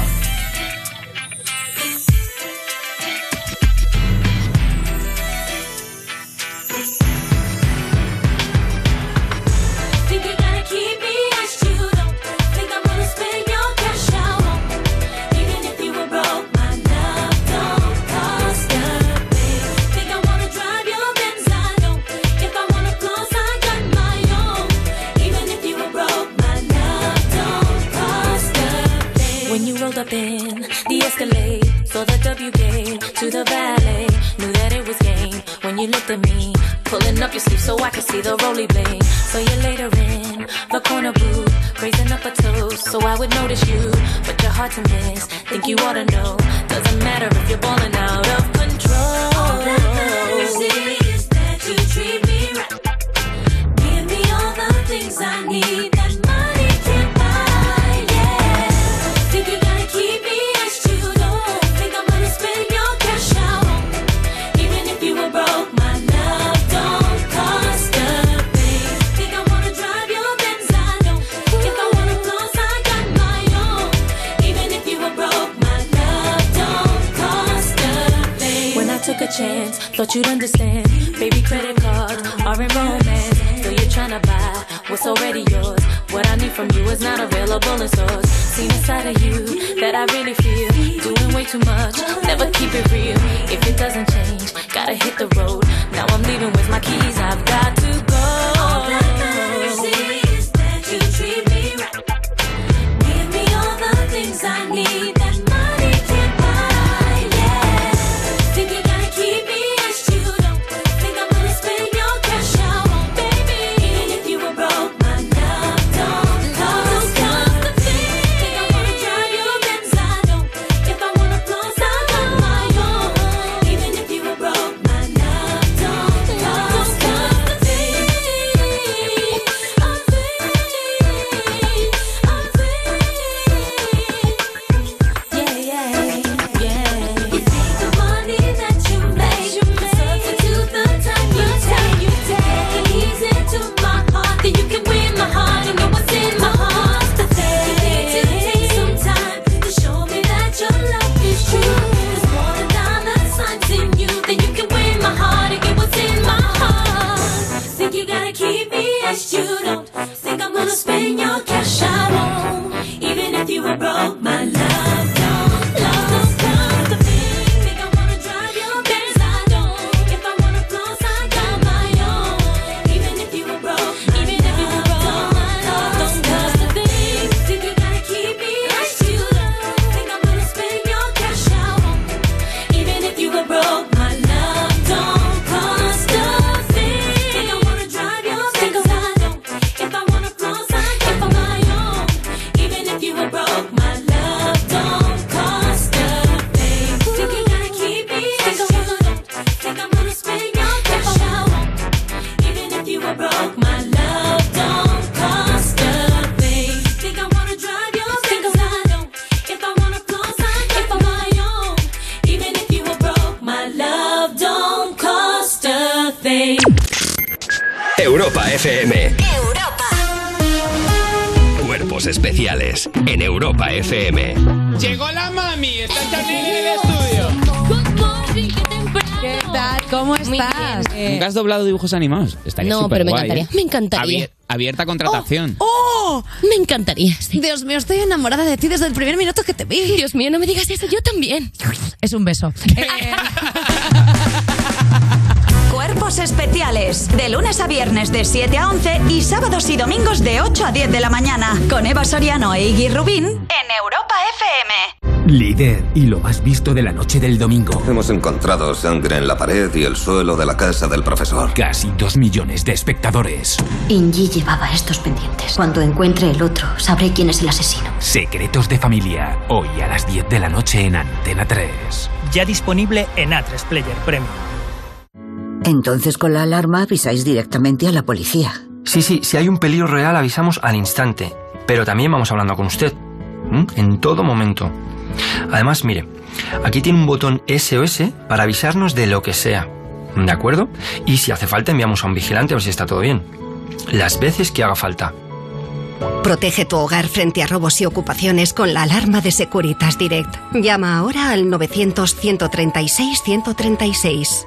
Speaker 95: Has doblado dibujos animados? Estaría
Speaker 96: No, pero me encantaría.
Speaker 95: ¿eh?
Speaker 96: Me encantaría.
Speaker 95: Abier- abierta contratación.
Speaker 96: ¡Oh! Me encantaría. Dios mío, estoy enamorada de ti desde el primer minuto que te vi. Dios mío, no me digas eso, yo también. Es un beso.
Speaker 5: Cuerpos especiales. De lunes a viernes de 7 a 11 y sábados y domingos de 8 a 10 de la mañana. Con Eva Soriano e Iggy Rubín.
Speaker 26: Líder y lo más visto de la noche del domingo.
Speaker 97: Hemos encontrado sangre en la pared y el suelo de la casa del profesor.
Speaker 26: Casi dos millones de espectadores.
Speaker 98: Ingi llevaba estos pendientes. Cuando encuentre el otro, sabré quién es el asesino.
Speaker 26: Secretos de familia. Hoy a las 10 de la noche en Antena 3.
Speaker 99: Ya disponible en A3 Player Premium.
Speaker 100: Entonces con la alarma avisáis directamente a la policía.
Speaker 101: Sí, sí, si hay un peligro real avisamos al instante, pero también vamos hablando con usted, ¿m? en todo momento. Además, mire, aquí tiene un botón SOS para avisarnos de lo que sea, ¿de acuerdo? Y si hace falta enviamos a un vigilante a ver si está todo bien. Las veces que haga falta.
Speaker 102: Protege tu hogar frente a robos y ocupaciones con la alarma de Securitas Direct. Llama ahora al 900-136-136.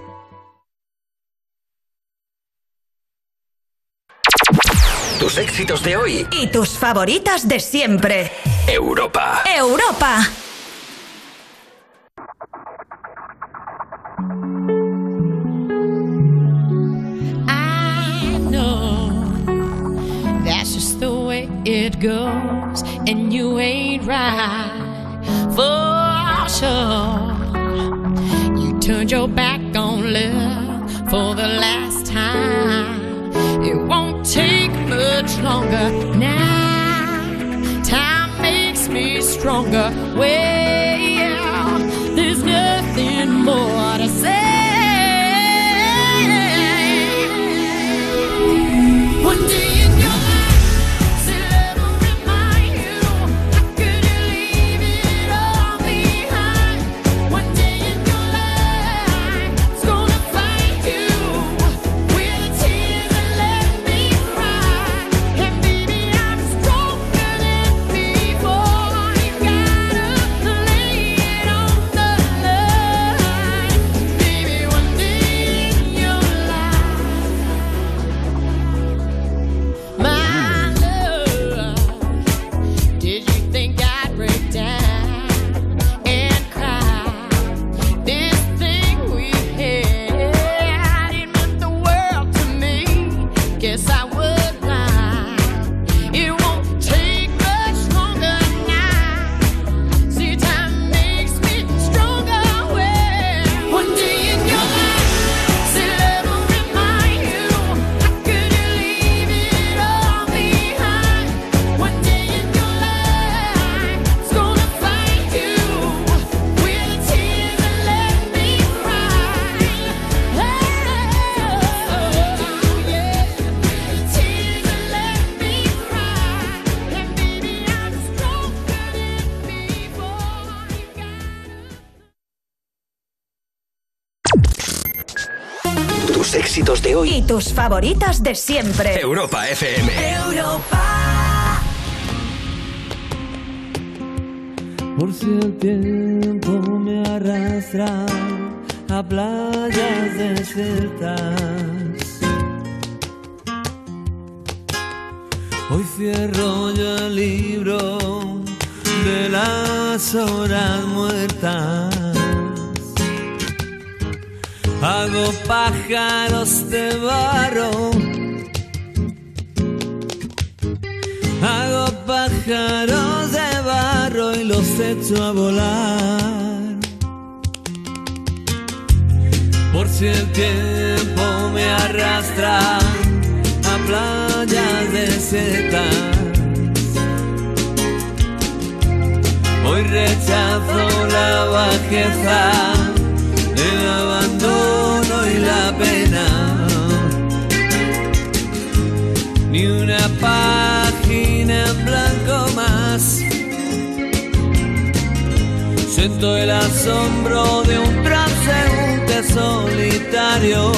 Speaker 3: Tus éxitos de hoy.
Speaker 5: Y tus favoritas de siempre.
Speaker 3: Europa.
Speaker 5: Europa.
Speaker 103: I know that's just the way it goes, and you ain't right for sure. You turned your back on love for the last time. It won't take much longer now. Time makes me stronger. Well, there's nothing more
Speaker 3: tus
Speaker 5: favoritas de siempre.
Speaker 3: Europa FM.
Speaker 92: Por si el tiempo me arrastra a playas desiertas. Hoy cierro yo el libro de las horas muertas. Hago pájaros de barro. Hago pájaros de barro y los echo a volar. Por si el tiempo me arrastra a playas desiertas. Hoy rechazo la bajeza, el abandono y la pena. Ni una página en blanco más. Siento el asombro de un transeúnte solitario.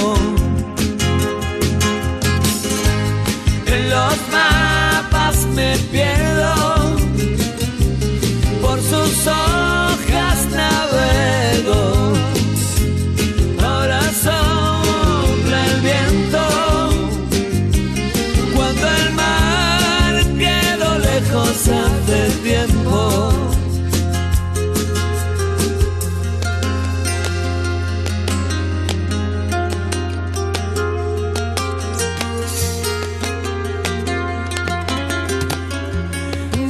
Speaker 92: En los mapas me pierdo, por sus ojos navego.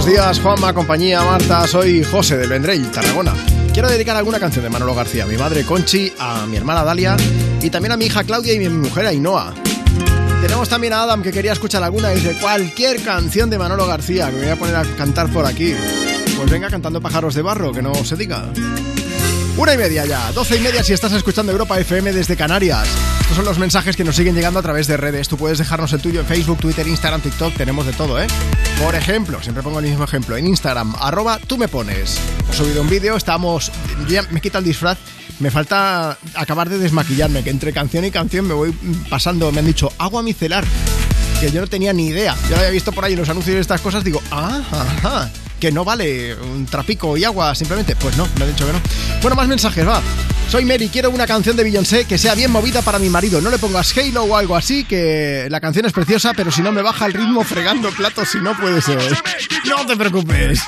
Speaker 1: Buenos días, Juanma, compañía, Marta. Soy José del Vendrell, Tarragona. Quiero dedicar alguna canción de Manolo García a mi madre Conchi, a mi hermana Dalia y también a mi hija Claudia y mi mujer Ainhoa. Tenemos también a Adam que quería escuchar alguna y dice cualquier canción de Manolo García que me voy a poner a cantar por aquí. Pues venga cantando pájaros de barro, que no se diga. Una y media ya, doce y media si estás escuchando Europa FM desde Canarias. Estos son los mensajes que nos siguen llegando a través de redes. Tú puedes dejarnos el tuyo en Facebook, Twitter, Instagram, TikTok, tenemos de todo, ¿eh? Por ejemplo, siempre pongo el mismo ejemplo, en Instagram, arroba tú me pones. He subido un vídeo, estamos... yo ya me quita el disfraz, me falta acabar de desmaquillarme, que entre canción y canción me voy pasando, me han dicho agua micelar, que yo no tenía ni idea. Yo lo había visto por ahí en los anuncios de estas cosas, digo, ah, ajá, que no vale un trapico y agua simplemente. Pues no, me han dicho que no. Bueno, más mensajes, va. Soy Mary, quiero una canción de Beyoncé que sea bien movida para mi marido. No le pongas Halo o algo así, que la canción es preciosa, pero si no me baja el ritmo fregando platos, si no puede ser. No te preocupes.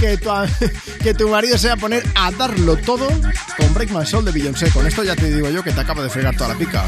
Speaker 1: Que tu, que tu marido sea poner a darlo todo con Break My Soul de Beyoncé. Con esto ya te digo yo que te acabo de fregar toda la pica.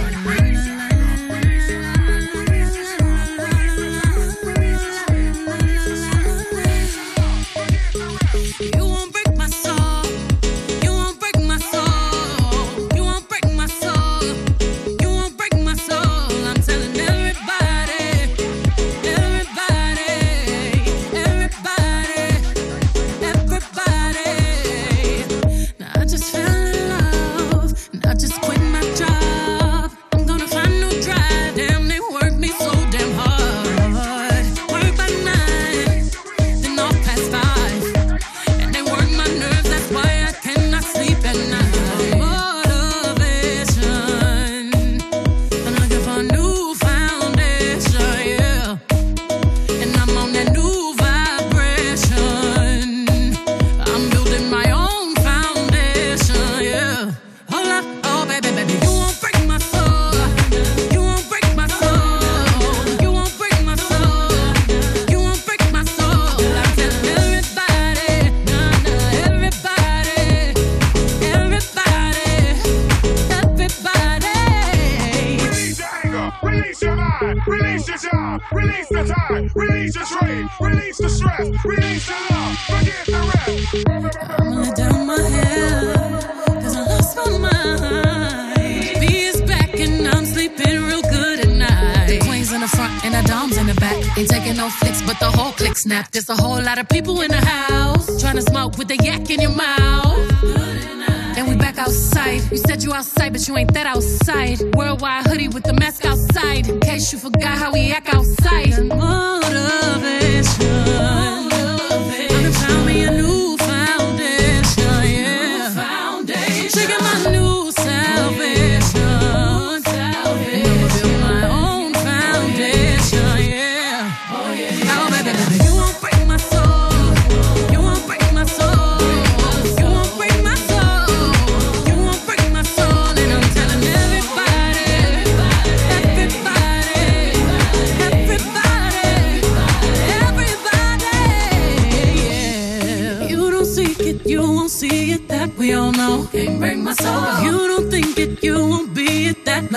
Speaker 13: Said you outside, but you ain't that outside. Worldwide hoodie with the mask outside. In case you forgot how we act outside.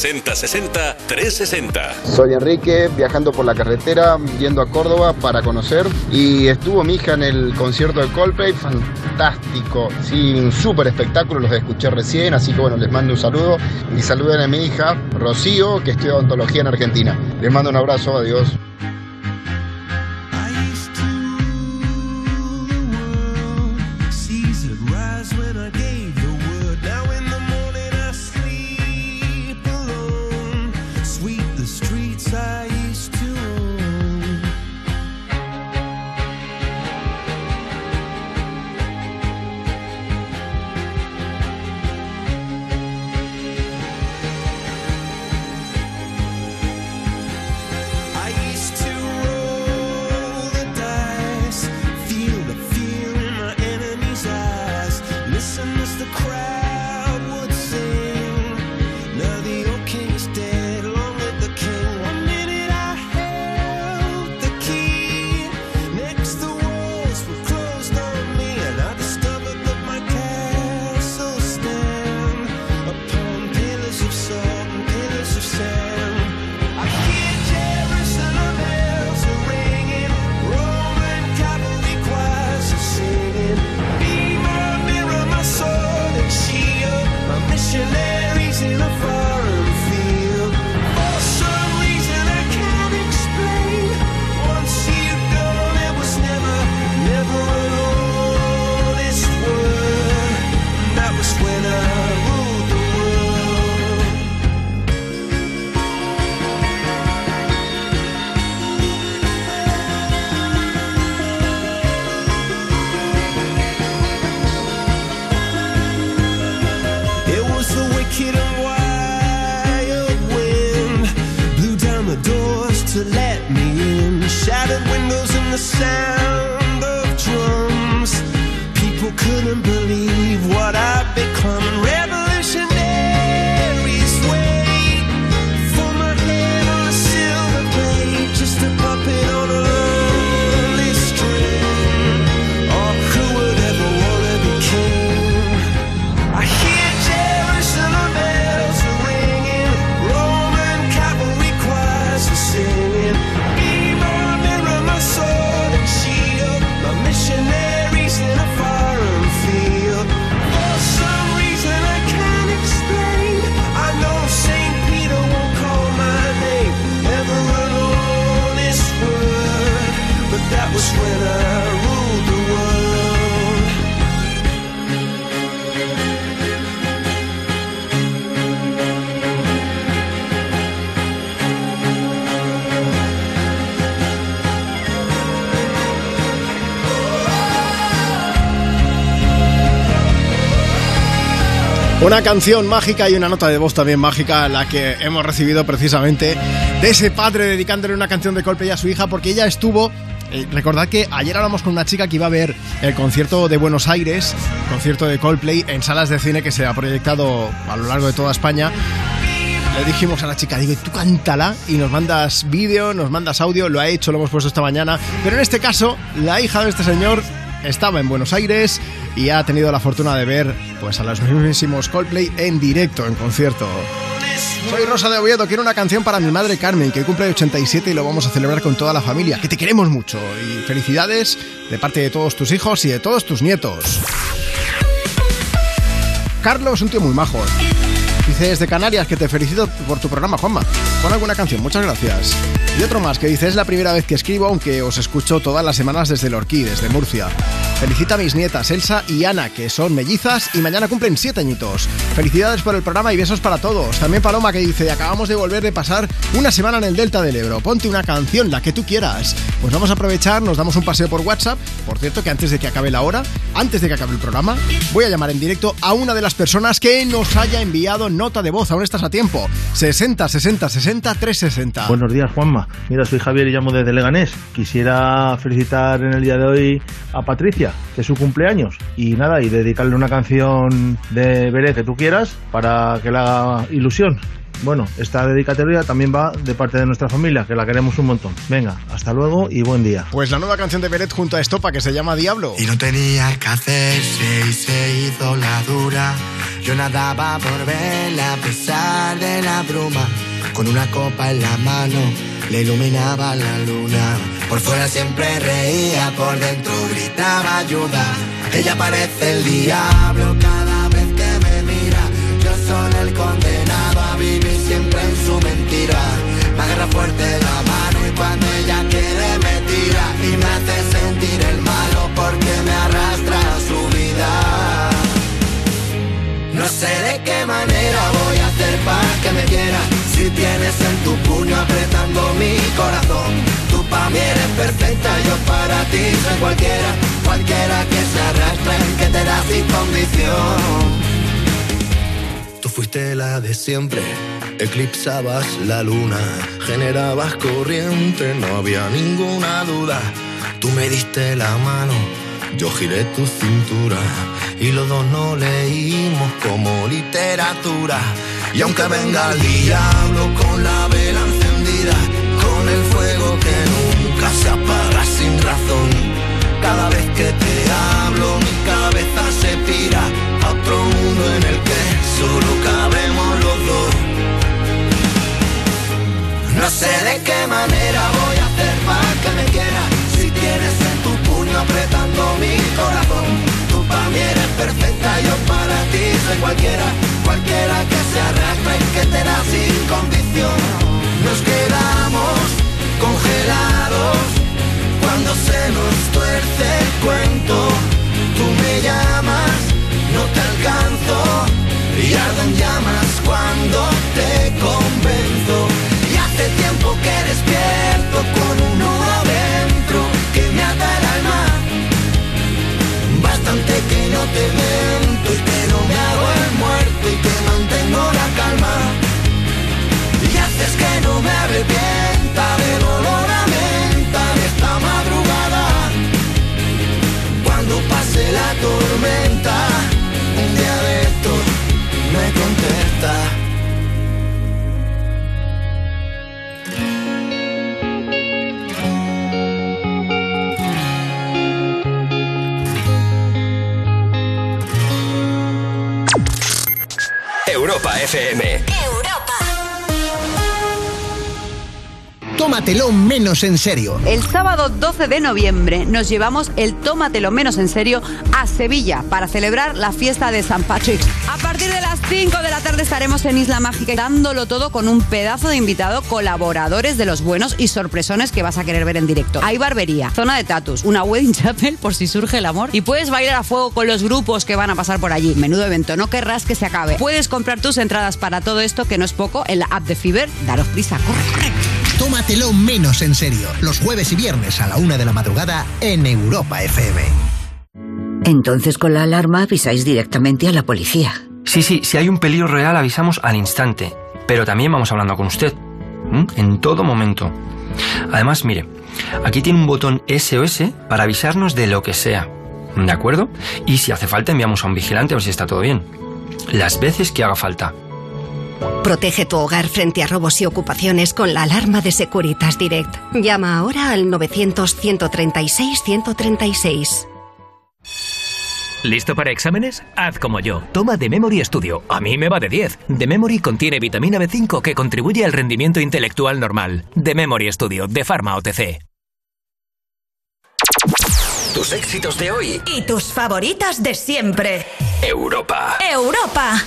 Speaker 10: 60 60 60 360.
Speaker 12: Soy Enrique, viajando por la carretera, yendo a Córdoba para conocer. Y estuvo mi hija en el concierto de Coldplay, fantástico. Sí, un súper espectáculo, los escuché recién, así que bueno, les mando un saludo. Y saluden a mi hija, Rocío, que estudia odontología en Argentina. Les mando un abrazo, adiós.
Speaker 104: The wicked wild wind blew down the doors to let me in. Shattered windows and the sound of drums. People couldn't believe what I'd become. Revolutionaries wait for my head on a silver plate, just a puppet
Speaker 1: Una canción mágica y una nota de voz también mágica, la que hemos recibido precisamente de ese padre dedicándole una canción de Coldplay a su hija, porque ella estuvo. eh, recordad que ayer hablamos con una chica que iba a ver el concierto de Buenos Aires, concierto de Coldplay en salas de cine que se ha proyectado a lo largo de toda España. Le dijimos a la chica, digo, tú cántala y nos mandas vídeo, nos mandas audio, lo ha hecho, lo hemos puesto esta mañana. Pero en este caso, la hija de este señor estaba en Buenos Aires y ha tenido la fortuna de ver pues a los mismísimos Coldplay en directo, en concierto. Soy Rosa de Oviedo, quiero una canción para mi madre Carmen, que cumple 87 y lo vamos a celebrar con toda la familia. Que te queremos mucho y felicidades de parte de todos tus hijos y de todos tus nietos. Carlos, un tío muy majo. Dice desde Canarias que te felicito por tu programa, Juanma. Pon alguna canción, muchas gracias. Y otro más que dice, es la primera vez que escribo, aunque os escucho todas las semanas desde el Orquí, desde Murcia. Felicita a mis nietas Elsa y Ana, que son mellizas y mañana cumplen 7 añitos. Felicidades por el programa y besos para todos. También Paloma que dice, acabamos de volver de pasar una semana en el Delta del Ebro. Ponte una canción, la que tú quieras. Pues vamos a aprovechar, nos damos un paseo por WhatsApp. Por cierto, que antes de que acabe la hora, antes de que acabe el programa, voy a llamar en directo a una de las personas que nos haya enviado nota de voz. Aún estás a tiempo. 60 60 60 360.
Speaker 105: Buenos días, Juanma. Mira, soy Javier y llamo desde Leganés. Quisiera felicitar en el día de hoy a Patricia, que es su cumpleaños. Y nada, y dedicarle una canción de Veré que tú quieras para que le haga ilusión. Bueno, esta dedicatoria también va de parte de nuestra familia, que la queremos un montón. Venga, hasta luego y buen día.
Speaker 1: Pues la nueva canción de Beret junto a Estopa que se llama Diablo.
Speaker 25: Y no tenía que hacerse y se hizo la dura. Yo nadaba por verla a pesar de la bruma. Con una copa en la mano le iluminaba la luna. Por fuera siempre reía, por dentro gritaba ayuda. Ella parece el diablo cada vez que me mira. Yo soy el condenado a vivir siempre en su mentira. Me agarra fuerte la mano y cuando ella quiere me tira y me hace sentir el malo porque me arrastra a su vida. No sé de qué manera voy a hacer para que me quiera. Si tienes en tu puño apretando mi corazón. Tú para mí eres perfecta, yo para ti soy cualquiera. Cualquiera que se arrastra, que te da sin condición. Tú fuiste la de siempre, eclipsabas la luna, generabas corriente, no había ninguna duda. Tú me diste la mano, yo giré tu cintura y los dos no leímos como literatura. Y aunque venga el diablo con la vela encendida, con el fuego que nunca se apaga sin razón, cada vez que te hablo mi cabeza solo cabemos los dos. No sé de qué manera voy a hacer para que me quieras Si tienes en tu puño apretando mi corazón Tú para mí eres perfecta, yo para ti soy cualquiera. Cualquiera que se arrastre y que te da sin condición. Nos quedamos congelados Cuando se nos tuerce el cuento. Tú me llamas, te alcanzo Y ardo en llamas cuando te convenzo y hace tiempo que despierto con un nudo dentro que me ata el alma. Bastante que no te miento y que no me hago el muerto y que mantengo la calma. Y haces que no me arrepienta
Speaker 3: Europa FM.
Speaker 106: Tómatelo menos en serio.
Speaker 107: El sábado 12 de noviembre nos llevamos el Tómatelo menos en serio a Sevilla para celebrar la fiesta de San Patrick. A partir de las 5 de la tarde estaremos en Isla Mágica dándolo todo con un pedazo de invitado, colaboradores de los buenos y sorpresones que vas a querer ver en directo. Hay barbería, zona de tatus, una wedding chapel por si surge el amor y puedes bailar a fuego con los grupos que van a pasar por allí. Menudo evento, no querrás que se acabe. Puedes comprar tus entradas para todo esto que no es poco en la app de Fiber. Daros prisa, corre, corre.
Speaker 106: Tómatelo menos en serio. Los jueves y viernes a la una de la madrugada en Europa FM.
Speaker 100: Entonces con la alarma avisáis directamente a la policía.
Speaker 101: Sí, sí, si hay un peligro real avisamos al instante, pero también vamos hablando con usted. ¿m? En todo momento. Además, mire, aquí tiene un botón SOS para avisarnos de lo que sea. ¿De acuerdo? Y si hace falta enviamos a un vigilante a ver si está todo bien. Las veces que haga falta.
Speaker 102: Protege tu hogar frente a robos y ocupaciones con la alarma de Securitas Direct. Llama ahora al 900-136-136.
Speaker 26: ¿Listo para exámenes? Haz como yo. Toma The Memory Studio. A mí me va de 10. The Memory contiene vitamina B5 que contribuye al rendimiento intelectual normal. The Memory Studio de Pharma OTC.
Speaker 3: Tus éxitos de hoy.
Speaker 5: Y tus favoritas de siempre.
Speaker 3: Europa.
Speaker 5: Europa.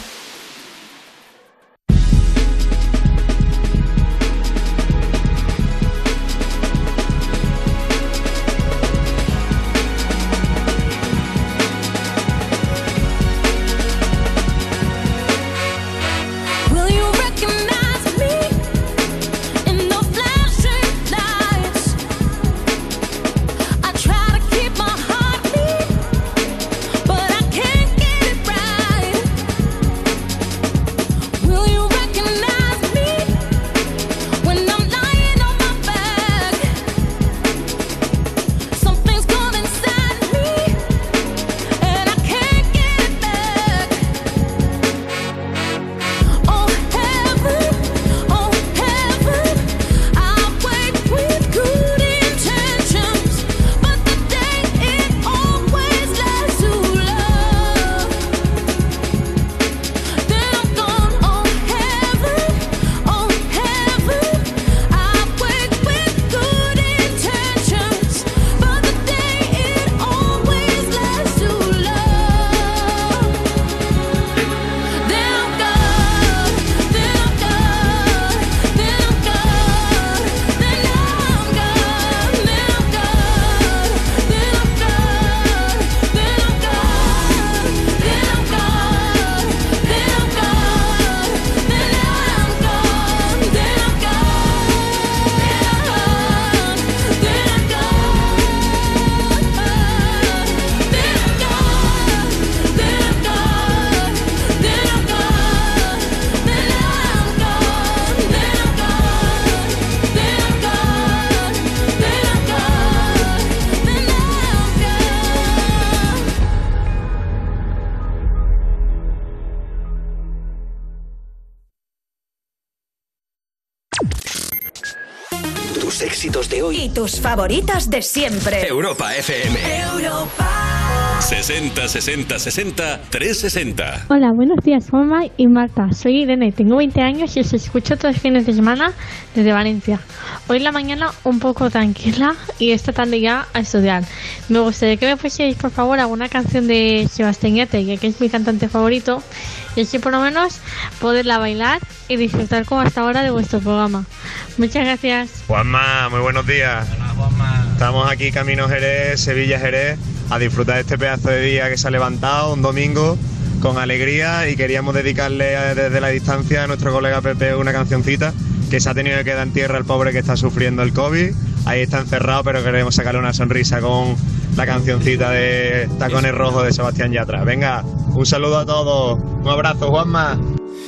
Speaker 5: Tus favoritas de siempre.
Speaker 15: Europa FM.
Speaker 5: Europa.
Speaker 10: 60 60 60 360.
Speaker 108: Hola, buenos días, Juanma y Marta. Soy Irene, tengo 20 años y os escucho todos los fines de semana desde Valencia. Hoy la mañana un poco tranquila y esta tarde ya a estudiar. Me gustaría que me pusierais, por favor, alguna canción de Sebastián Yatra, que es mi cantante favorito, y así por lo menos poderla bailar y disfrutar como hasta ahora de vuestro programa. Muchas gracias.
Speaker 109: Juanma, muy buenos días. Estamos aquí camino Jerez, Sevilla Jerez, a disfrutar de este pedazo de día que se ha levantado, un domingo, con alegría y queríamos dedicarle eh, desde la distancia a nuestro colega Pepe una cancioncita que se ha tenido que quedar en tierra el pobre que está sufriendo el COVID. Ahí está encerrado, pero queremos sacarle una sonrisa con la cancioncita de Tacones Rojos de Sebastián Yatra. Venga, un saludo a todos, un abrazo Juanma.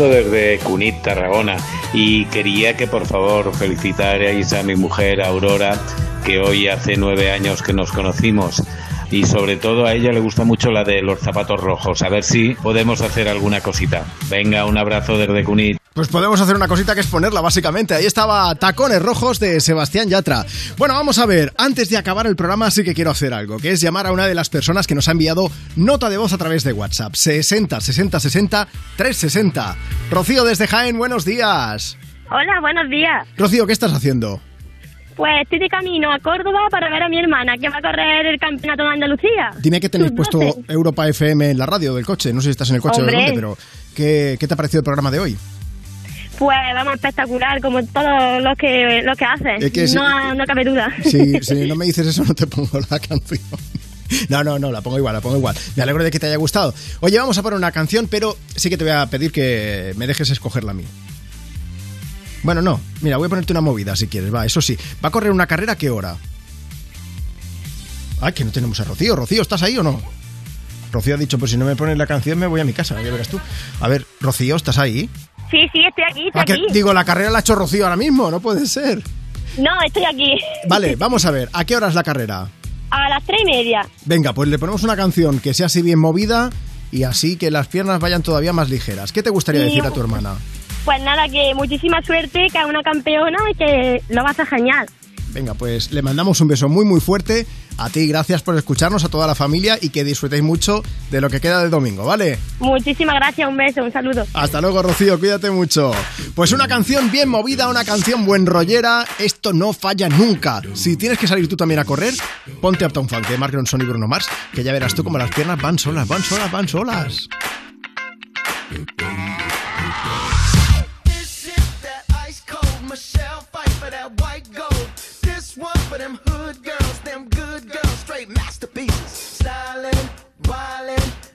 Speaker 101: hablando desde Cunit, Tarragona, y quería que por favor felicitarais a mi mujer Aurora, que hoy hace nueve años que nos conocimos. Y sobre todo a ella le gusta mucho la de los zapatos rojos. A ver si podemos hacer alguna cosita. Venga, un abrazo desde Cunit.
Speaker 1: Pues podemos hacer una cosita que es ponerla, básicamente. Ahí estaba Tacones Rojos de Sebastián Yatra. Bueno, vamos a ver. Antes de acabar el programa, sí que quiero hacer algo, que es llamar a una de las personas que nos ha enviado nota de voz a través de WhatsApp. 60 60 60 360. Rocío desde Jaén, buenos días.
Speaker 110: Hola, buenos días.
Speaker 1: Rocío, ¿qué estás haciendo?
Speaker 110: Pues estoy de camino a Córdoba para ver a mi hermana que va a correr el campeonato de Andalucía.
Speaker 1: Dime que tenéis puesto
Speaker 110: 12.
Speaker 1: Europa FM en la radio del coche. No sé si estás en el coche o
Speaker 110: Hombre.
Speaker 1: dónde, pero ¿qué, qué te ha parecido el programa de hoy?
Speaker 110: Pues vamos, espectacular, como todo lo que, lo que hace.
Speaker 1: Es que sí.
Speaker 110: no, no cabe duda.
Speaker 1: Si, si no me dices eso, no te pongo la canción. No, no, no, la pongo igual, la pongo igual. Me alegro de que te haya gustado. Oye, vamos a poner una canción, pero sí que te voy a pedir que me dejes escogerla a mí. Bueno, no, mira, voy a ponerte una movida si quieres, va, eso sí. ¿Va a correr una carrera a qué hora? Ay, que no tenemos a Rocío. Rocío, ¿estás ahí o no? Rocío ha dicho, pues si no me pones la canción me voy a mi casa, ya verás tú. A ver, Rocío, ¿estás ahí?
Speaker 110: Sí, sí, estoy aquí, estoy
Speaker 1: Ah, que-
Speaker 110: aquí.
Speaker 1: digo, la carrera la ha hecho Rocío ahora mismo, no puede ser.
Speaker 110: No, estoy aquí.
Speaker 1: Vale, vamos a ver, ¿a qué hora es la carrera?
Speaker 110: A las tres y media.
Speaker 1: Venga, pues le ponemos una canción que sea así bien movida y así que las piernas vayan todavía más ligeras. ¿Qué te gustaría
Speaker 110: Sí,
Speaker 1: decir a tu hermana?
Speaker 110: Pues nada, que muchísima suerte, que es una campeona y que lo vas a genial.
Speaker 1: Venga, pues le mandamos un beso muy muy fuerte. A ti, gracias por escucharnos, a toda la familia y que disfrutéis mucho de lo que queda del domingo, ¿vale?
Speaker 110: Muchísimas gracias, un beso, un saludo.
Speaker 1: Hasta luego, Rocío, cuídate mucho. Pues una canción bien movida, una canción buen rollera, esto no falla nunca. Si tienes que salir tú también a correr, ponte Uptown Funk de Mark Ronson y Bruno Mars, que ya verás tú como las piernas van solas, van solas, van solas.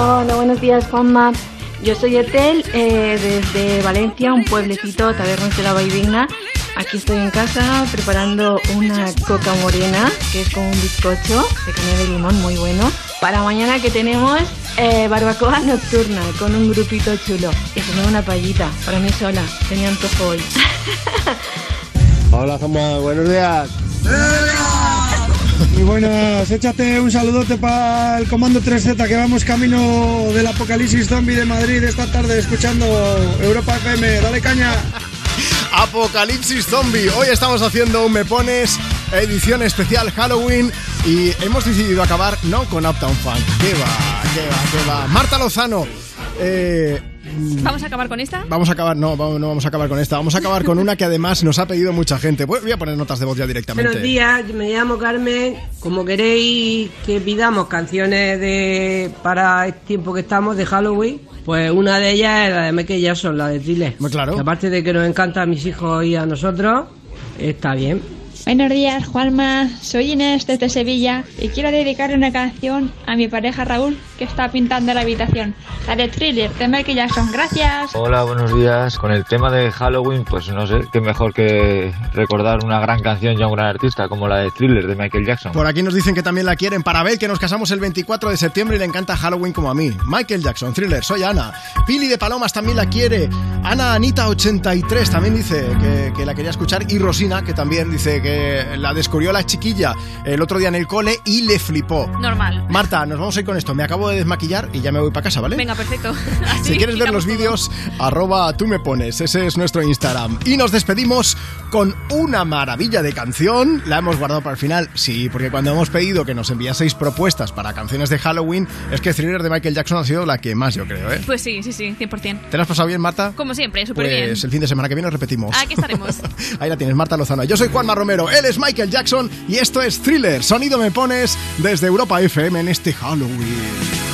Speaker 111: Hola, buenos días, Juanma. Yo soy Etel, eh, desde Valencia, un pueblecito, Tabernas de la Vaidigna. Aquí estoy en casa preparando una coca morena, que es como un bizcocho de caña de limón muy bueno. Para mañana que tenemos eh, barbacoa nocturna con un grupito chulo. Y comer una payita, para mí sola, tenía antojo hoy.
Speaker 112: Hola, Zama, buenos días. Muy buenas, échate un saludote para el Comando 3Z que vamos camino del apocalipsis zombie de Madrid esta tarde escuchando Europa FM. Dale caña.
Speaker 1: Apocalipsis Zombie. Hoy estamos haciendo un Me Pones edición especial Halloween y hemos decidido acabar no con Uptown Funk. ¿Qué va? ¿Qué va? ¿Qué va? Marta Lozano. eh,
Speaker 113: ¿Vamos a acabar con esta?
Speaker 1: Vamos a acabar, no, vamos- no vamos a acabar con esta, vamos a acabar con una que además nos ha pedido mucha gente. Voy a poner notas de voz ya directamente.
Speaker 114: Buenos días, me llamo Carmen. Como queréis que pidamos canciones de para el tiempo que estamos de Halloween, pues una de ellas es la de Michael Jackson, la de Thriller.
Speaker 1: Claro.
Speaker 114: Que aparte de que nos encanta a mis hijos y a nosotros, está bien.
Speaker 115: Buenos días, Juanma. Soy Inés desde Sevilla y quiero dedicar una canción a mi pareja Raúl que está pintando la habitación. La de Thriller de Michael Jackson. Gracias.
Speaker 116: Hola, buenos días. Con el tema de Halloween, pues no sé, qué mejor que recordar una gran canción y a un gran artista como la de Thriller de Michael Jackson.
Speaker 1: Por aquí nos dicen que también la quieren para Bel, que nos casamos el 24 de septiembre y le encanta Halloween como a mí. Michael Jackson, Thriller, soy Ana. Pili de Palomas también la quiere. Ana Anita83 también dice que, que la quería escuchar. Y Rosina, que también dice que la descubrió la chiquilla el otro día en el cole y le flipó.
Speaker 113: Normal.
Speaker 1: Marta, nos vamos a ir con esto. Me acabo de desmaquillar y ya me voy para casa, ¿vale?
Speaker 113: Venga, perfecto.
Speaker 1: Si quieres ver los vídeos, arroba tú me pones, ese es nuestro Instagram. Y nos despedimos con una maravilla de canción. La hemos guardado para el final, sí, porque cuando hemos pedido que nos enviaseis propuestas para canciones de Halloween, es que Thriller de Michael Jackson ha sido la que más, yo creo, ¿eh?
Speaker 113: Pues sí, sí, sí, 100%.
Speaker 1: ¿Te la has pasado bien, Marta?
Speaker 113: Como siempre, súper
Speaker 1: Pues
Speaker 113: bien.
Speaker 1: el fin de semana que viene repetimos.
Speaker 113: Aquí estaremos.
Speaker 1: Ahí la tienes, Marta Lozano. Yo soy Juanma Romero, él es Michael Jackson y esto es Thriller. Sonido me pones desde Europa FM en este Halloween.